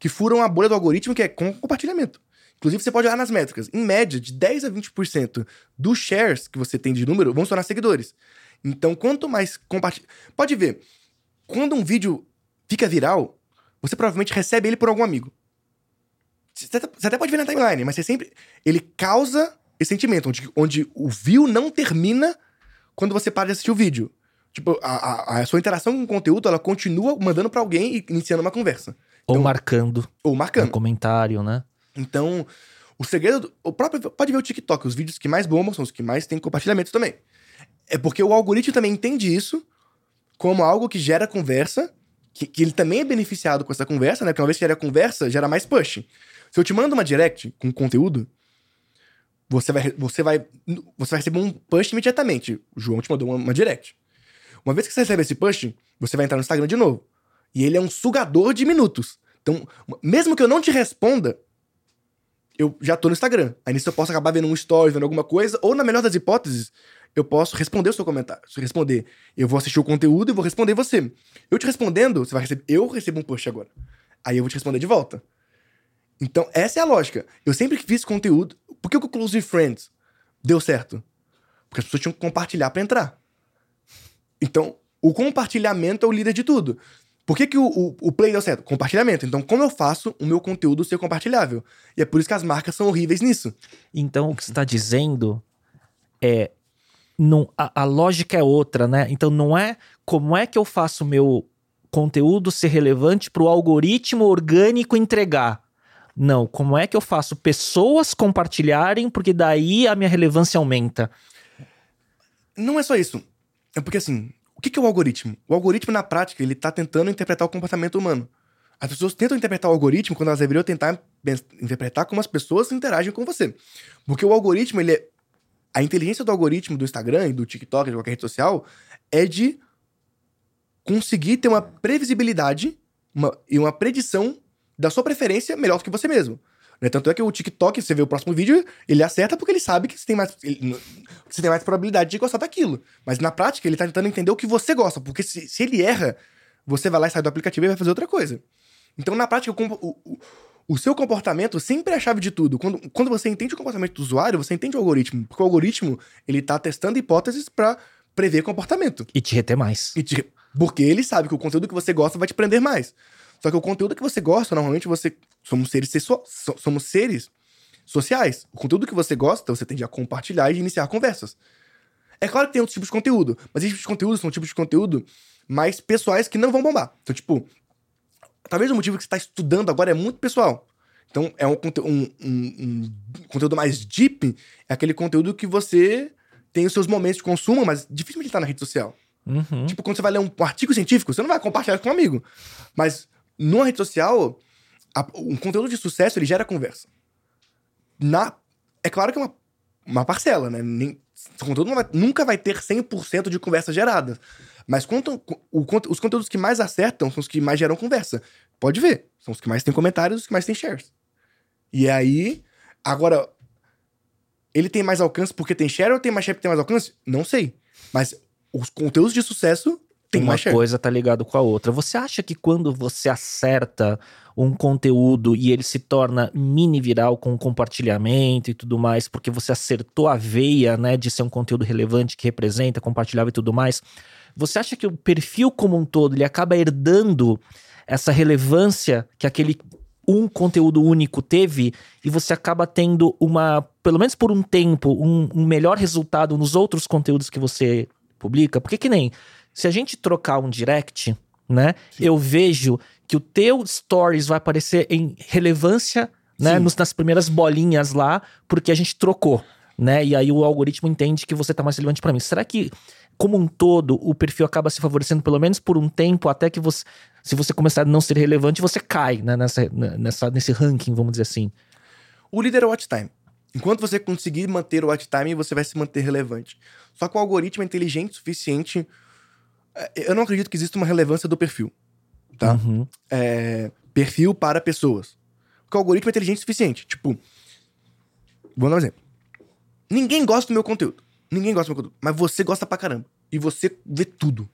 [SPEAKER 2] que furam a bolha do algoritmo, que é com compartilhamento. Inclusive, você pode olhar nas métricas. Em média, de 10 a 20% dos shares que você tem de número vão se tornar seguidores. Então, quanto mais compartilha. Pode ver, quando um vídeo fica viral, você provavelmente recebe ele por algum amigo. Você até, pode ver na timeline, mas você sempre. Ele causa esse sentimento, onde, onde o view não termina quando você para de assistir o vídeo. Tipo, a, a, a sua interação com o conteúdo, ela continua mandando pra alguém e iniciando uma conversa.
[SPEAKER 1] Ou
[SPEAKER 2] Então-
[SPEAKER 1] marcando
[SPEAKER 2] Ou marcando.
[SPEAKER 1] comentário, né?
[SPEAKER 2] Então, o segredo. do- O próprio. Pode ver o TikTok, os vídeos que mais bombam são os que mais têm compartilhamentos também. É porque o algoritmo também entende isso como algo que gera conversa, que, que ele também é beneficiado com essa conversa, né? Porque uma vez que gera conversa, gera mais push. Se eu te mando uma direct com conteúdo, você vai, você vai, você vai receber um push imediatamente. O João te mandou uma, uma direct. Uma vez que você recebe esse push, você vai entrar no Instagram de novo. E ele é um sugador de minutos. Então, mesmo que eu não te responda, eu já tô no Instagram. Aí nisso eu posso acabar vendo um story, vendo alguma coisa, ou na melhor das hipóteses, eu posso responder o seu comentário. Se responder, eu vou assistir o conteúdo e vou responder você. Eu te respondendo, você vai receber. Eu recebo um push agora. Aí eu vou te responder de volta. Então, essa é a lógica. Eu sempre fiz conteúdo. Por que o Close Friends deu certo? Porque as pessoas tinham que compartilhar pra entrar. Então, o compartilhamento é o líder de tudo. Por que, que o, o, o Play deu certo? Compartilhamento. Então, como eu faço o meu conteúdo ser compartilhável? E é por isso que as marcas são horríveis nisso.
[SPEAKER 1] Então, o que você está dizendo é não, a, a lógica é outra, né? Então não é como é que eu faço meu conteúdo ser relevante para o algoritmo orgânico entregar. Não, como é que eu faço pessoas compartilharem, porque daí a minha relevância aumenta.
[SPEAKER 2] Não é só isso. É porque assim, o que é o algoritmo? O algoritmo, na prática, ele tá tentando interpretar o comportamento humano. As pessoas tentam interpretar o algoritmo quando elas deveriam tentar interpretar como as pessoas interagem com você. Porque o algoritmo, ele é. A inteligência do algoritmo do Instagram e do TikTok, de qualquer rede social, é de conseguir ter uma previsibilidade uma, e uma predição da sua preferência melhor do que você mesmo. Né? Tanto é que o TikTok, você vê o próximo vídeo, ele acerta porque ele sabe que você tem mais, ele, você tem mais probabilidade de gostar daquilo. Mas na prática, ele tá tentando entender o que você gosta. Porque se, se ele erra, você vai lá e sai do aplicativo e vai fazer outra coisa. Então, na prática, o, o, o seu comportamento sempre é a chave de tudo. Quando, quando você entende o comportamento do usuário, você entende o algoritmo. Porque o algoritmo, ele tá testando hipóteses para prever comportamento.
[SPEAKER 1] E te reter mais.
[SPEAKER 2] E te, porque ele sabe que o conteúdo que você gosta vai te prender mais. Só que o conteúdo que você gosta, normalmente você. Somos seres, somos seres sociais. O conteúdo que você gosta, você tende a compartilhar e iniciar conversas. É claro que tem outros tipos de conteúdo, mas esses tipos de conteúdo são tipos de conteúdo mais pessoais que não vão bombar. Então, tipo, talvez o motivo que você está estudando agora é muito pessoal. Então, é um, um, um, um, conteúdo mais deep, é aquele conteúdo que você tem os seus momentos de consumo, mas dificilmente está na rede social.
[SPEAKER 1] Uhum.
[SPEAKER 2] Tipo, quando você vai ler um artigo científico, você não vai compartilhar com um amigo. Mas numa rede social, a, um conteúdo de sucesso, ele gera conversa. Na, é claro que é uma, uma parcela, né? Nem, conteúdo vai, nunca vai ter 100% de conversa gerada. Mas o, os conteúdos que mais acertam são os que mais geram conversa. Pode ver. São os que mais têm comentários, os que mais têm shares. E aí, agora, ele tem mais alcance porque tem share ou tem mais share porque tem mais alcance? Não sei. Mas os conteúdos de sucesso tem
[SPEAKER 1] uma coisa tá ligado com a outra. Você acha que quando você acerta um conteúdo e ele se torna mini viral com compartilhamento e tudo mais, porque você acertou a veia, né, de ser um conteúdo relevante que representa, compartilhável e tudo mais, você acha que o perfil como um todo ele acaba herdando essa relevância que aquele um conteúdo único teve e você acaba tendo uma, pelo menos por um tempo, um, um melhor resultado nos outros conteúdos que você publica? Porque que nem se a gente trocar um direct, né? Sim. Eu vejo que o teu stories vai aparecer em relevância, né? Nos, nas primeiras bolinhas lá, porque a gente trocou, né? E aí o algoritmo entende que você tá mais relevante para mim. Será que, como um todo, o perfil acaba se favorecendo pelo menos por um tempo, até que você. Se você começar a não ser relevante, você cai né? nessa, nessa, nesse ranking, vamos dizer assim.
[SPEAKER 2] O líder é o watch time. Enquanto você conseguir manter o watch time, você vai se manter relevante. Só que o algoritmo é inteligente o suficiente eu não acredito que exista uma relevância do perfil, tá?
[SPEAKER 1] Uhum.
[SPEAKER 2] É, perfil para pessoas. Porque o algoritmo é inteligente o suficiente. Tipo, vou dar um exemplo. Ninguém gosta do meu conteúdo. Ninguém gosta do meu conteúdo. Mas você gosta pra caramba. E você vê tudo.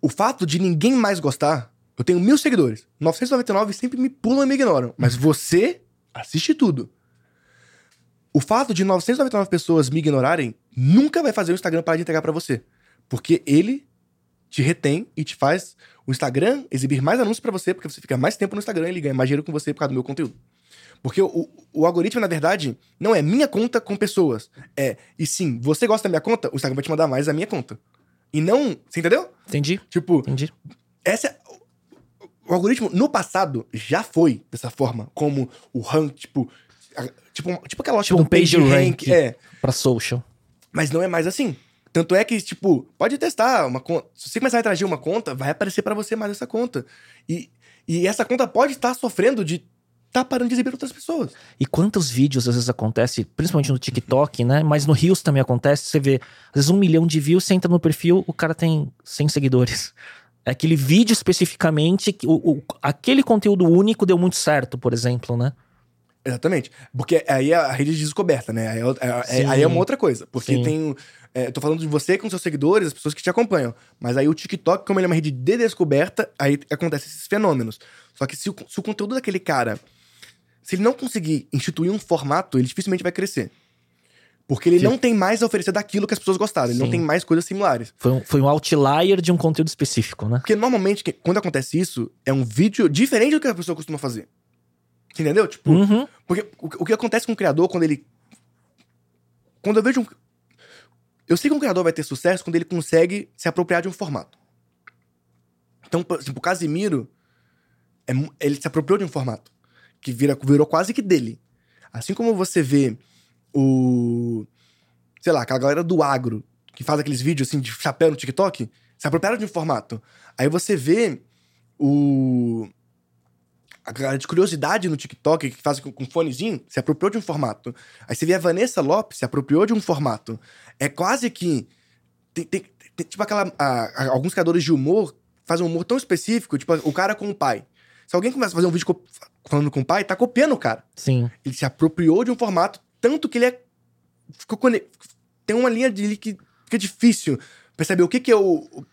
[SPEAKER 2] O fato de ninguém mais gostar, eu tenho mil seguidores. 999 sempre me pulam e me ignoram. Mas você assiste tudo. O fato de 999 pessoas me ignorarem nunca vai fazer o Instagram parar de entregar para você. Porque ele te retém e te faz o Instagram exibir mais anúncios para você, porque você fica mais tempo no Instagram e ele ganha mais dinheiro com você por causa do meu conteúdo. Porque o, o algoritmo, na verdade, não é minha conta com pessoas. É, e sim, você gosta da minha conta, o Instagram vai te mandar mais da minha conta. E não. Você entendeu?
[SPEAKER 1] Entendi.
[SPEAKER 2] Tipo,
[SPEAKER 1] Entendi.
[SPEAKER 2] essa. O algoritmo, no passado, já foi dessa forma. Como o rank, tipo. Tipo, tipo aquela
[SPEAKER 1] tipo um page, rank, rank
[SPEAKER 2] é.
[SPEAKER 1] pra social.
[SPEAKER 2] Mas não é mais assim. Tanto é que, tipo, pode testar uma conta. Se você começar a interagir uma conta, vai aparecer para você mais essa conta. E, e essa conta pode estar sofrendo de tá parando de exibir outras pessoas.
[SPEAKER 1] E quantos vídeos às vezes acontece, principalmente no TikTok, né? Mas no Reels também acontece, você vê, às vezes um milhão de views, você entra no perfil, o cara tem 100 seguidores. É aquele vídeo especificamente, o, o, aquele conteúdo único deu muito certo, por exemplo, né?
[SPEAKER 2] Exatamente. Porque aí é a rede de descoberta, né? Aí é, é, aí é uma outra coisa. Porque Sim. tem. É, tô falando de você com seus seguidores, as pessoas que te acompanham. Mas aí o TikTok, como ele é uma rede de descoberta, aí acontecem esses fenômenos. Só que se o, se o conteúdo daquele cara. Se ele não conseguir instituir um formato, ele dificilmente vai crescer. Porque ele Sim. não tem mais a oferecer daquilo que as pessoas gostaram. Ele Sim. não tem mais coisas similares.
[SPEAKER 1] Foi um, foi um outlier de um conteúdo específico, né?
[SPEAKER 2] Porque normalmente, quando acontece isso, é um vídeo diferente do que a pessoa costuma fazer. Entendeu? Tipo,
[SPEAKER 1] uhum.
[SPEAKER 2] porque o, o, que acontece com o criador quando ele. Quando eu vejo um. Eu sei que um criador vai ter sucesso quando ele consegue se apropriar de um formato. Então, por exemplo, o Casimiro, é ele se apropriou de um formato que vira, virou quase que dele. Assim como você vê o. Sei lá, aquela galera do agro, que faz aqueles vídeos assim de chapéu no TikTok, se apropriaram de um formato. Aí você vê o. A galera de curiosidade no TikTok, que faz com, com fonezinho, se apropriou de um formato. Aí você vê a Vanessa Lopes, se apropriou de um formato. É quase que. Tem, tem- tem- tipo aquela. a- a- alguns criadores de humor fazem um humor tão específico, tipo o cara com o pai. Se alguém começa a fazer um vídeo falando com o pai, tá copiando o cara.
[SPEAKER 1] Sim.
[SPEAKER 2] Ele se apropriou de um formato, tanto que ele é. Ficou. Tem uma linha de que fica difícil perceber o que, que é o.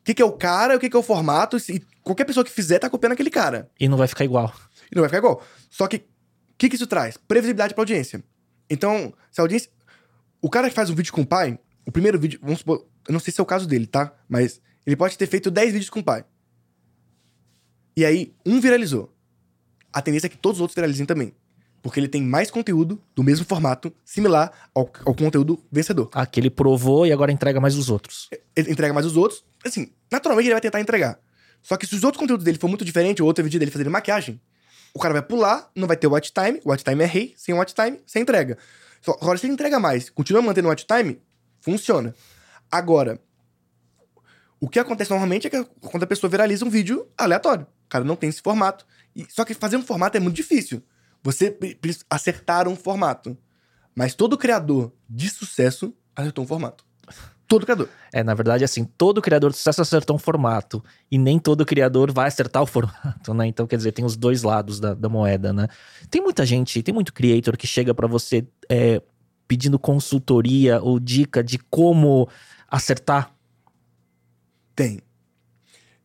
[SPEAKER 2] O que, que é o cara, o que, que é o formato. E qualquer pessoa que fizer tá copiando aquele cara.
[SPEAKER 1] E não vai ficar igual.
[SPEAKER 2] E não vai ficar igual. Só que, o que, que isso traz? Previsibilidade pra audiência. Então, se a audiência. O cara que faz um vídeo com o pai, o primeiro vídeo, vamos supor, eu não sei se é o caso dele, tá? Mas ele pode ter feito 10 vídeos com o pai. E aí, um viralizou. A tendência é que todos os outros viralizem também. Porque ele tem mais conteúdo do mesmo formato, similar ao, ao conteúdo vencedor.
[SPEAKER 1] Aquele provou e agora entrega mais os outros.
[SPEAKER 2] Ele entrega mais os outros. Assim, naturalmente ele vai tentar entregar. Só que se os outros conteúdos dele for muito diferente, ou outro vídeo dele fazendo maquiagem, o cara vai pular, não vai ter watch time, watch time é rei, sem watch time, você entrega. Só, agora, se ele entrega mais, continua mantendo o watch time, funciona. Agora, o que acontece normalmente é que quando a pessoa viraliza um vídeo aleatório. O cara não tem esse formato. E- só que fazer um formato é muito difícil. Você acertar um formato. Mas todo criador de sucesso acertou um formato. Todo criador.
[SPEAKER 1] É, na verdade, assim, todo criador de sucesso acertou um formato. E nem todo criador vai acertar o formato, né? Então, quer dizer, tem os dois lados da, da moeda, né? Tem muita gente, tem muito creator que chega pra você é, pedindo consultoria ou dica de como acertar.
[SPEAKER 2] Tem.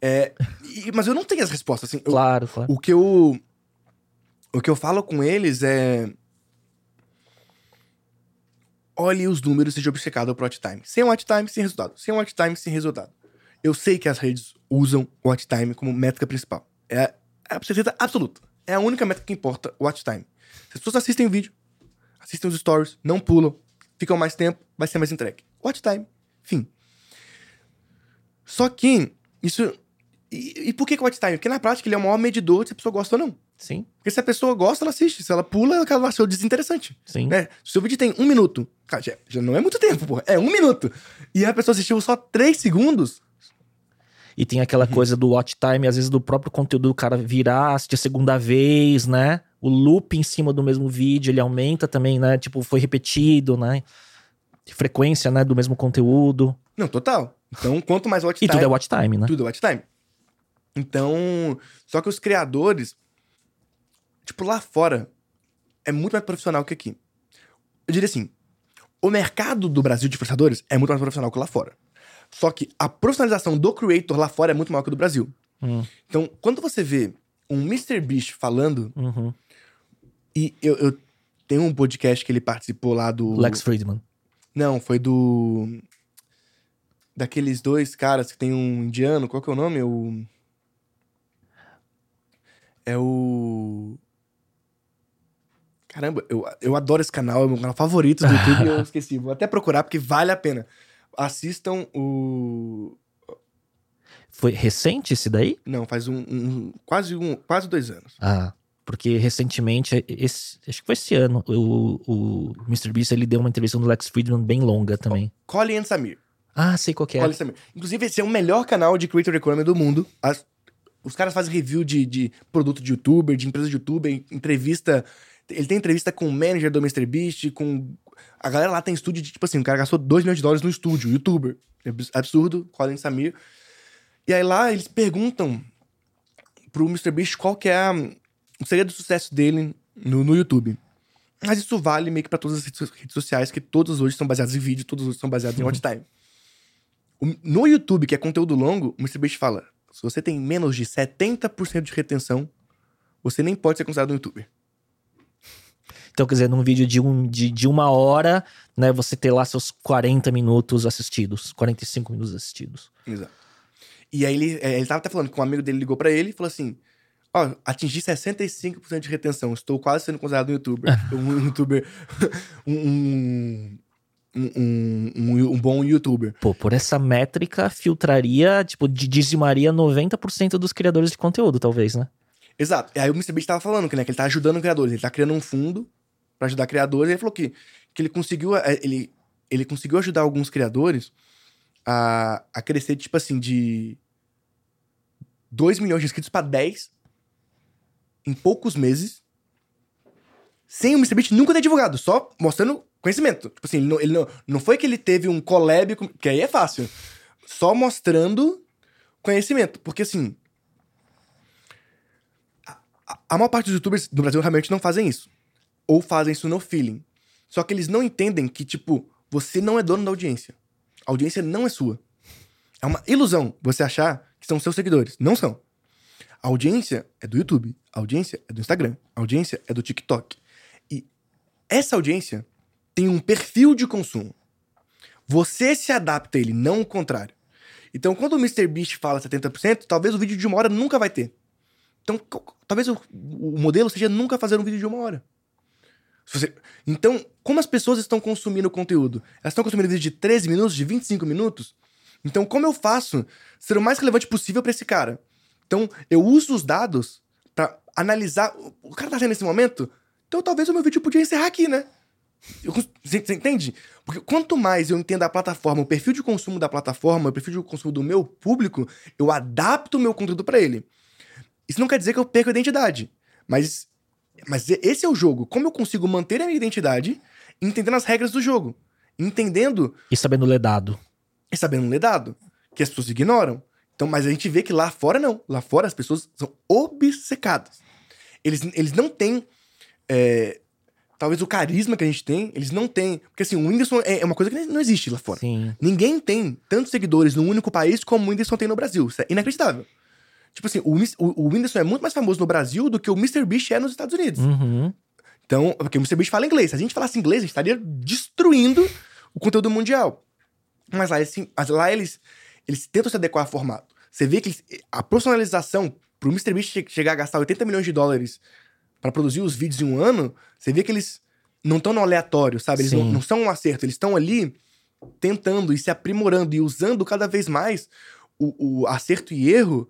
[SPEAKER 2] É, e- mas eu não tenho as respostas. Assim, Eu-
[SPEAKER 1] Claro, claro.
[SPEAKER 2] o que eu. O que eu falo com eles é. Olhe os números e seja obcecado pro watch time. Sem watch time, sem resultado. Sem watch time, sem resultado. Eu sei que as redes usam o watch time como métrica principal. É a certeza absoluta. É a única métrica que importa, o watch time. Se as pessoas assistem o vídeo, assistem os stories, não pulam, ficam mais tempo, vai ser mais entregue. Watch time. Fim. Só que, isso. E, e por que, que o watch time? Porque na prática ele é o maior medidor de se a pessoa gosta ou não.
[SPEAKER 1] Sim,
[SPEAKER 2] Porque se a pessoa gosta, ela assiste. Se ela pula, ela vai ser desinteressante.
[SPEAKER 1] sim.
[SPEAKER 2] Né? Se o seu vídeo tem um minuto, cara, já, já não é muito tempo, porra. É um minuto. E a pessoa assistiu só três segundos.
[SPEAKER 1] E tem aquela
[SPEAKER 2] Uhum.
[SPEAKER 1] coisa do watch time, às vezes do próprio conteúdo do cara virar, assistir a segunda vez, né? O loop em cima do mesmo vídeo, ele aumenta também, né? Tipo, foi repetido, né? Frequência, né? Do mesmo conteúdo.
[SPEAKER 2] Não, total. Então, quanto mais watch
[SPEAKER 1] E
[SPEAKER 2] time.
[SPEAKER 1] tudo é watch time, né?
[SPEAKER 2] Tudo é watch time. Então, só que os criadores, tipo, lá fora, é muito mais profissional que aqui. Eu diria assim, o mercado do Brasil de influenciadores é muito mais profissional que lá fora. Só que a profissionalização do creator lá fora é muito maior que do Brasil.
[SPEAKER 1] Hum,
[SPEAKER 2] Então, quando você vê um MrBeast falando,
[SPEAKER 1] uhum.
[SPEAKER 2] e eu, eu tenho um podcast que ele participou lá do...
[SPEAKER 1] Lex Friedman.
[SPEAKER 2] Não, foi do... Daqueles dois caras que tem um indiano, qual que é o nome? O... É o... Caramba, eu, eu adoro esse canal, é o meu canal favorito do YouTube e eu esqueci. Vou até procurar porque vale a pena. Assistam o...
[SPEAKER 1] Foi recente esse daí?
[SPEAKER 2] Não, faz um, um- quase um quase dois anos.
[SPEAKER 1] Ah, porque recentemente, esse, acho que foi esse ano, o, o Mr. Beast ele deu uma entrevista no Lex Friedman bem longa também.
[SPEAKER 2] Colin and Samir.
[SPEAKER 1] Ah, sei qual que é.
[SPEAKER 2] Colin Samir. Inclusive, esse é o melhor canal de Creator Economy do mundo. As- os caras fazem review de, de produto de youtuber, de empresa de youtuber, entrevista. Ele tem entrevista com o manager do MrBeast, com. A galera lá tem estúdio de, tipo assim, o cara gastou 2 milhões de dólares no estúdio, youtuber. É abs- absurdo, Colin Samir. E aí lá eles perguntam pro MrBeast qual que é a- o segredo do sucesso dele no, no YouTube. Mas isso vale meio que pra todas as redes so- redes sociais, que todas hoje são baseadas em vídeo, todas hoje são baseadas em watch time. No YouTube, que é conteúdo longo, o MrBeast fala: se você tem menos de 70% de retenção, você nem pode ser considerado um youtuber.
[SPEAKER 1] Então, quer dizer, num vídeo de, um, de, de uma hora, né, você ter lá seus 40 minutos assistidos, 45 minutos assistidos.
[SPEAKER 2] Exato. E aí ele, é, ele tava até falando que um amigo dele ligou pra ele e falou assim: Ó, atingi 65% de retenção, estou quase sendo considerado um youtuber. um youtuber. um, um, um, um, bom youtuber.
[SPEAKER 1] Pô, por essa métrica, filtraria, tipo, dizimaria 90% dos criadores de conteúdo, talvez, né?
[SPEAKER 2] Exato. E aí o MrBeast tava falando que, né, que ele tá ajudando criadores, ele tá criando um fundo pra ajudar criadores, e ele falou que, que ele conseguiu. é, Ele, ele conseguiu ajudar alguns criadores a, a crescer, tipo assim, de 2 milhões de inscritos pra 10 em poucos meses. Sem o MrBeast nunca ter divulgado, só mostrando conhecimento. Tipo assim, ele não, ele não, não foi que ele teve um collab, com, que aí é fácil. Só mostrando conhecimento. Porque assim, a maior parte dos youtubers do Brasil realmente não fazem isso. Ou fazem isso no feeling. Só que eles não entendem que, tipo, você não é dono da audiência. A audiência não é sua. É uma ilusão você achar que são seus seguidores. Não são. A audiência é do YouTube. A audiência é do Instagram. A audiência é do TikTok. E essa audiência tem um perfil de consumo. Você se adapta a ele, não o contrário. Então, quando o MrBeast fala 70%, talvez o vídeo de uma hora nunca vai ter. Então, talvez o, o modelo seja nunca fazer um vídeo de uma hora. Você- Então, como as pessoas estão consumindo o conteúdo? Elas estão consumindo vídeo de 13 minutos, de 25 minutos? Então, como eu faço ser o mais relevante possível para esse cara? Então, eu uso os dados para analisar. o- O cara tá sendo nesse momento? Então, talvez o meu vídeo podia encerrar aqui, né? Eu Você, você entende? Porque quanto mais eu entendo a plataforma, o perfil de consumo da plataforma, o perfil de consumo do meu público, eu adapto o meu conteúdo para ele. Isso não quer dizer que eu perco a identidade. Mas, mas esse é o jogo. Como eu consigo manter a minha identidade entendendo as regras do jogo? Entendendo
[SPEAKER 1] E sabendo ler dado.
[SPEAKER 2] e sabendo ler dado. Que as pessoas ignoram. Então, mas a gente vê que lá fora não. Lá fora as pessoas são obcecadas. Eles, eles não têm. é, talvez o carisma que a gente tem, eles não têm. Porque assim, o Whindersson é é uma coisa que não existe lá fora.
[SPEAKER 1] Sim.
[SPEAKER 2] Ninguém tem tantos seguidores num único país como o Whindersson tem no Brasil. Isso é inacreditável. Tipo assim, o, o, o Whindersson é muito mais famoso no Brasil do que o MrBeast é nos Estados Unidos.
[SPEAKER 1] Uhum.
[SPEAKER 2] Então, porque o MrBeast fala inglês. Se a gente falasse inglês, a gente estaria destruindo o conteúdo mundial. Mas lá eles, sim- mas lá eles, eles tentam se adequar ao formato. Você vê que eles- a personalização pro MrBeast che- chegar a gastar 80 milhões de dólares pra produzir os vídeos em um ano, você vê que eles não estão no aleatório, sabe? Eles não, não são um acerto, eles estão ali tentando e se aprimorando e usando cada vez mais o, o acerto e erro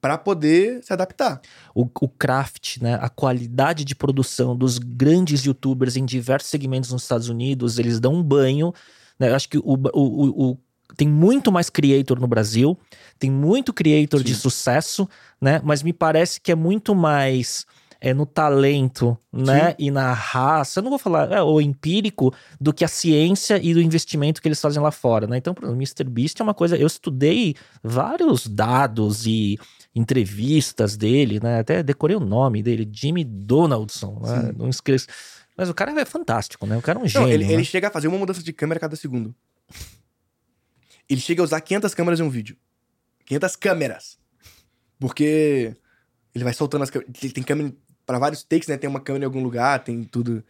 [SPEAKER 2] pra poder se adaptar.
[SPEAKER 1] O, o craft, né? A qualidade de produção dos grandes youtubers em diversos segmentos nos Estados Unidos, eles dão um banho. Né? Eu acho que o, o, o- tem muito mais creator no Brasil, tem muito creator de
[SPEAKER 2] Sim.
[SPEAKER 1] sucesso, né? Mas me parece que é muito mais é, no talento, né? E na raça, eu não vou falar é, o empírico, do que a ciência e do investimento que eles fazem lá fora, né? Então, por exemplo, o MrBeast é uma coisa. Eu estudei vários dados e entrevistas dele, né? Até decorei o nome dele, Jimmy Donaldson, né?
[SPEAKER 2] Sim.
[SPEAKER 1] Não esqueço. Mas o cara é fantástico, né? O cara é um gênio.
[SPEAKER 2] Não, ele,
[SPEAKER 1] né?
[SPEAKER 2] ele chega a fazer uma mudança de câmera a cada segundo. Ele chega a usar 500 câmeras em um vídeo. 500 câmeras. Porque ele vai soltando as câmeras. Ele tem câmera para vários takes, né? Tem uma câmera em algum lugar, tem tudo.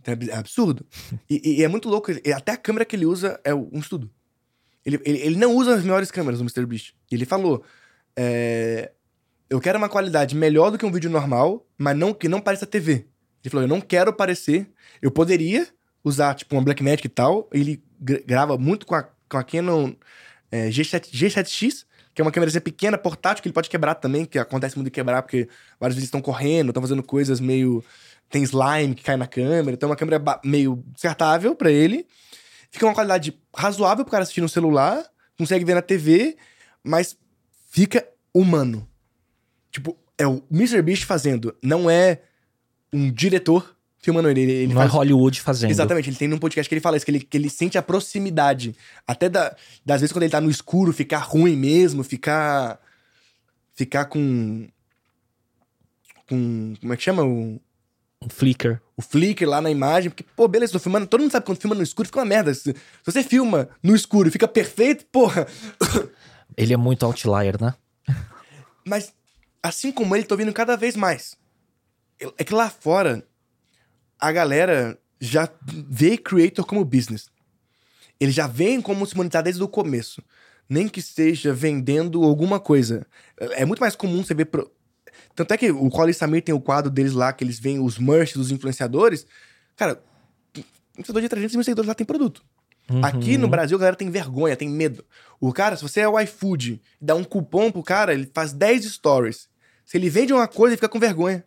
[SPEAKER 2] Então, É absurdo. E, e é muito louco. Até a câmera que ele usa é um estudo. Ele, ele, ele não usa as melhores câmeras do MrBeast. E ele falou: é, Eu quero uma qualidade melhor do que um vídeo normal, mas não que não pareça TV. Ele falou: Eu não quero parecer. Eu poderia usar, tipo, uma Blackmagic e tal. Ele gra- grava muito com a, com a Canon é, G7, G7X, que é uma câmera pequena, portátil, que ele pode quebrar também, que acontece muito de quebrar, porque vários vídeos estão correndo, estão fazendo coisas meio. Tem slime que cai na câmera, então é uma câmera meio descartável pra ele. Fica uma qualidade razoável pro cara assistir no celular, consegue ver na TV, mas fica humano. Tipo, é o MrBeast fazendo, não é um diretor filmando ele. ele
[SPEAKER 1] é
[SPEAKER 2] faz-
[SPEAKER 1] Hollywood fazendo.
[SPEAKER 2] Exatamente, ele tem num podcast que ele fala isso, que ele, que ele sente a proximidade. Até da, das vezes quando ele tá no escuro, ficar ruim mesmo, ficar. Ficar com. Com. Como é que chama? O,
[SPEAKER 1] Um flicker.
[SPEAKER 2] o flicker lá na imagem. Porque, pô, beleza, tô filmando. Todo mundo sabe que quando filma no escuro fica uma merda. Se, se você filma no escuro e fica perfeito, porra.
[SPEAKER 1] Ele é muito outlier, né?
[SPEAKER 2] Mas, assim como ele, tô vendo cada vez mais. É que lá fora, a galera já vê creator como business. Eles já veem como se monetizar desde o começo. Nem que esteja vendendo alguma coisa. É muito mais comum você ver. Pro... Tanto é que o Cole e Samir tem o quadro deles lá, que eles veem os merch dos influenciadores. Cara, influenciador de 300 mil seguidores lá tem produto.
[SPEAKER 1] Uhum.
[SPEAKER 2] Aqui no Brasil, a galera tem vergonha, tem medo. O cara, se você é o iFood, dá um cupom pro cara, ele faz 10 stories. Se ele vende uma coisa, ele fica com vergonha.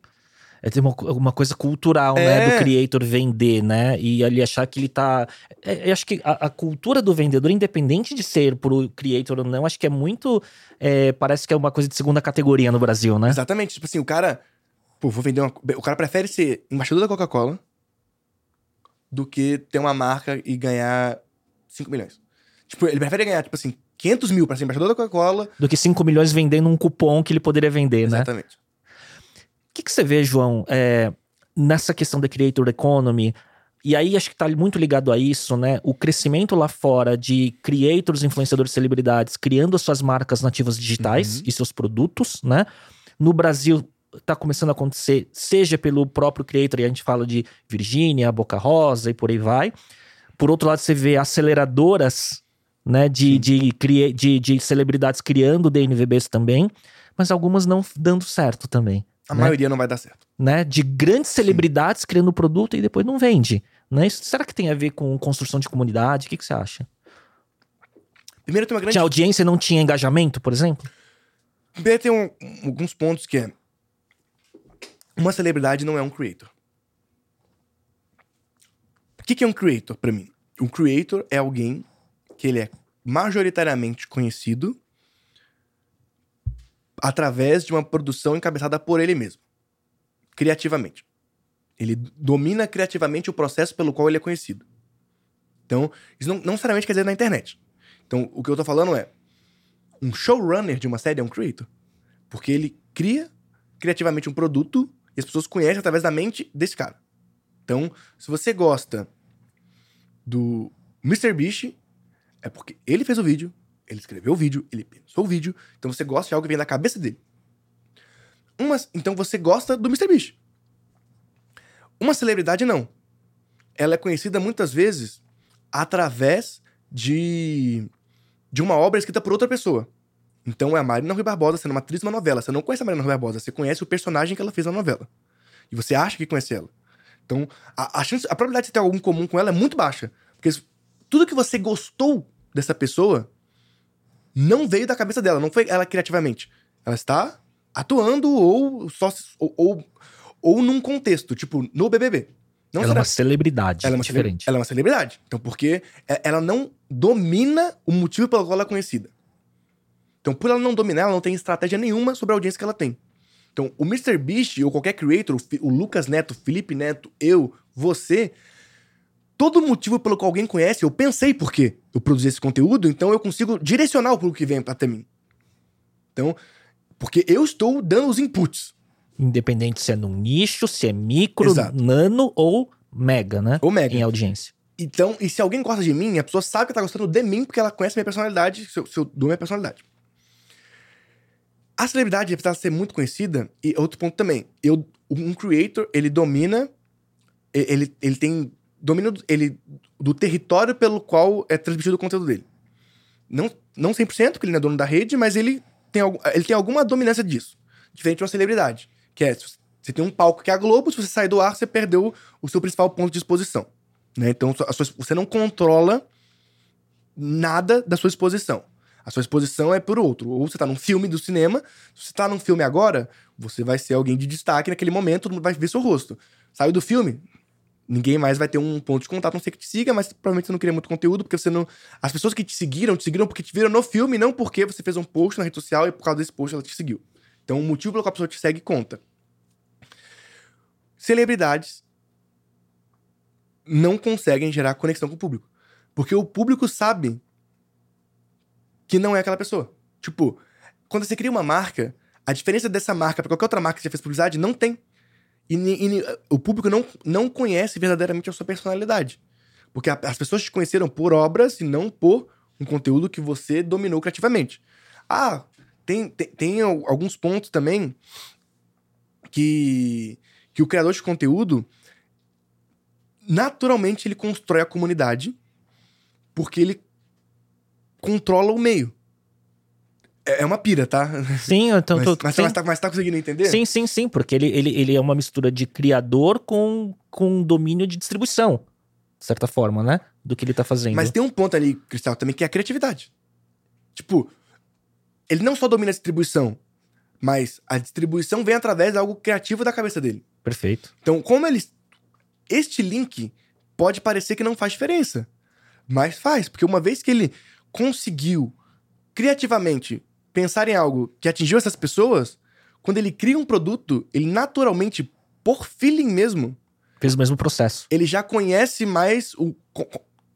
[SPEAKER 1] É ter uma, uma coisa cultural, né?
[SPEAKER 2] É.
[SPEAKER 1] Do creator vender, né? E ali achar que ele tá. É, eu acho que a, a cultura do vendedor, independente de ser pro creator ou não, acho que é muito. é, parece que é uma coisa de segunda categoria no Brasil, né?
[SPEAKER 2] Exatamente. Tipo assim, o cara. Pô, vou vender uma. O cara prefere ser embaixador da Coca-Cola do que ter uma marca e ganhar 5 milhões. Tipo, ele prefere ganhar, tipo assim, 500 mil pra ser embaixador da Coca-Cola.
[SPEAKER 1] Do que 5 milhões vendendo um cupom que ele poderia vender, né?
[SPEAKER 2] Exatamente.
[SPEAKER 1] O que, que você vê, João, é, nessa questão da creator economy? E aí acho que tá muito ligado a isso, né? O crescimento lá fora de creators, influenciadores, celebridades criando as suas marcas nativas digitais
[SPEAKER 2] Uhum.
[SPEAKER 1] e seus produtos, né? No Brasil tá começando a acontecer, seja pelo próprio creator, e a gente fala de Virgínia, Boca Rosa e por aí vai. Por outro lado, você vê aceleradoras, né, de, de, de, de celebridades criando DNVBs também, mas algumas não dando certo também
[SPEAKER 2] A
[SPEAKER 1] Né?
[SPEAKER 2] maioria não vai dar certo.
[SPEAKER 1] né, de grandes celebridades criando produto e depois não vende. Né? Isso, será que tem a ver com construção de comunidade? O que, que você acha?
[SPEAKER 2] Primeiro tem uma grande.
[SPEAKER 1] Tinha audiência não tinha engajamento, por exemplo?
[SPEAKER 2] Primeiro tem um- alguns pontos que é. Uma celebridade não é um creator. O que, que é um creator pra mim? Um creator é alguém que ele é majoritariamente conhecido através de uma produção encabeçada por ele mesmo. Criativamente. Ele domina criativamente o processo pelo qual ele é conhecido. Então, isso não, não necessariamente quer dizer na internet. Então, o que eu tô falando é um showrunner de uma série é um creator. Porque ele cria criativamente um produto e as pessoas conhecem através da mente desse cara. Então, se você gosta do Mr. Beast, é porque ele fez o vídeo, ele escreveu o vídeo, ele pensou o vídeo, então você gosta de algo que vem da cabeça dele. Então você gosta do Mr. Beast. Uma celebridade não. Ela é conhecida muitas vezes através de de uma obra escrita por outra pessoa. Então é a Marina Rui Barbosa sendo uma atriz de uma novela. Você não conhece a Marina Rui Barbosa, você conhece o personagem que ela fez na novela. E você acha que conhece ela. Então, a, a chance, a probabilidade de ter algo em comum com ela é muito baixa. Porque tudo que você gostou dessa pessoa não veio da cabeça dela, não foi ela criativamente. Ela está atuando ou só ou, ou, ou num contexto, tipo, no BBB. Não
[SPEAKER 1] ela é
[SPEAKER 2] será-
[SPEAKER 1] uma celebridade
[SPEAKER 2] ela é uma cele-
[SPEAKER 1] diferente.
[SPEAKER 2] Ela é uma celebridade. Então, porque é- ela não domina o motivo pelo qual ela é conhecida. Então, por ela não dominar, ela não tem estratégia nenhuma sobre a audiência que ela tem. Então, o Mr. Beast ou qualquer creator, o Lucas Neto, o Felipe Neto, eu, você, todo motivo pelo qual alguém conhece, eu pensei por quê eu produzi esse conteúdo, então eu consigo direcionar o público que vem até mim. Então, porque eu estou dando os inputs.
[SPEAKER 1] Independente se é num nicho, se é micro,
[SPEAKER 2] Exato.
[SPEAKER 1] nano ou mega, né?
[SPEAKER 2] Ou mega.
[SPEAKER 1] Em audiência.
[SPEAKER 2] Então, e se alguém gosta de mim, a pessoa sabe que tá gostando de mim porque ela conhece minha personalidade, se eu, se eu dou minha personalidade. A celebridade precisa ser muito conhecida, e outro ponto também. Eu, um creator, ele domina. Ele, ele tem domínio do- ele, do território pelo qual é transmitido o conteúdo dele. Não, não 100%, porque ele não é dono da rede, mas ele tem, ele tem alguma dominância disso. Diferente de uma celebridade. Que é, você tem um palco que é a Globo, se você sair do ar, você perdeu o seu principal ponto de exposição. Né? Então, sua- você não controla nada da sua exposição. A sua exposição é por outro. Ou você tá num filme do cinema, se você tá num filme agora, você vai ser alguém de destaque naquele momento, todo mundo vai ver seu rosto. Saiu do filme, ninguém mais vai ter um ponto de contato, não sei que te siga, mas provavelmente você não queria muito conteúdo, porque você não. As pessoas que te seguiram, te seguiram porque te viram no filme, não porque você fez um post na rede social e por causa desse post ela te seguiu. Então, o motivo pelo qual a pessoa te segue conta. Celebridades não conseguem gerar conexão com o público. Porque o público sabe que não é aquela pessoa. Tipo, quando você cria uma marca, a diferença dessa marca pra qualquer outra marca que já fez publicidade não tem. E, e o público não, não conhece verdadeiramente a sua personalidade. Porque a- as pessoas te conheceram por obras e não por um conteúdo que você dominou criativamente. Ah, tem, tem, tem al- alguns pontos também que, que o criador de conteúdo naturalmente ele constrói a comunidade porque ele controla o meio. É é uma pira, tá?
[SPEAKER 1] Sim, tô,
[SPEAKER 2] mas,
[SPEAKER 1] tô-
[SPEAKER 2] mas,
[SPEAKER 1] sim.
[SPEAKER 2] mas tá, mas tá conseguindo entender?
[SPEAKER 1] Sim, sim, sim, porque ele, ele, ele é uma mistura de criador com, com domínio de distribuição, de certa forma, né? do que ele tá fazendo.
[SPEAKER 2] Mas tem um ponto ali, Cristal, também, que é a criatividade. Tipo, ele não só domina a distribuição, mas a distribuição vem através de algo criativo da cabeça dele.
[SPEAKER 1] Perfeito.
[SPEAKER 2] Então, como ele. Este link pode parecer que não faz diferença. Mas faz, porque uma vez que ele conseguiu criativamente pensar em algo que atingiu essas pessoas, quando ele cria um produto, ele naturalmente, por feeling mesmo,
[SPEAKER 1] Fez o mesmo processo.
[SPEAKER 2] ele já conhece mais o,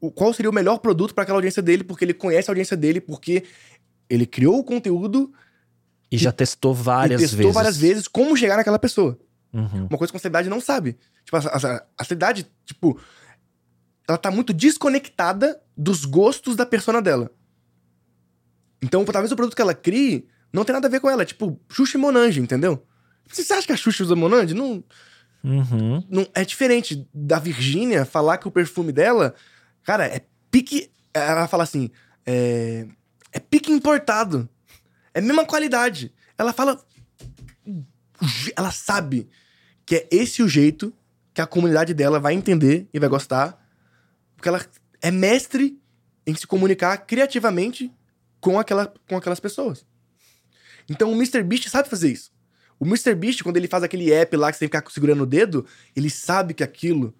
[SPEAKER 2] o qual seria o melhor produto para aquela audiência dele, porque ele conhece a audiência dele, porque ele criou o conteúdo
[SPEAKER 1] E, já testou várias
[SPEAKER 2] testou
[SPEAKER 1] vezes.
[SPEAKER 2] várias vezes como chegar naquela pessoa.
[SPEAKER 1] Uhum.
[SPEAKER 2] Uma coisa que a celebridade não sabe. Tipo, a, a, a celebridade, tipo, ela tá muito desconectada dos gostos da persona dela. Então, talvez o produto que ela crie não tem nada a ver com ela. É tipo, Xuxa e Monange, entendeu? Você acha que a Xuxa usa Monange? Não,
[SPEAKER 1] Uhum.
[SPEAKER 2] não, é diferente da Virgínia falar que o perfume dela, cara, é pique. Ela fala assim: é, é pique importado. É a mesma qualidade. Ela fala. Ela sabe que é esse o jeito que a comunidade dela vai entender e vai gostar. Porque ela é mestre em se comunicar criativamente com, aquela, com aquelas pessoas. Então o Mr. Beast sabe fazer isso. O Mr. Beast, quando ele faz aquele app lá que você tem que ficar segurando o dedo, ele sabe que aquilo.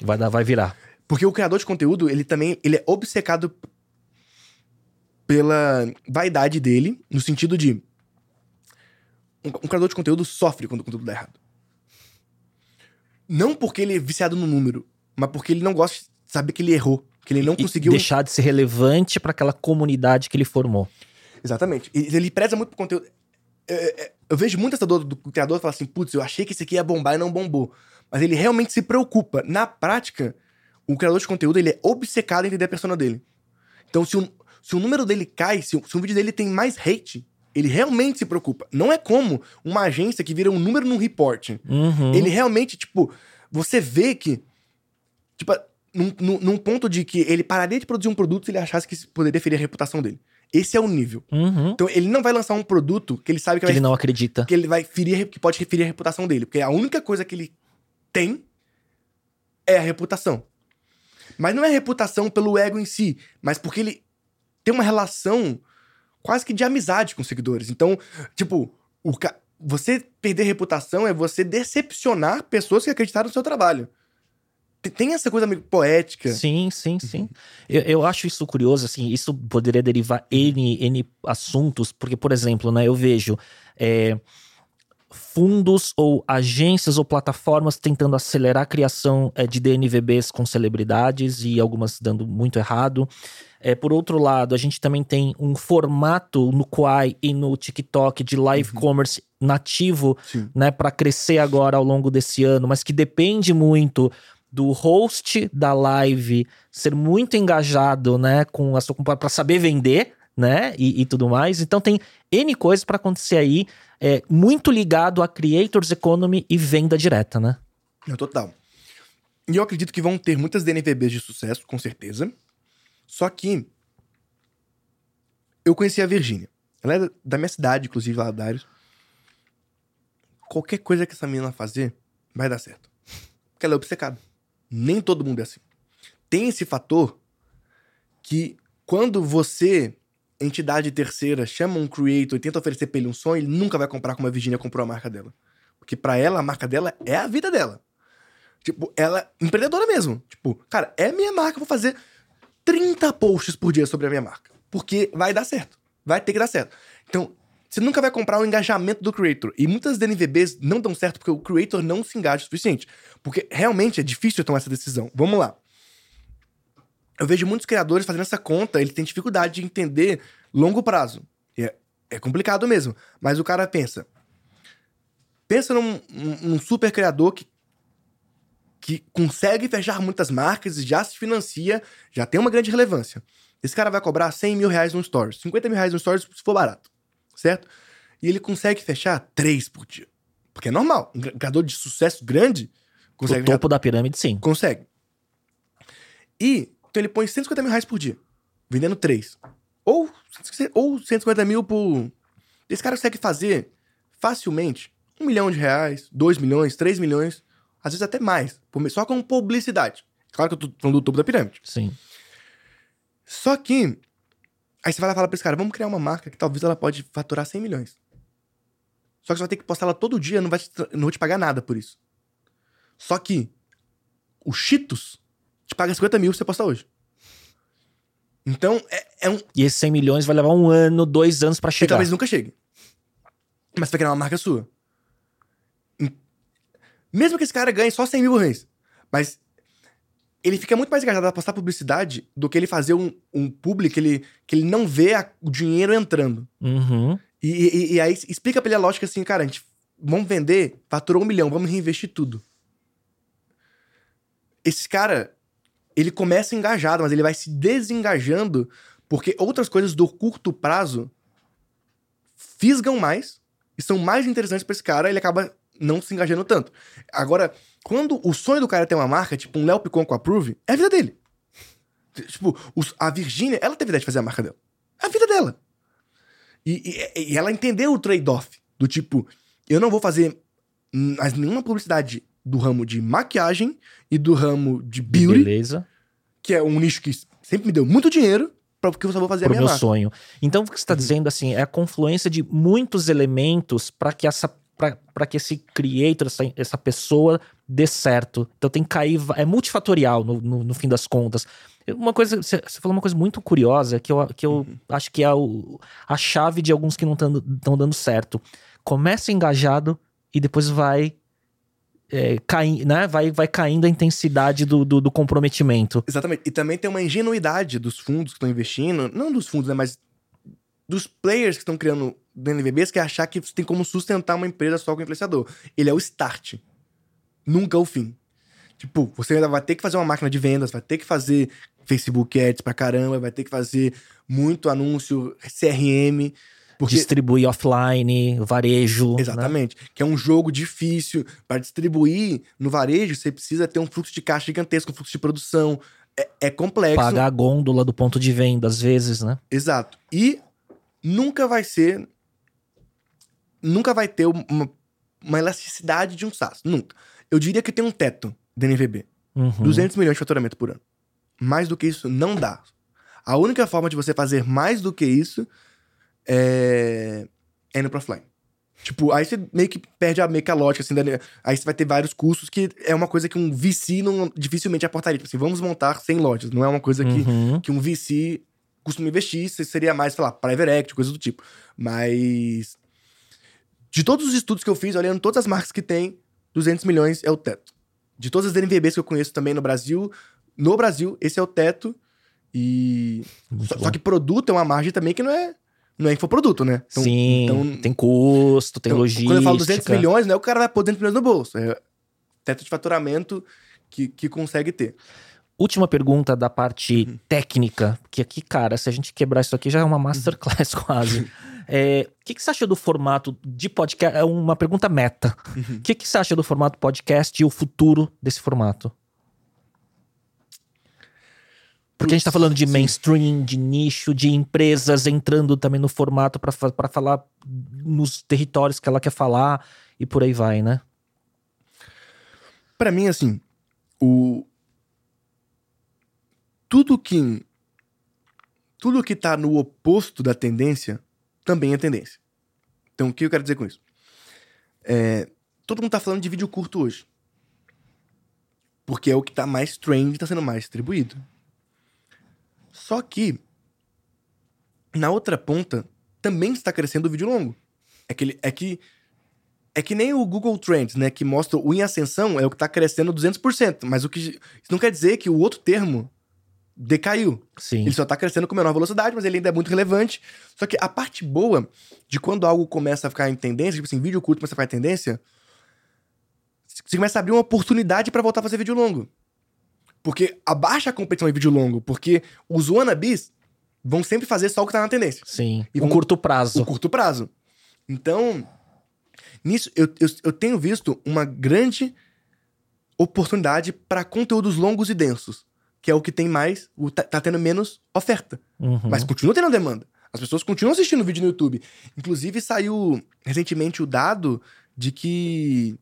[SPEAKER 1] Vai dar, vai virar.
[SPEAKER 2] Porque o criador de conteúdo, ele também ele é obcecado pela vaidade dele, no sentido de. Um, um criador de conteúdo sofre quando o conteúdo dá errado. Não porque ele é viciado no número, mas porque ele não gosta de saber que ele errou, que ele não
[SPEAKER 1] E
[SPEAKER 2] conseguiu.
[SPEAKER 1] deixar de ser relevante para aquela comunidade que ele formou.
[SPEAKER 2] Exatamente. E Ele preza muito pro conteúdo. É, é, Eu vejo muito essa dor do criador falar assim, putz, eu achei que esse aqui ia bombar e não bombou. Mas ele realmente se preocupa. Na prática, o criador de conteúdo ele é obcecado em entender a persona dele. Então, se o, se o número dele cai, se, o- se um vídeo dele tem mais hate, ele realmente se preocupa. Não é como uma agência que vira um número num report.
[SPEAKER 1] Uhum.
[SPEAKER 2] Ele realmente, tipo, você vê que. Tipo, num, num- num ponto de que ele pararia de produzir um produto se ele achasse que poderia ferir a reputação dele. Esse é o nível.
[SPEAKER 1] Uhum.
[SPEAKER 2] Então ele não vai lançar um produto que ele sabe que,
[SPEAKER 1] Que
[SPEAKER 2] vai,
[SPEAKER 1] ele não acredita.
[SPEAKER 2] que ele vai ferir, que pode ferir a reputação dele. Porque a única coisa que ele tem é a reputação. Mas não é a reputação pelo ego em si, mas porque ele tem uma relação quase que de amizade com os seguidores. Então, tipo, o ca- você perder reputação é você decepcionar pessoas que acreditaram no seu trabalho. Tem- essa coisa meio poética.
[SPEAKER 1] Sim, sim, sim. Eu, eu acho isso curioso, assim, isso poderia derivar N, N assuntos, porque, por exemplo, né, eu vejo é, fundos ou agências ou plataformas tentando acelerar a criação é, de DNVBs com celebridades e algumas dando muito errado. É, por outro lado, a gente também tem um formato no Quai e no TikTok de live commerce nativo
[SPEAKER 2] Sim.
[SPEAKER 1] né, para crescer agora ao longo desse ano, mas que depende muito do host da live ser muito engajado, né, com a sua para saber vender, né, e, e tudo mais. Então tem N coisas para acontecer aí, é, muito ligado a creators economy e venda direta, né?
[SPEAKER 2] Não, total. E eu acredito que vão ter muitas DNVBs de sucesso, com certeza. Só que. Eu conheci a Virgínia. Ela é da minha cidade, inclusive, lá da Darius. Qualquer coisa que essa menina fazer, vai dar certo. Porque ela é obcecada. Nem todo mundo é assim. Tem esse fator que quando você, entidade terceira, chama um creator e tenta oferecer pra ele um sonho, ele nunca vai comprar como a Virgínia comprou a marca dela. Porque pra ela, a marca dela é a vida dela. Tipo, ela é empreendedora mesmo. Tipo, cara, é minha marca, vou fazer 30 posts por dia sobre a minha marca. Porque vai dar certo. Vai ter que dar certo. Então, você nunca vai comprar o engajamento do creator. E muitas DNVBs não dão certo porque o creator não se engaja o suficiente. Porque realmente é difícil tomar essa decisão. Vamos lá. Eu vejo muitos criadores fazendo essa conta, ele tem dificuldade de entender longo prazo. É, é complicado mesmo. Mas o cara pensa. Pensa num, num- num super criador que, que consegue fechar muitas marcas e já se financia, já tem uma grande relevância. Esse cara vai cobrar 100 mil reais no Stories, 50 mil reais no Stories se for barato, certo? E ele consegue fechar três por dia. Porque é normal. Um criador de sucesso grande consegue
[SPEAKER 1] o
[SPEAKER 2] fechar
[SPEAKER 1] topo da pirâmide, sim.
[SPEAKER 2] Consegue. E então ele põe 150 mil reais por dia, vendendo três. Ou, ou 150 mil por. Esse cara consegue fazer facilmente um milhão de reais, dois milhões, três milhões, às vezes até mais, só com publicidade. Claro que eu tô falando do topo da pirâmide.
[SPEAKER 1] Sim.
[SPEAKER 2] Só que. Aí você vai lá e fala pra esse cara: vamos criar uma marca que talvez ela pode faturar 100 milhões. Só que você vai ter que postar ela todo dia, não vai te, não vou te pagar nada por isso. Só que o Cheetos te paga 50 mil se você postar hoje. Então, é, é um.
[SPEAKER 1] E esses 100 milhões vai levar um ano, dois anos pra
[SPEAKER 2] E
[SPEAKER 1] chegar.
[SPEAKER 2] talvez nunca chegue. Mas você vai criar uma marca sua. Mesmo que esse cara ganhe só 100 mil por mês. Mas ele fica muito mais engajado a postar publicidade do que ele fazer um, um publi que ele, que ele não vê a- o dinheiro entrando.
[SPEAKER 1] Uhum.
[SPEAKER 2] E, e- e aí explica pra ele a lógica assim, cara, a gente vamos vender, faturou um milhão, vamos reinvestir tudo. Esse cara, ele começa engajado, mas ele vai se desengajando porque outras coisas do curto prazo fisgam mais e são mais interessantes pra esse cara, ele acaba não se engajando tanto. Agora, quando o sonho do cara é ter uma marca, tipo um Léo Picon com a Prove, é a vida dele. Tipo, os- a Virgínia, ela teve ideia de fazer a marca dela. É a vida dela. E, e- e ela entendeu o trade-off. Do tipo, eu não vou fazer mais nenhuma publicidade do ramo de maquiagem e do ramo de beauty,
[SPEAKER 1] Beleza.
[SPEAKER 2] que é um nicho que sempre me deu muito dinheiro, porque eu só vou fazer
[SPEAKER 1] Pro
[SPEAKER 2] a minha
[SPEAKER 1] meu
[SPEAKER 2] marca.
[SPEAKER 1] sonho. Então, o que você tá dizendo, assim, é a confluência de muitos elementos pra que essa. Para que esse creator, essa, essa pessoa dê certo. Então tem que cair. É multifatorial no, no, no fim das contas. Uma coisa. Você falou uma coisa muito curiosa que eu, que eu acho que é o- a chave de alguns que não estão dando certo. Começa engajado e depois vai. É, cai, né? vai, vai caindo a intensidade do, do, do comprometimento.
[SPEAKER 2] Exatamente. E também tem uma ingenuidade dos fundos que estão investindo, não dos fundos, né, mas dos players que estão criando DNVBs, que é achar que tem como sustentar uma empresa só com influenciador. Ele é o start. Nunca o fim. Tipo, você ainda vai ter que fazer uma máquina de vendas, vai ter que fazer Facebook Ads pra caramba, vai ter que fazer muito anúncio, CRM. Porque
[SPEAKER 1] Distribuir offline, varejo. né?
[SPEAKER 2] Exatamente. Que é um jogo difícil. Para distribuir no varejo, você precisa ter um fluxo de caixa gigantesco, um fluxo de produção. É, é complexo.
[SPEAKER 1] Pagar a gôndola do ponto de venda, às vezes, né?
[SPEAKER 2] Exato. E nunca vai ser. Nunca vai ter uma, uma elasticidade de um SaaS. Nunca. Eu diria que tem um teto da NVB.
[SPEAKER 1] Uhum.
[SPEAKER 2] 200 milhões de faturamento por ano. Mais do que isso, não dá. A única forma de você fazer mais do que isso é, é indo pro offline. Tipo, aí você meio que perde a, meio que a lógica, assim, da- aí você vai ter vários custos que é uma coisa que um VC não, dificilmente aportaria. Tipo assim, vamos montar 100 lojas. Não é uma coisa que,
[SPEAKER 1] Uhum.
[SPEAKER 2] que um VC costuma investir, se- seria mais, sei lá, private equity, coisa do tipo. Mas de todos os estudos que eu fiz, olhando todas as marcas que tem, 200 milhões é o teto. De todas as DNVBs que eu conheço também no Brasil, no Brasil, esse é o teto. E só, só que produto é uma margem também que não é não é infoproduto, né? Então-
[SPEAKER 1] Sim,
[SPEAKER 2] então-
[SPEAKER 1] tem custo, tem
[SPEAKER 2] então,
[SPEAKER 1] logística.
[SPEAKER 2] Quando eu falo 200 milhões, não é o cara vai pôr 200 milhões no bolso. É teto de faturamento que, que consegue ter.
[SPEAKER 1] Última pergunta da parte
[SPEAKER 2] Uhum.
[SPEAKER 1] técnica, que aqui, cara, se a gente quebrar isso aqui já é uma masterclass quase. É, O que, que você acha do formato de podcast? É uma pergunta meta.
[SPEAKER 2] Uhum.
[SPEAKER 1] O que, que você acha do formato podcast e o futuro desse formato? Porque a gente tá falando de
[SPEAKER 2] Sim.
[SPEAKER 1] mainstream, de nicho, de empresas entrando também no formato pra falar nos territórios que ela quer falar e por aí vai, né?
[SPEAKER 2] Pra mim, assim, o. Tudo que. Tudo que tá no oposto da tendência também é tendência. Então, o que eu quero dizer com isso? É, todo mundo tá falando de vídeo curto hoje. Porque é o que tá mais trend tá sendo mais distribuído. Só que, na outra ponta, também está crescendo o vídeo longo. É que, é que é que nem o Google Trends, né? Que mostra o em ascensão é o que tá crescendo 200%. Mas o que. Isso não quer dizer que o outro termo decaiu.
[SPEAKER 1] Sim.
[SPEAKER 2] Ele só tá crescendo com menor velocidade, mas ele ainda é muito relevante. Só que a parte boa de quando algo começa a ficar em tendência, tipo assim, vídeo curto começa a ficar em tendência, você começa a abrir uma oportunidade pra voltar a fazer vídeo longo. Porque abaixa a competição em vídeo longo, porque os wannabes vão sempre fazer só o que tá na tendência
[SPEAKER 1] Sim.
[SPEAKER 2] E
[SPEAKER 1] um
[SPEAKER 2] vamos-
[SPEAKER 1] curto prazo.
[SPEAKER 2] o curto prazo. Então, nisso, eu, eu, eu tenho visto uma grande oportunidade para conteúdos longos e densos, que é o que tem mais, o, tá, tá tendo menos oferta.
[SPEAKER 1] Uhum.
[SPEAKER 2] Mas continua tendo demanda. As pessoas continuam assistindo vídeo no YouTube. Inclusive, saiu recentemente o dado de que,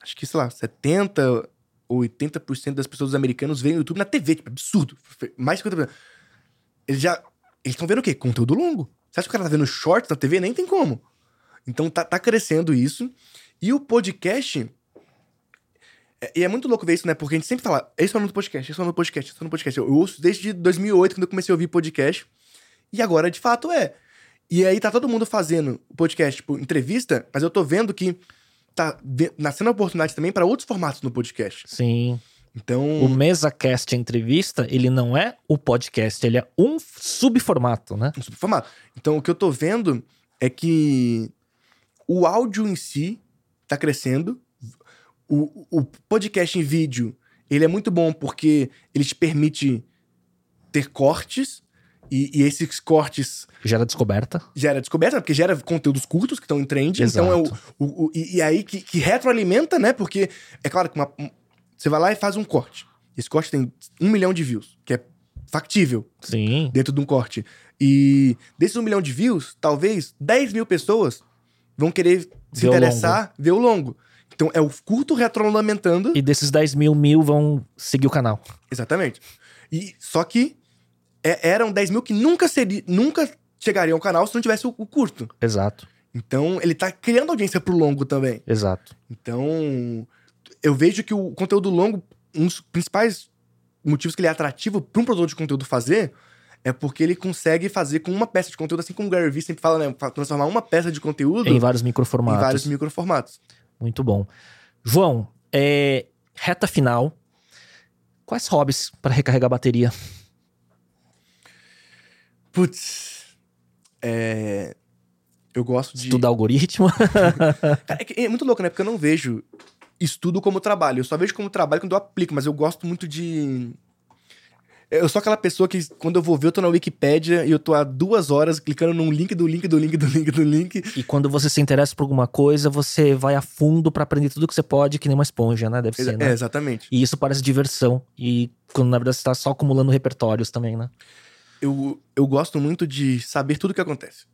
[SPEAKER 2] acho que, sei lá, 70, ou 80% das pessoas americanas veem o YouTube na TV, tipo, absurdo. Mais de 50%. Eles já. Eles estão vendo o quê? Conteúdo longo. Você acha que o cara tá vendo shorts na TV? Nem tem como. Então tá, tá crescendo isso. E o podcast. É- E é muito louco ver isso, né? Porque a gente sempre fala, esse é o nome do podcast, esse é o nome do podcast, esse é o nome do podcast. Eu ouço desde 2008, quando eu comecei a ouvir podcast. E agora, de fato, é. E aí tá todo mundo fazendo podcast, tipo, entrevista, mas eu tô vendo que tá nascendo oportunidade também para outros formatos no podcast.
[SPEAKER 1] Sim.
[SPEAKER 2] Então,
[SPEAKER 1] O MesaCast entrevista, ele não é o podcast, ele é um subformato, né?
[SPEAKER 2] um subformato. Então, o que eu tô vendo é que o áudio em si tá crescendo. O, o podcast em vídeo, ele é muito bom porque ele te permite ter cortes. E, e esses cortes
[SPEAKER 1] Gera descoberta.
[SPEAKER 2] gera descoberta, né? porque gera conteúdos curtos que estão em trend. Então é o,
[SPEAKER 1] Exato.
[SPEAKER 2] o- o- e, e aí que, que retroalimenta, né? Porque é claro que uma- um- você vai lá e faz um corte. Esse corte tem um milhão de views, que é factível
[SPEAKER 1] Sim.
[SPEAKER 2] dentro de um corte. E desses um milhão de views, talvez 10 mil pessoas vão querer se
[SPEAKER 1] Ver o
[SPEAKER 2] interessar, ver o longo. Então é o curto retroalimentando.
[SPEAKER 1] E desses 10 mil, mil vão seguir o canal.
[SPEAKER 2] Exatamente. E só que é- eram 10 mil que nunca seria, nunca chegariam ao canal se não tivesse o, o curto.
[SPEAKER 1] Exato,
[SPEAKER 2] Então ele tá criando audiência pro longo também.
[SPEAKER 1] exato.
[SPEAKER 2] Então eu vejo que o conteúdo longo, um dos principais motivos que ele é atrativo para um produtor de conteúdo fazer é porque ele consegue fazer com uma peça de conteúdo, assim como o Gary Vee sempre fala, né? Transformar uma peça de conteúdo
[SPEAKER 1] Em
[SPEAKER 2] em,
[SPEAKER 1] vários microformatos.
[SPEAKER 2] vários microformatos.
[SPEAKER 1] Muito bom. João, é, reta final. Quais hobbies para recarregar a bateria?
[SPEAKER 2] Putz. É. Eu gosto de.
[SPEAKER 1] Estudar algoritmo?
[SPEAKER 2] É, é muito louco, né? Porque eu não vejo estudo como trabalho. Eu só vejo como trabalho quando eu aplico, mas eu gosto muito de. Eu sou aquela pessoa que, quando eu vou ver, eu tô na Wikipédia e eu tô há duas horas clicando num link do link do link do link do link.
[SPEAKER 1] e quando você se interessa por alguma coisa, você vai a fundo para aprender tudo que você pode, que nem uma esponja, né? Deve ser,
[SPEAKER 2] É,
[SPEAKER 1] né?
[SPEAKER 2] exatamente.
[SPEAKER 1] E isso parece diversão. E quando na verdade você tá só acumulando repertórios também, né?
[SPEAKER 2] Eu, eu gosto muito de saber tudo o que acontece.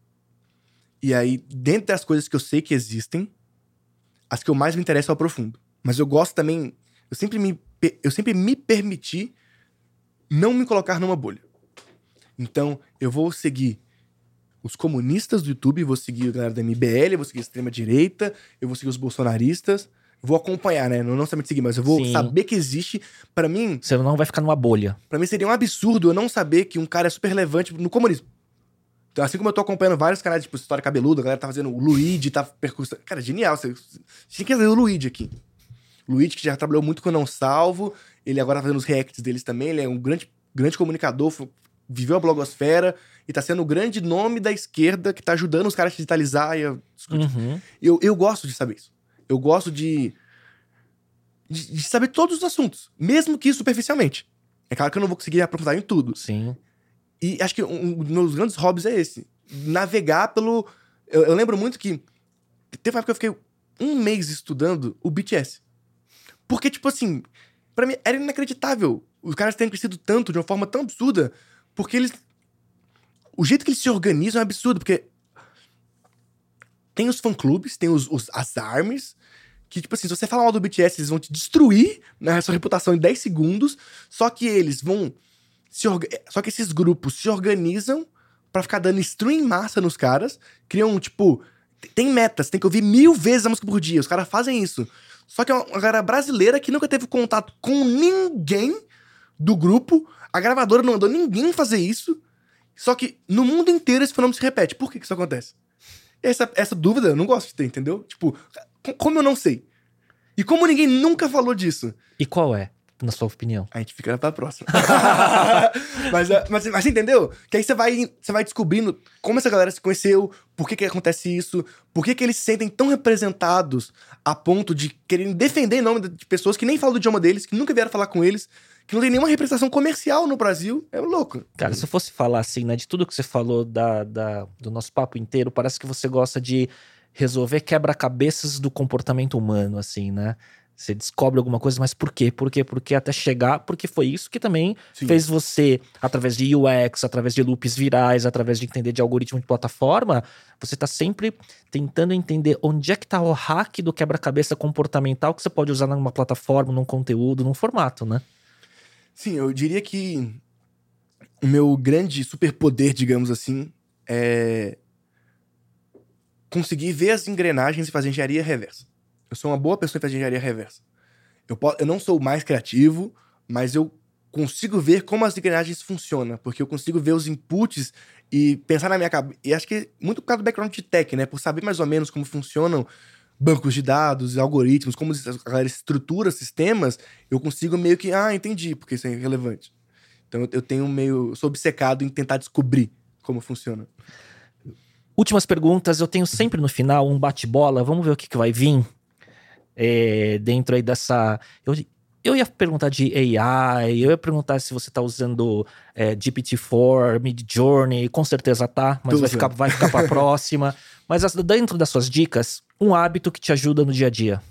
[SPEAKER 2] E aí, dentro das coisas que eu sei que existem, as que eu mais me interesso eu aprofundo. Mas eu gosto também. Eu sempre me, eu sempre me permiti não me colocar numa bolha. Então, eu vou seguir os comunistas do YouTube, vou seguir a galera da MBL, eu vou seguir a extrema-direita, eu vou seguir os bolsonaristas. Vou acompanhar, né? Não, somente seguir, mas eu vou
[SPEAKER 1] Sim.
[SPEAKER 2] saber que existe. Pra mim,
[SPEAKER 1] Você não vai ficar numa bolha.
[SPEAKER 2] Pra mim seria um absurdo eu não saber que um cara é super relevante no comunismo. Então, assim como eu tô acompanhando vários canais, tipo História Cabeluda, a galera tá fazendo o Luigi, tá percussão. Cara, genial. Você, você tinha que fazer o Luigi aqui. Luigi, que já trabalhou muito com o Não Salvo, ele agora tá fazendo os reacts deles também, ele é um grande, grande comunicador, viveu a blogosfera e tá sendo o grande nome da esquerda que tá ajudando os caras a digitalizar e a.
[SPEAKER 1] Uhum.
[SPEAKER 2] Eu, eu gosto de saber isso. Eu gosto de, de, de saber todos os assuntos, mesmo que superficialmente. É claro que eu não vou conseguir aprofundar em tudo.
[SPEAKER 1] Sim.
[SPEAKER 2] E acho que um, um dos meus grandes hobbies é esse. Navegar pelo. Eu, eu lembro muito que. Teve uma época que eu fiquei um mês estudando o BTS. Porque, tipo assim, pra mim era inacreditável. Os caras terem crescido tanto, de uma forma tão absurda. Porque eles. O jeito que eles se organizam é absurdo, porque. Tem os fã-clubes, tem os, os- as armies. Que, tipo assim, se você falar mal do BTS, eles vão te destruir na sua reputação em 10 segundos. Só que eles vão se orga- Só que esses grupos se organizam pra ficar dando stream em massa nos caras. Criam, tipo. Tem metas, tem que ouvir mil vezes a música por dia. Os caras fazem isso. Só que é uma galera brasileira que nunca teve contato com ninguém do grupo. A gravadora não mandou ninguém fazer isso. Só que no mundo inteiro esse fenômeno se repete. Por que, que isso acontece? Essa, essa dúvida eu não gosto de ter, entendeu? Tipo, co- como eu não sei? E como ninguém nunca falou disso?
[SPEAKER 1] E qual é, na sua opinião?
[SPEAKER 2] A gente fica pra próxima. mas, ah, mas, mas você entendeu? Que aí você vai, você vai descobrindo como essa galera se conheceu, por que, que acontece isso, por que, que eles se sentem tão representados a ponto de quererem defender em nome de de pessoas que nem falam do idioma deles, que nunca vieram falar com eles, que não tem nenhuma representação comercial no Brasil. É louco.
[SPEAKER 1] Cara, se eu fosse falar assim, né, de tudo que você falou da, da- do nosso papo inteiro, parece que você gosta de resolver quebra-cabeças do comportamento humano, assim, né? Você descobre alguma coisa, mas por quê? Por quê? Porque até chegar, porque foi isso que também
[SPEAKER 2] Sim.
[SPEAKER 1] fez você, através de UX, através de loops virais, através de entender de algoritmo de plataforma, você tá sempre tentando entender onde é que tá o hack do quebra-cabeça comportamental que você pode usar numa plataforma, num conteúdo, num formato, né?
[SPEAKER 2] Sim, eu diria que o meu grande superpoder, digamos assim, é conseguir ver as engrenagens e fazer engenharia reversa. Eu sou uma boa pessoa em fazer engenharia reversa. Eu, po- eu não sou mais criativo, mas eu consigo ver como as engrenagens funcionam, porque eu consigo ver os inputs e pensar na minha cabeça. E acho que muito por causa do background de tech, né? Por saber mais ou menos como funcionam bancos de dados, algoritmos, como a galera estrutura sistemas, eu consigo meio que, ah, entendi, porque isso é relevante. Então eu- tenho meio. Sou obcecado em tentar descobrir como funciona.
[SPEAKER 1] Últimas perguntas, eu tenho sempre no final um bate-bola, vamos ver o que, que vai vir é, dentro aí dessa. Eu, eu ia perguntar de AI, eu ia perguntar se você tá usando é, GPT-4, Mid-Journey, com certeza tá, mas
[SPEAKER 2] Tô
[SPEAKER 1] vai ficar, vai ficar pra próxima. Mas as- dentro das suas dicas, um hábito que te ajuda no dia a dia.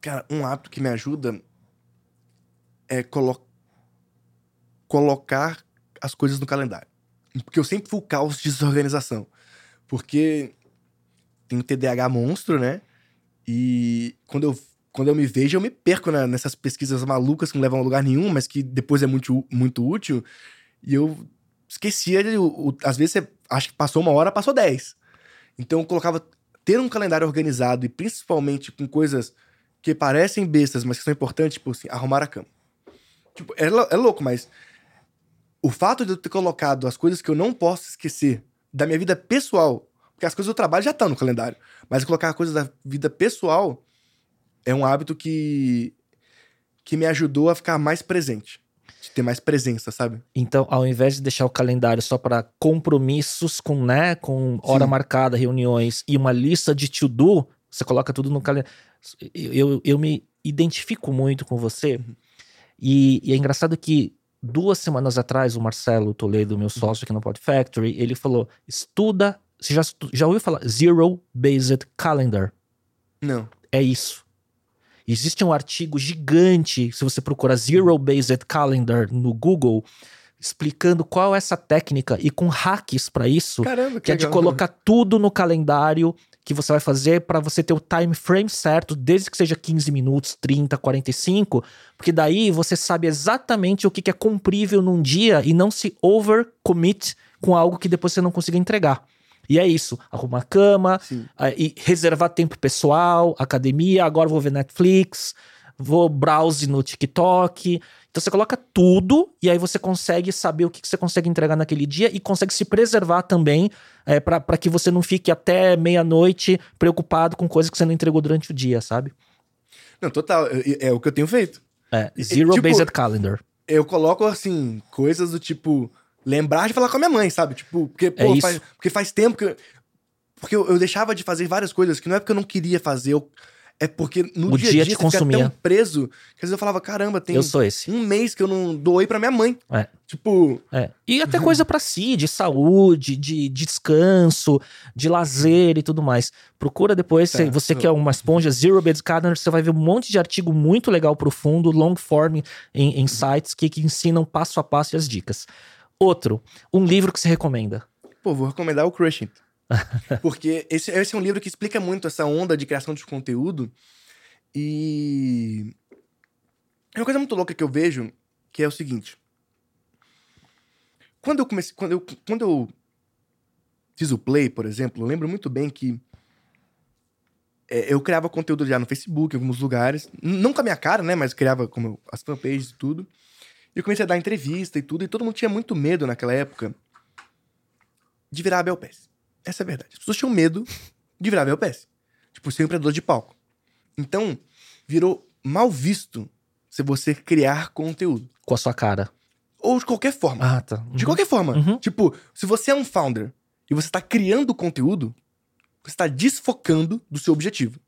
[SPEAKER 2] Cara, um hábito que me ajuda é colo- colocar as coisas no calendário. Porque eu sempre fui o caos de desorganização. Porque tenho TDAH monstro, né? E quando eu, quando eu me vejo, eu me perco na- nessas pesquisas malucas que não levam a lugar nenhum, mas que depois é muito, muito útil. E eu esquecia de. às vezes você acha que passou uma hora, passou dez. Então eu colocava. Ter um calendário organizado e principalmente com coisas que parecem bestas, mas que são importantes, tipo assim, arrumar a cama. Tipo, é, é louco, mas o fato de eu ter colocado as coisas que eu não posso esquecer da minha vida pessoal, porque as coisas do trabalho já estão no calendário, mas colocar coisas da vida pessoal é um hábito que que me ajudou a ficar mais presente, de ter mais presença, sabe?
[SPEAKER 1] Então, ao invés de deixar o calendário só para compromissos com, né, com hora
[SPEAKER 2] Sim.
[SPEAKER 1] marcada, reuniões e uma lista de to-do, você coloca tudo no calendário. Eu, eu me identifico muito com você. E, e é engraçado que duas semanas atrás, o Marcelo Toledo, meu sócio aqui no Pod Factory, ele falou: estuda. Você já, já ouviu falar? Zero Based Calendar.
[SPEAKER 2] Não.
[SPEAKER 1] É isso. Existe um artigo gigante, se você procurar Zero Based Calendar no Google, explicando qual é essa técnica e com hacks para isso,
[SPEAKER 2] Caramba,
[SPEAKER 1] que é de colocar tudo no calendário que você vai fazer para você ter o time frame certo, desde que seja 15 minutos, 30, 45, porque daí você sabe exatamente o que que é cumprível num dia e não se overcommit com algo que depois você não consiga entregar. E é isso, arrumar a cama, ah, e reservar tempo pessoal, academia, agora vou ver Netflix, vou browse no TikTok. Então você coloca tudo e aí você consegue saber o que que você consegue entregar naquele dia e consegue se preservar também é, para que você não fique até meia-noite preocupado com coisas que você não entregou durante o dia, sabe?
[SPEAKER 2] Não, total, é, é o que eu tenho feito.
[SPEAKER 1] É, Zero
[SPEAKER 2] tipo-
[SPEAKER 1] Based Calendar.
[SPEAKER 2] eu coloco assim, coisas do tipo, lembrar de falar com a minha mãe, sabe? Tipo, porque, pô,
[SPEAKER 1] É
[SPEAKER 2] faz, porque faz tempo que. eu- Porque eu, eu deixava de fazer várias coisas que não é porque eu não queria fazer, eu- é porque no
[SPEAKER 1] O
[SPEAKER 2] dia a
[SPEAKER 1] dia
[SPEAKER 2] dia
[SPEAKER 1] te
[SPEAKER 2] você
[SPEAKER 1] consumia.
[SPEAKER 2] tão preso que às vezes eu falava, caramba, tem um mês que eu não doei pra minha mãe.
[SPEAKER 1] É.
[SPEAKER 2] Tipo,
[SPEAKER 1] É. E até coisa pra si, de saúde, de descanso, de lazer e tudo mais. Procura depois,
[SPEAKER 2] Tá.
[SPEAKER 1] se você que é uma esponja, Zero Based Calendar, você vai ver um monte de artigo muito legal, profundo, long form em, em sites que, que ensinam passo a passo e as dicas. Outro, um livro que você recomenda.
[SPEAKER 2] pô, vou recomendar o Crushing. Porque esse, esse é um livro que explica muito essa onda de criação de conteúdo. E. É uma coisa muito louca que eu vejo, que é o seguinte. Quando eu comecei. Quando eu, quando eu fiz o Play, por exemplo, eu lembro muito bem que. é, eu criava conteúdo já no Facebook, em alguns lugares. Não com a minha cara, né? Mas criava como as fanpages e tudo. E eu comecei a dar entrevista e tudo. E todo mundo tinha muito medo naquela época de virar Abel Pérez. Essa é a verdade. As pessoas tinham medo de virar Abel Pérez. Tipo, ser um empreendedor de palco. Então, virou mal visto se você criar conteúdo.
[SPEAKER 1] Com a sua cara.
[SPEAKER 2] Ou de qualquer forma.
[SPEAKER 1] Ah, tá.
[SPEAKER 2] De qualquer forma.
[SPEAKER 1] Uhum.
[SPEAKER 2] Tipo, se você é um founder e você está criando conteúdo, você está desfocando do seu objetivo.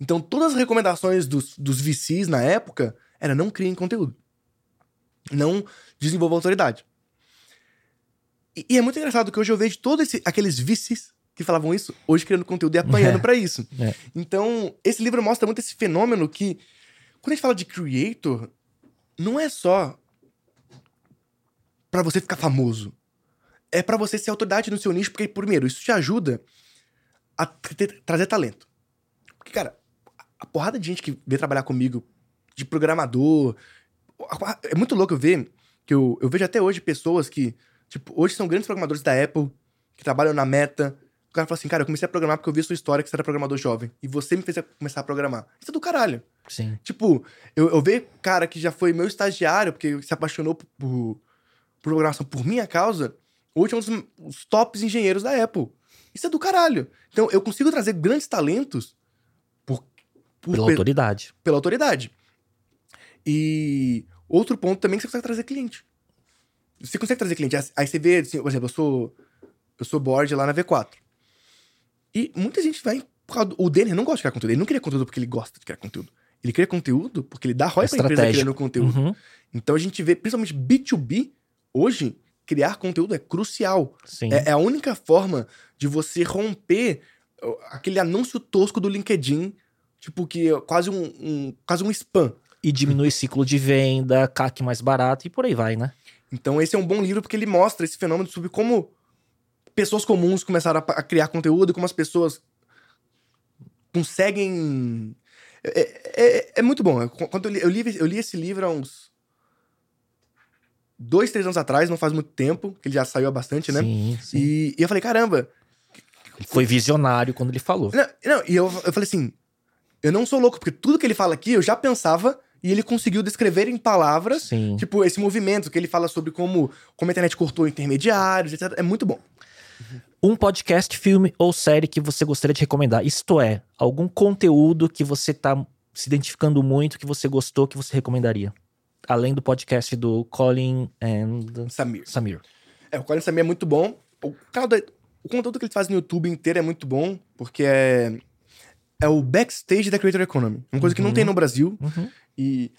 [SPEAKER 2] Então, todas as recomendações dos, dos VCs na época era não criem conteúdo. Não desenvolva autoridade. E, e é muito engraçado que hoje eu vejo todos aqueles VCs que falavam isso, hoje criando conteúdo e apanhando
[SPEAKER 1] É.
[SPEAKER 2] pra isso.
[SPEAKER 1] É.
[SPEAKER 2] Então, esse livro mostra muito esse fenômeno que, quando a gente fala de creator, não é só pra você ficar famoso. É pra você ser autoridade no seu nicho, porque, primeiro, isso te ajuda a trazer talento. Porque, cara, a porrada de gente que vem trabalhar comigo, de programador. É muito louco eu ver que eu, eu vejo até hoje pessoas que, tipo, hoje são grandes programadores da Apple, que trabalham na Meta. O cara fala assim, cara, eu comecei a programar porque eu vi a sua história que você era programador jovem. E você me fez começar a programar. Isso é do caralho.
[SPEAKER 1] Sim.
[SPEAKER 2] Tipo, eu, eu vejo cara que já foi meu estagiário, porque se apaixonou por, por, por programação por minha causa, hoje é um dos, os tops engenheiros da Apple. Isso é do caralho. Então, eu consigo trazer grandes talentos por, por
[SPEAKER 1] Pela
[SPEAKER 2] pe-
[SPEAKER 1] autoridade.
[SPEAKER 2] pela autoridade. E outro ponto também é que você consegue trazer cliente. Você consegue trazer cliente. Aí você vê, assim, por exemplo, eu sou, eu sou board lá na V4. E muita gente vai. O Denner não gosta de criar conteúdo. Ele não cria conteúdo porque ele gosta de criar conteúdo. Ele cria conteúdo porque ele dá ROI pra empresa criando conteúdo.
[SPEAKER 1] Uhum.
[SPEAKER 2] Então a gente vê, principalmente B2B, hoje, criar conteúdo é crucial. É, é a única forma de você romper aquele anúncio tosco do LinkedIn, tipo, que é quase um, um- quase um spam.
[SPEAKER 1] E diminui ciclo de venda, CAC mais barato e por aí vai, né?
[SPEAKER 2] Então esse é um bom livro porque ele mostra esse fenômeno sobre como pessoas comuns começaram a, criar conteúdo como as pessoas conseguem... É, é- é muito bom. Quando eu li, eu, li, eu li esse livro há uns dois, três anos atrás, não faz muito tempo, que ele já saiu há bastante, né?
[SPEAKER 1] Sim, sim.
[SPEAKER 2] E, e eu falei, caramba,
[SPEAKER 1] Foi visionário quando ele falou.
[SPEAKER 2] Não, não, e eu, eu falei assim: eu não sou louco, porque tudo que ele fala aqui eu já pensava e ele conseguiu descrever em palavras,
[SPEAKER 1] Sim.
[SPEAKER 2] tipo, esse movimento que ele fala sobre como, como a internet cortou intermediários, etc. É muito bom.
[SPEAKER 1] Um podcast, filme ou série que você gostaria de recomendar. Isto é, algum conteúdo que você tá se identificando muito, que você gostou, que você recomendaria. Além do podcast do Colin and
[SPEAKER 2] Samir.
[SPEAKER 1] Samir.
[SPEAKER 2] É, o Colin Samir é muito bom. O, cara, do- o conteúdo que ele faz no YouTube inteiro é muito bom, porque é. É o backstage da Creator Economy. Uma coisa que não
[SPEAKER 1] Uhum.
[SPEAKER 2] tem no Brasil.
[SPEAKER 1] Uhum.
[SPEAKER 2] E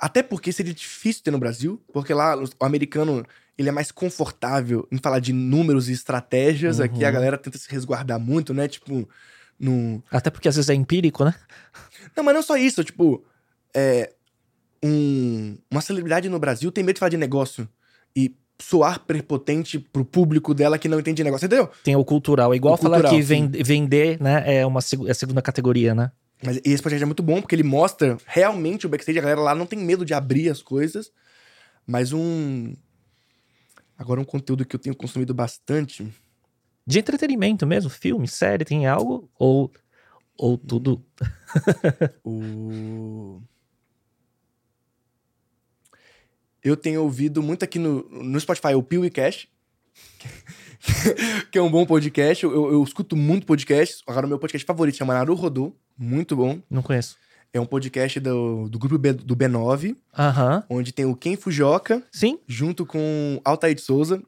[SPEAKER 2] até porque seria difícil ter no Brasil, porque lá o americano ele é mais confortável em falar de números e estratégias.
[SPEAKER 1] Uhum.
[SPEAKER 2] Aqui a galera tenta se resguardar muito, né? Tipo, no.
[SPEAKER 1] Até porque às vezes é empírico, né?
[SPEAKER 2] Não, mas não só isso, tipo, é. Um, uma celebridade no Brasil tem medo de falar de negócio e soar prepotente pro público dela que não entende de negócio, entendeu?
[SPEAKER 1] Tem o cultural. É igual
[SPEAKER 2] O
[SPEAKER 1] falar
[SPEAKER 2] cultural,
[SPEAKER 1] que
[SPEAKER 2] sim.
[SPEAKER 1] vender, né, é uma é a segunda categoria, né?
[SPEAKER 2] Mas esse podcast é muito bom porque ele mostra realmente o backstage. A galera lá não tem medo de abrir as coisas. Mas um. Agora, um conteúdo que eu tenho consumido bastante.
[SPEAKER 1] De entretenimento mesmo, filme, série, tem algo? Ou, ou tudo.
[SPEAKER 2] O. Eu tenho ouvido muito aqui no, no Spotify o PeeWeeCast, que é um bom podcast. Eu, eu escuto muito podcast. Agora, o meu podcast favorito chama Naru Rodô, muito bom.
[SPEAKER 1] Não conheço.
[SPEAKER 2] É um podcast do, do grupo B, do B9,
[SPEAKER 1] Aham.
[SPEAKER 2] onde tem o Ken Fujioka,
[SPEAKER 1] Sim,
[SPEAKER 2] junto com Altair de Souza.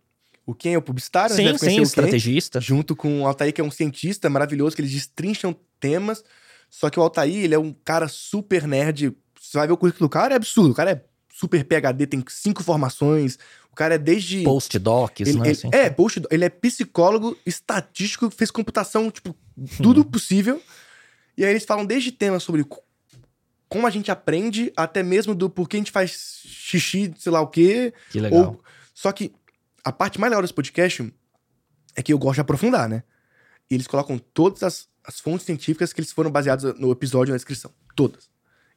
[SPEAKER 2] O Ken é o publicitário,
[SPEAKER 1] sim,
[SPEAKER 2] né? Deve
[SPEAKER 1] sim,
[SPEAKER 2] conhecer o Ken.
[SPEAKER 1] estrategista.
[SPEAKER 2] junto com o Altair, que é um cientista maravilhoso, que eles destrincham temas. Só que o Altair, ele é um cara super nerd. Você vai ver o currículo do cara, é absurdo. O cara é super PHD, tem cinco formações. O cara é desde.
[SPEAKER 1] Postdocs,
[SPEAKER 2] ele,
[SPEAKER 1] né?
[SPEAKER 2] ele-
[SPEAKER 1] assim.
[SPEAKER 2] É, post, ele é psicólogo, estatístico, fez computação, tipo, tudo possível. E aí eles falam desde temas sobre co- como a gente aprende, até mesmo do porquê a gente faz xixi, sei lá o quê.
[SPEAKER 1] Que legal.
[SPEAKER 2] Ou, só que a parte mais legal desse podcast é que eu gosto de aprofundar, né? E eles colocam todas as, as fontes científicas que eles foram baseados no episódio na descrição. Todas.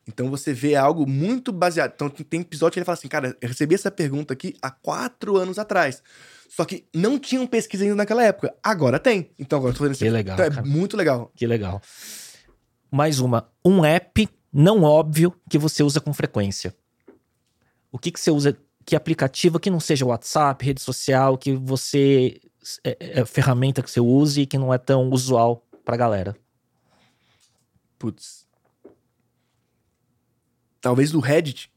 [SPEAKER 2] Então você vê algo muito baseado. Então tem- episódio que ele fala assim, cara, eu recebi essa pergunta aqui há quatro anos atrás. Só que não tinham pesquisa ainda naquela época. Agora tem. Então agora eu tô fazendo
[SPEAKER 1] Que legal,
[SPEAKER 2] Então é
[SPEAKER 1] cara.
[SPEAKER 2] muito legal.
[SPEAKER 1] Que legal. Mais uma. Um app não óbvio que você usa com frequência. O que, que você usa? Que aplicativo que não seja WhatsApp, rede social, que você. É, é ferramenta que você use e que não é tão usual pra galera.
[SPEAKER 2] Putz. Talvez do Reddit.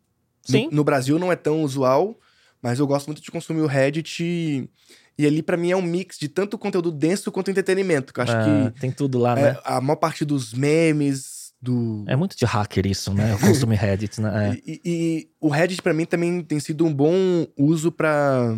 [SPEAKER 2] No-
[SPEAKER 1] Sim.
[SPEAKER 2] No, Brasil não é tão usual, mas eu gosto muito de consumir o Reddit. E, ali, pra mim, é um mix de tanto conteúdo denso quanto entretenimento. Que eu acho
[SPEAKER 1] Ah,
[SPEAKER 2] que
[SPEAKER 1] Tem tudo lá,
[SPEAKER 2] é,
[SPEAKER 1] né?
[SPEAKER 2] a maior parte dos memes, do.
[SPEAKER 1] É muito de hacker isso, né? Eu consumo Reddit, né? É.
[SPEAKER 2] E, e- o Reddit, pra mim, também tem sido um bom uso pra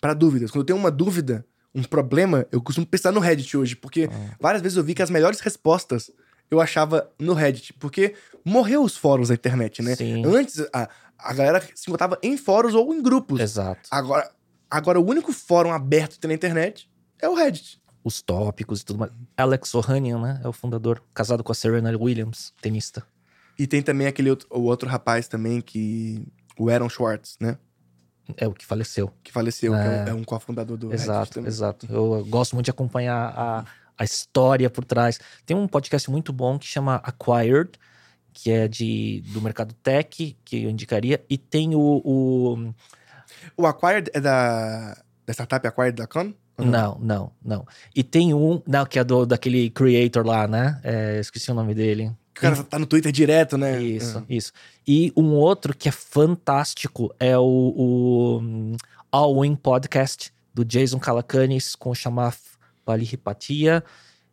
[SPEAKER 2] para dúvidas. Quando eu tenho uma dúvida, um problema, eu costumo pensar no Reddit hoje, porque
[SPEAKER 1] Ah.
[SPEAKER 2] várias vezes eu vi que as melhores respostas eu achava no Reddit, porque morreu os fóruns da internet, né?
[SPEAKER 1] Sim.
[SPEAKER 2] Antes, a, a galera se encontrava em fóruns ou em grupos.
[SPEAKER 1] Exato.
[SPEAKER 2] Agora, agora, o único fórum aberto que tem na internet é o Reddit.
[SPEAKER 1] Os tópicos e tudo mais. Alex Ohanian, né? É o fundador, casado com a Serena Williams, tenista.
[SPEAKER 2] E tem também aquele outro, o outro rapaz também que... O Aaron Schwartz, né?
[SPEAKER 1] É o que faleceu.
[SPEAKER 2] Que faleceu, que é
[SPEAKER 1] É.
[SPEAKER 2] um, é um cofundador do Reddit
[SPEAKER 1] Exato, exato. Eu gosto muito de acompanhar a, a história por trás. Tem um podcast muito bom que chama Acquired, que é de, do mercado tech, que eu indicaria. E tem o. o-
[SPEAKER 2] O Acquired é da, da startup Acquired.com? Ou
[SPEAKER 1] não, não, não. E tem um. Não, que é do, daquele creator lá, né? É, esqueci o nome dele.
[SPEAKER 2] O cara tá no Twitter direto, né?
[SPEAKER 1] Isso,
[SPEAKER 2] Ah.
[SPEAKER 1] isso. E um outro que é fantástico é o, o All In Podcast, do Jason Calacanis, com o Shamaf Palihipatia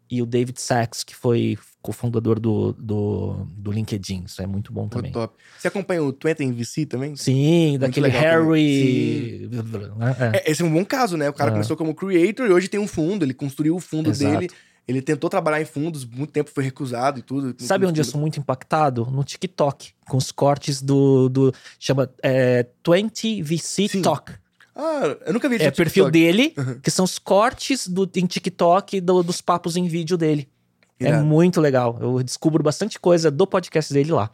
[SPEAKER 1] e o David Sachs, que foi cofundador do, do, do LinkedIn. Isso é muito bom
[SPEAKER 2] Muito
[SPEAKER 1] também.
[SPEAKER 2] top. Você acompanha o em VC também?
[SPEAKER 1] Sim, daquele
[SPEAKER 2] legal
[SPEAKER 1] Harry. né? É.
[SPEAKER 2] É, esse é um bom caso, né? O cara
[SPEAKER 1] É.
[SPEAKER 2] começou como creator e hoje tem um fundo, ele construiu o fundo
[SPEAKER 1] Exato.
[SPEAKER 2] dele. Ele tentou trabalhar em fundos, muito tempo foi recusado e tudo.
[SPEAKER 1] Sabe onde eu sou muito impactado? No TikTok, com os cortes do. do chama é, 20 VC
[SPEAKER 2] Sim.
[SPEAKER 1] Talk.
[SPEAKER 2] Ah, eu nunca vi
[SPEAKER 1] É
[SPEAKER 2] esse
[SPEAKER 1] o perfil
[SPEAKER 2] TikTok.
[SPEAKER 1] dele,
[SPEAKER 2] Uhum.
[SPEAKER 1] que são os cortes do, em TikTok do- dos papos em vídeo dele. É muito legal. Eu descubro bastante coisa do podcast dele lá.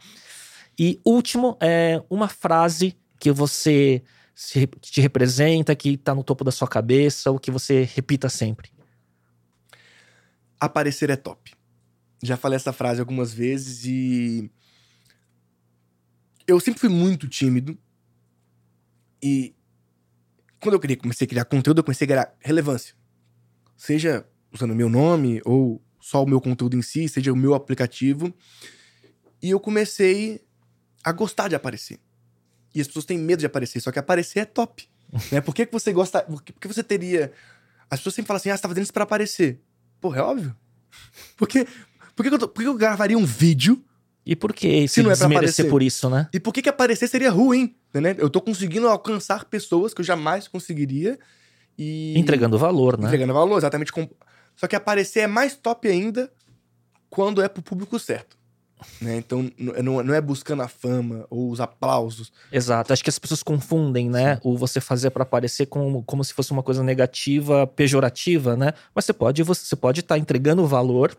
[SPEAKER 1] E último, é uma frase que você se- que te representa, que tá no topo da sua cabeça, ou que você repita sempre.
[SPEAKER 2] Aparecer é top. Já falei essa frase algumas vezes e. Eu sempre fui muito tímido. E quando eu queria, comecei a criar conteúdo, eu comecei a criar relevância. Seja usando o meu nome ou só o meu conteúdo em si, seja o meu aplicativo. E eu comecei a gostar de aparecer. E as pessoas têm medo de aparecer, só que aparecer é top. né? Por que, que você gosta. Por que, por que você teria. As pessoas sempre falam assim: ah, você tá fazendo isso pra aparecer. Porra, é óbvio. Por que, por que, eu, tô- por que eu gravaria um vídeo
[SPEAKER 1] E por que se
[SPEAKER 2] não é
[SPEAKER 1] desmerecer
[SPEAKER 2] aparecer?
[SPEAKER 1] por isso, né?
[SPEAKER 2] e por que, que aparecer seria ruim? Né? Eu tô conseguindo alcançar pessoas que eu jamais conseguiria e.
[SPEAKER 1] Entregando valor, né?
[SPEAKER 2] Entregando valor, exatamente. Com... Só que aparecer é mais top ainda quando é pro público certo. Né? Então, não, não é buscando a fama ou os aplausos.
[SPEAKER 1] Exato. Acho que as pessoas confundem, né? O você fazer pra aparecer como, como se fosse uma coisa negativa, pejorativa, né? Mas você pode você pode estar entregando valor,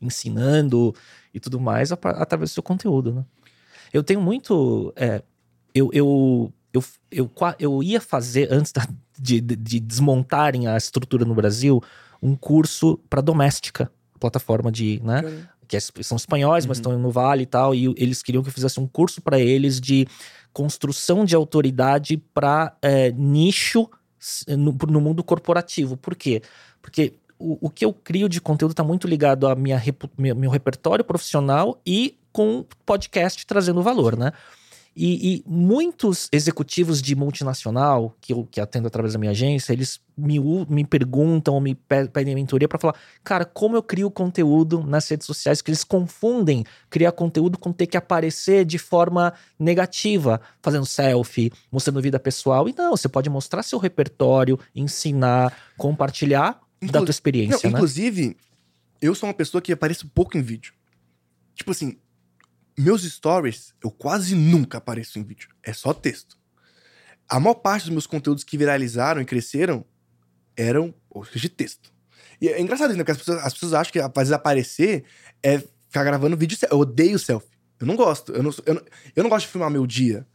[SPEAKER 1] ensinando e tudo mais através do seu conteúdo, né? Eu tenho muito. é, eu, eu, eu, eu, eu ia fazer, antes da- de, de- de desmontarem a estrutura no Brasil, um curso para doméstica, plataforma de, né? que é- são espanhóis, mas
[SPEAKER 2] Uhum.
[SPEAKER 1] estão no Vale e tal, e eles queriam que eu fizesse um curso para eles de construção de autoridade para nicho s- no, no mundo corporativo. Por quê? Porque o, o que eu crio de conteúdo está muito ligado a minha, meu, meu repertório profissional e com podcast trazendo valor, né? E, e muitos executivos de multinacional que eu que atendo através da minha agência, eles me, me perguntam ou me pe- pedem mentoria para falar, cara, como eu crio conteúdo nas redes sociais, que eles confundem criar conteúdo com ter que aparecer de forma negativa, fazendo selfie, mostrando vida pessoal. E não, você pode mostrar seu repertório, ensinar, compartilhar da
[SPEAKER 2] Inclu-
[SPEAKER 1] tua experiência,
[SPEAKER 2] Não,
[SPEAKER 1] né?
[SPEAKER 2] Inclusive, eu sou uma pessoa que apareço pouco em vídeo. Tipo assim, meus stories, eu quase nunca apareço em vídeo. É só texto. A maior parte dos meus conteúdos que viralizaram e cresceram eram posts de texto. E é engraçado isso, né? Porque as pessoas, as pessoas acham que fazer aparecer é ficar gravando vídeo. Eu odeio selfie. Eu não gosto. Eu não, eu não, eu não gosto de filmar meu dia.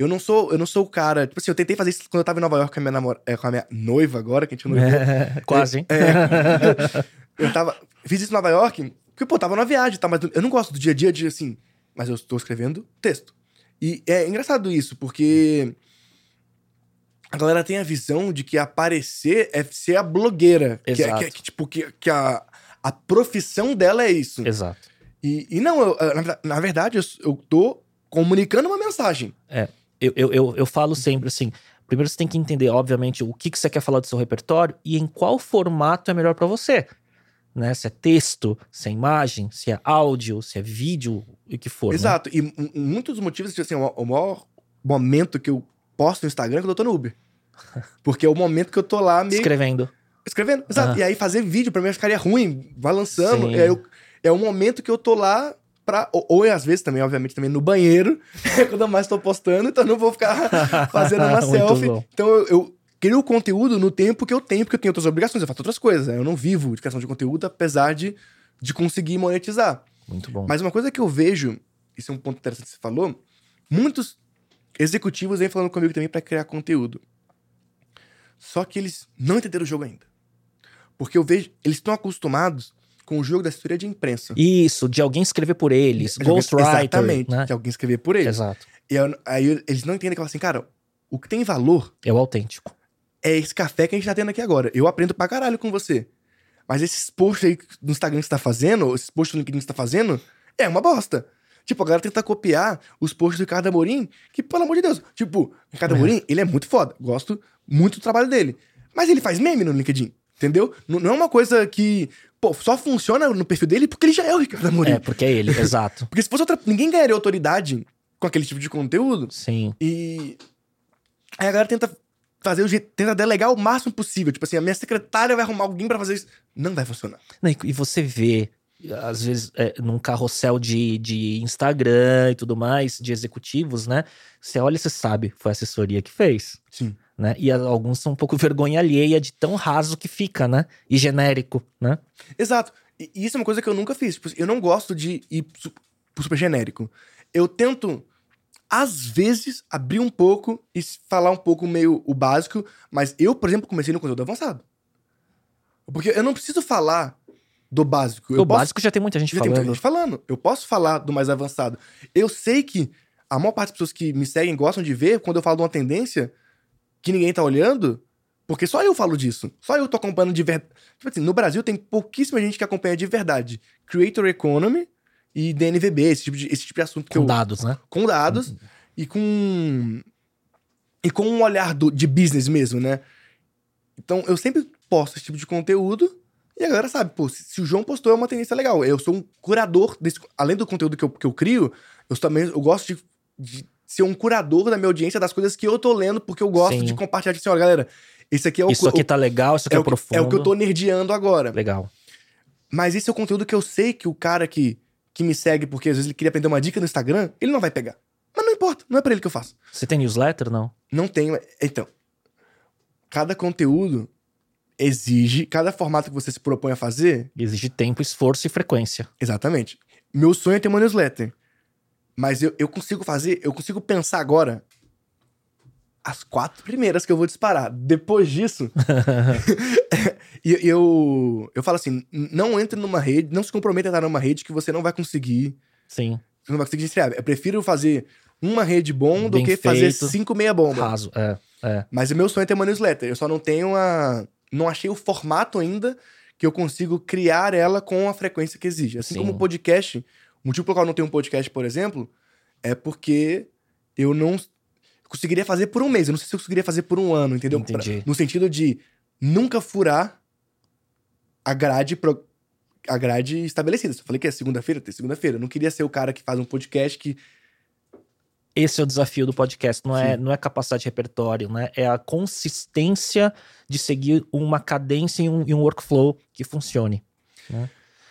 [SPEAKER 2] Eu não sou, eu não sou o cara. Tipo assim, eu tentei fazer isso quando eu tava em Nova York com a minha, namora, é, com a minha noiva agora, que a gente não
[SPEAKER 1] É, quase, hein?
[SPEAKER 2] é. eu tava. Fiz isso em Nova York, porque, pô, tava na viagem, tá? Mas eu não gosto do dia a dia de assim. Mas eu estou escrevendo texto. E é engraçado isso, porque. A galera tem a visão de que aparecer é ser a blogueira. Que, é-
[SPEAKER 1] Exato.
[SPEAKER 2] que, é- que, tipo, que, que a, a profissão dela é isso.
[SPEAKER 1] Exato.
[SPEAKER 2] E, e não, eu- na, verdade- na verdade, eu, eu tô comunicando uma mensagem.
[SPEAKER 1] Eu, eu, eu, eu falo sempre assim: primeiro você tem que entender, obviamente, o que, que você quer falar do seu repertório e em qual formato é melhor pra você. Né? Se é texto, se é imagem, se é áudio, se é vídeo, o que for. né?
[SPEAKER 2] Exato. E um- um- muitos dos motivos, tipo assim, o, o maior momento que eu posto no Instagram é quando eu tô no Uber. Porque é o momento que eu tô lá meio
[SPEAKER 1] Escrevendo.
[SPEAKER 2] Escrevendo, exato.
[SPEAKER 1] Ah.
[SPEAKER 2] E aí fazer vídeo pra mim ficaria ruim, vai lançando. E aí eu- é o momento que eu tô lá pra. Ou, ou às vezes também, obviamente, também no banheiro, quando eu mais tô postando, então não vou ficar fazendo uma selfie.
[SPEAKER 1] bom.
[SPEAKER 2] Então eu, eu crio o conteúdo no tempo que eu tenho, porque eu tenho outras obrigações, eu faço outras coisas. né? Eu não vivo de criação de conteúdo, apesar de, de conseguir monetizar.
[SPEAKER 1] Muito bom.
[SPEAKER 2] Mas uma coisa que eu vejo, isso é um ponto interessante que você falou, muitos executivos vêm falando comigo também pra criar conteúdo. Só que eles não entenderam o jogo ainda. Porque eu vejo, eles estão acostumados com o jogo da assessoria de imprensa.
[SPEAKER 1] Isso, de alguém escrever por eles. Ghostwriter.
[SPEAKER 2] Exatamente,
[SPEAKER 1] Né?
[SPEAKER 2] de alguém escrever por eles.
[SPEAKER 1] Exato.
[SPEAKER 2] E eu- aí eles não entendem que falo assim, cara, o que tem valor
[SPEAKER 1] É o autêntico.
[SPEAKER 2] é esse café que a gente tá tendo aqui agora. Eu aprendo pra caralho com você. Mas esses posts aí no Instagram que você tá fazendo, esses posts no LinkedIn que você tá fazendo, é uma bosta. Tipo, a galera tenta copiar os posts do Ricardo Amorim, que, pelo amor de Deus, tipo, o Ricardo
[SPEAKER 1] É.
[SPEAKER 2] Amorim, ele é muito foda. Gosto muito do trabalho dele. Mas ele faz meme no LinkedIn, entendeu? Não é uma coisa que, pô, só funciona no perfil dele porque ele já é o Ricardo Amorim.
[SPEAKER 1] É, porque é ele, exato.
[SPEAKER 2] Porque se fosse outra. Ninguém ganharia autoridade com aquele tipo de conteúdo.
[SPEAKER 1] Sim.
[SPEAKER 2] E aí a galera tenta fazer o jeito, tenta delegar o máximo possível. Tipo assim, a minha secretária vai arrumar alguém pra fazer isso. Não vai funcionar.
[SPEAKER 1] Não, E e você vê, às vezes, é, num carrossel de, de Instagram e tudo mais, de executivos, né? Você olha e você sabe, foi a assessoria que fez.
[SPEAKER 2] Sim.
[SPEAKER 1] Né? E alguns são um pouco vergonha alheia de tão raso que fica, né? E genérico, né?
[SPEAKER 2] Exato. E isso é uma coisa que eu nunca fiz. Tipo, eu não gosto de ir super genérico. Eu tento, às vezes, abrir um pouco e falar um pouco meio o básico, mas eu, por exemplo, comecei no conteúdo avançado. Porque eu não preciso falar do básico. Eu
[SPEAKER 1] o
[SPEAKER 2] posso
[SPEAKER 1] básico já tem muita gente
[SPEAKER 2] Já tem muita
[SPEAKER 1] falando.
[SPEAKER 2] gente falando. Eu posso falar do mais avançado. Eu sei que a maior parte das pessoas que me seguem gostam de ver quando eu falo de uma tendência que ninguém tá olhando, porque só eu falo disso. Só eu tô acompanhando de verdade. Tipo assim, no Brasil tem pouquíssima gente que acompanha de verdade. Creator Economy e DNVB, esse tipo de, esse tipo de assunto que
[SPEAKER 1] Com
[SPEAKER 2] eu,
[SPEAKER 1] dados, né?
[SPEAKER 2] com dados e com e com um olhar do- de business mesmo, né? Então eu sempre posto esse tipo de conteúdo e a galera sabe, pô, se, se o João postou é uma tendência legal. Eu sou um curador desse, além do conteúdo que eu, que eu crio, eu também eu gosto de, de ser um curador da minha audiência das coisas que eu tô lendo porque eu gosto
[SPEAKER 1] Sim.
[SPEAKER 2] de compartilhar assim, olha, galera, esse aqui é o
[SPEAKER 1] Isso aqui
[SPEAKER 2] o-
[SPEAKER 1] tá legal, isso aqui é,
[SPEAKER 2] é, o
[SPEAKER 1] profundo.
[SPEAKER 2] é o que eu tô nerdeando agora.
[SPEAKER 1] Legal.
[SPEAKER 2] Mas esse é o conteúdo que eu sei que o cara que, que me segue, porque às vezes ele queria aprender uma dica no Instagram, ele não vai pegar. Mas não importa, não é pra ele que eu faço.
[SPEAKER 1] Você tem newsletter, não?
[SPEAKER 2] Não tenho. Então, cada conteúdo exige, cada formato que você se propõe a fazer,
[SPEAKER 1] Exige tempo, esforço e frequência.
[SPEAKER 2] exatamente. Meu sonho é ter uma newsletter. Mas eu, eu consigo fazer, eu consigo pensar agora as quatro primeiras que eu vou disparar. Depois disso, e eu, eu falo assim: não entre numa rede, não se comprometa a estar numa rede que você não vai conseguir.
[SPEAKER 1] Sim.
[SPEAKER 2] Você não vai conseguir estrear. Eu prefiro fazer uma rede bom do
[SPEAKER 1] Bem
[SPEAKER 2] que fazer
[SPEAKER 1] feito.
[SPEAKER 2] cinco meia bomba.
[SPEAKER 1] Raso. É, é.
[SPEAKER 2] Mas o meu sonho é ter uma newsletter. Eu só não tenho a. Não achei o formato ainda que eu consigo criar ela com a frequência que exige. Assim
[SPEAKER 1] Sim.
[SPEAKER 2] como o podcast. O motivo pelo qual eu não tenho um podcast, por exemplo, é porque eu não conseguiria fazer por um mês. Eu não sei se eu conseguiria fazer por um ano, entendeu? Pra- no sentido de nunca furar a grade, pro- a grade estabelecida. Eu falei que é segunda-feira, tem segunda-feira. Eu não queria ser o cara que faz um podcast que
[SPEAKER 1] Esse é o desafio do podcast, não é, não é capacidade de repertório, né? É a consistência de seguir uma cadência e um, e um workflow que funcione.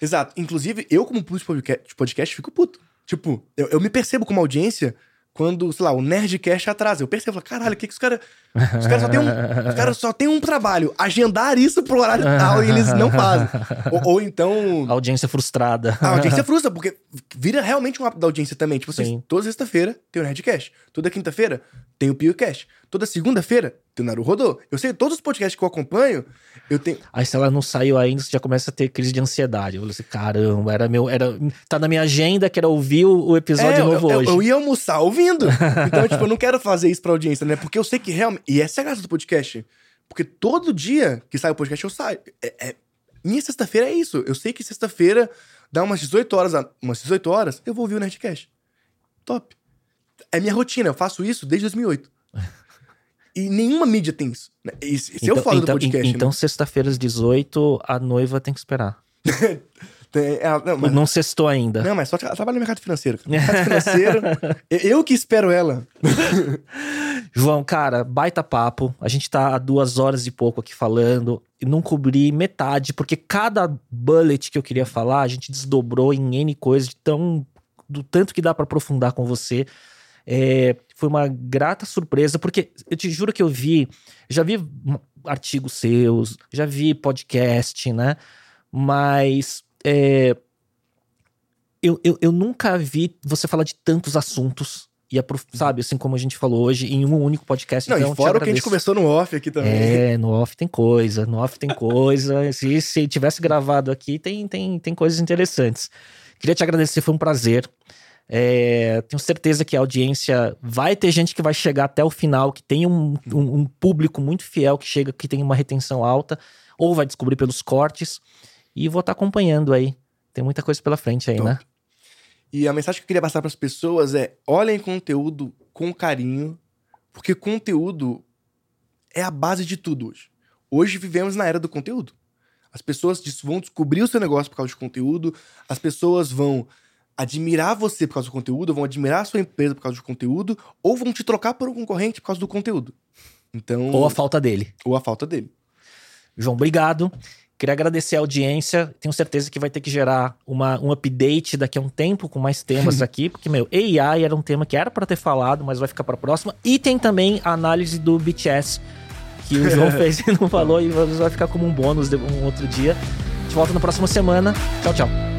[SPEAKER 2] Exato. Inclusive, eu, como público de podca- de podcast, fico puto. Tipo, eu, eu me percebo como audiência quando, sei lá, o Nerdcast atrasa. Eu percebo, falo, caralho, o que, que os caras. Os caras só têm um. Os só têm um trabalho, agendar isso pro horário tal, e eles não fazem. Ou, ou então.
[SPEAKER 1] Audiência frustrada.
[SPEAKER 2] A audiência frustra, porque vira realmente um hábito da audiência também. Tipo assim,
[SPEAKER 1] Sim.
[SPEAKER 2] toda sexta-feira tem o Nerdcast. Toda quinta-feira tem o PioCast. Toda segunda-feira tem o Naru Rodô. Eu sei, todos os podcasts que eu acompanho, eu tenho.
[SPEAKER 1] Aí se ela não saiu ainda, você já começa a ter crise de ansiedade. Eu falei assim, caramba, era meu, era, tá na minha agenda que era ouvir o, episódio
[SPEAKER 2] É,
[SPEAKER 1] novo
[SPEAKER 2] eu, eu-
[SPEAKER 1] hoje.
[SPEAKER 2] eu ia almoçar ouvindo. Então, tipo, eu não quero fazer isso pra audiência, né? Porque eu sei que realmente. E essa é a graça do podcast. Porque todo dia que sai o podcast, eu saio. É, é- Minha sexta-feira é isso. Eu sei que sexta-feira, dá umas 18 horas, a- umas 18 horas, eu vou ouvir o Nerdcast. Top. É minha rotina, eu faço isso desde 2008. E nenhuma mídia tem isso. né? Esse, esse é o foda
[SPEAKER 1] então,
[SPEAKER 2] do podcast.
[SPEAKER 1] então
[SPEAKER 2] né?
[SPEAKER 1] sexta-feira às 18, a noiva tem que esperar.
[SPEAKER 2] É, não, mas,
[SPEAKER 1] Não cestou ainda.
[SPEAKER 2] não, mas só tra- trabalha no mercado financeiro. cara. Mercado financeiro, eu, eu que espero ela.
[SPEAKER 1] João, cara, baita papo. A gente tá há duas horas e pouco aqui falando e não cobri metade, porque cada bullet que eu queria falar, a gente desdobrou em N coisas, de tão, do tanto que dá pra aprofundar com você. É, foi uma grata surpresa, porque eu te juro que eu vi, já vi artigos seus, já vi podcast, né? Mas é, eu, eu, eu nunca vi você falar de tantos assuntos. E aprof- sabe, assim como a gente falou hoje, em um único podcast.
[SPEAKER 2] Não,
[SPEAKER 1] então,
[SPEAKER 2] e fora o que a gente conversou no off aqui também.
[SPEAKER 1] É, no off tem coisa, no off tem coisa. se, se tivesse gravado aqui, tem, tem, tem coisas interessantes. Queria te agradecer, foi um prazer. É, tenho certeza que a audiência vai ter gente que vai chegar até o final, que tem um, um- um público muito fiel que chega, que tem uma retenção alta, ou vai descobrir pelos cortes. E vou estar acompanhando aí. Tem muita coisa pela frente aí,
[SPEAKER 2] Top.
[SPEAKER 1] né?
[SPEAKER 2] E a mensagem que eu queria passar para as pessoas é: olhem conteúdo com carinho, porque conteúdo é a base de tudo hoje. Hoje vivemos na era do conteúdo. As pessoas vão descobrir o seu negócio por causa de conteúdo, as pessoas vão admirar você por causa do conteúdo, vão admirar a sua empresa por causa do conteúdo, ou vão te trocar por um concorrente por causa do conteúdo. Então,
[SPEAKER 1] Ou a falta dele.
[SPEAKER 2] ou a falta dele.
[SPEAKER 1] João, obrigado. Queria agradecer a audiência. Tenho certeza que vai ter que gerar uma, um update daqui a um tempo com mais temas aqui, porque, meu, AI era um tema que era para ter falado, mas vai ficar para próxima. E tem também a análise do BTS, que o João fez e não falou, e vai ficar como um bônus de um outro dia. A gente volta na próxima semana. Tchau, tchau.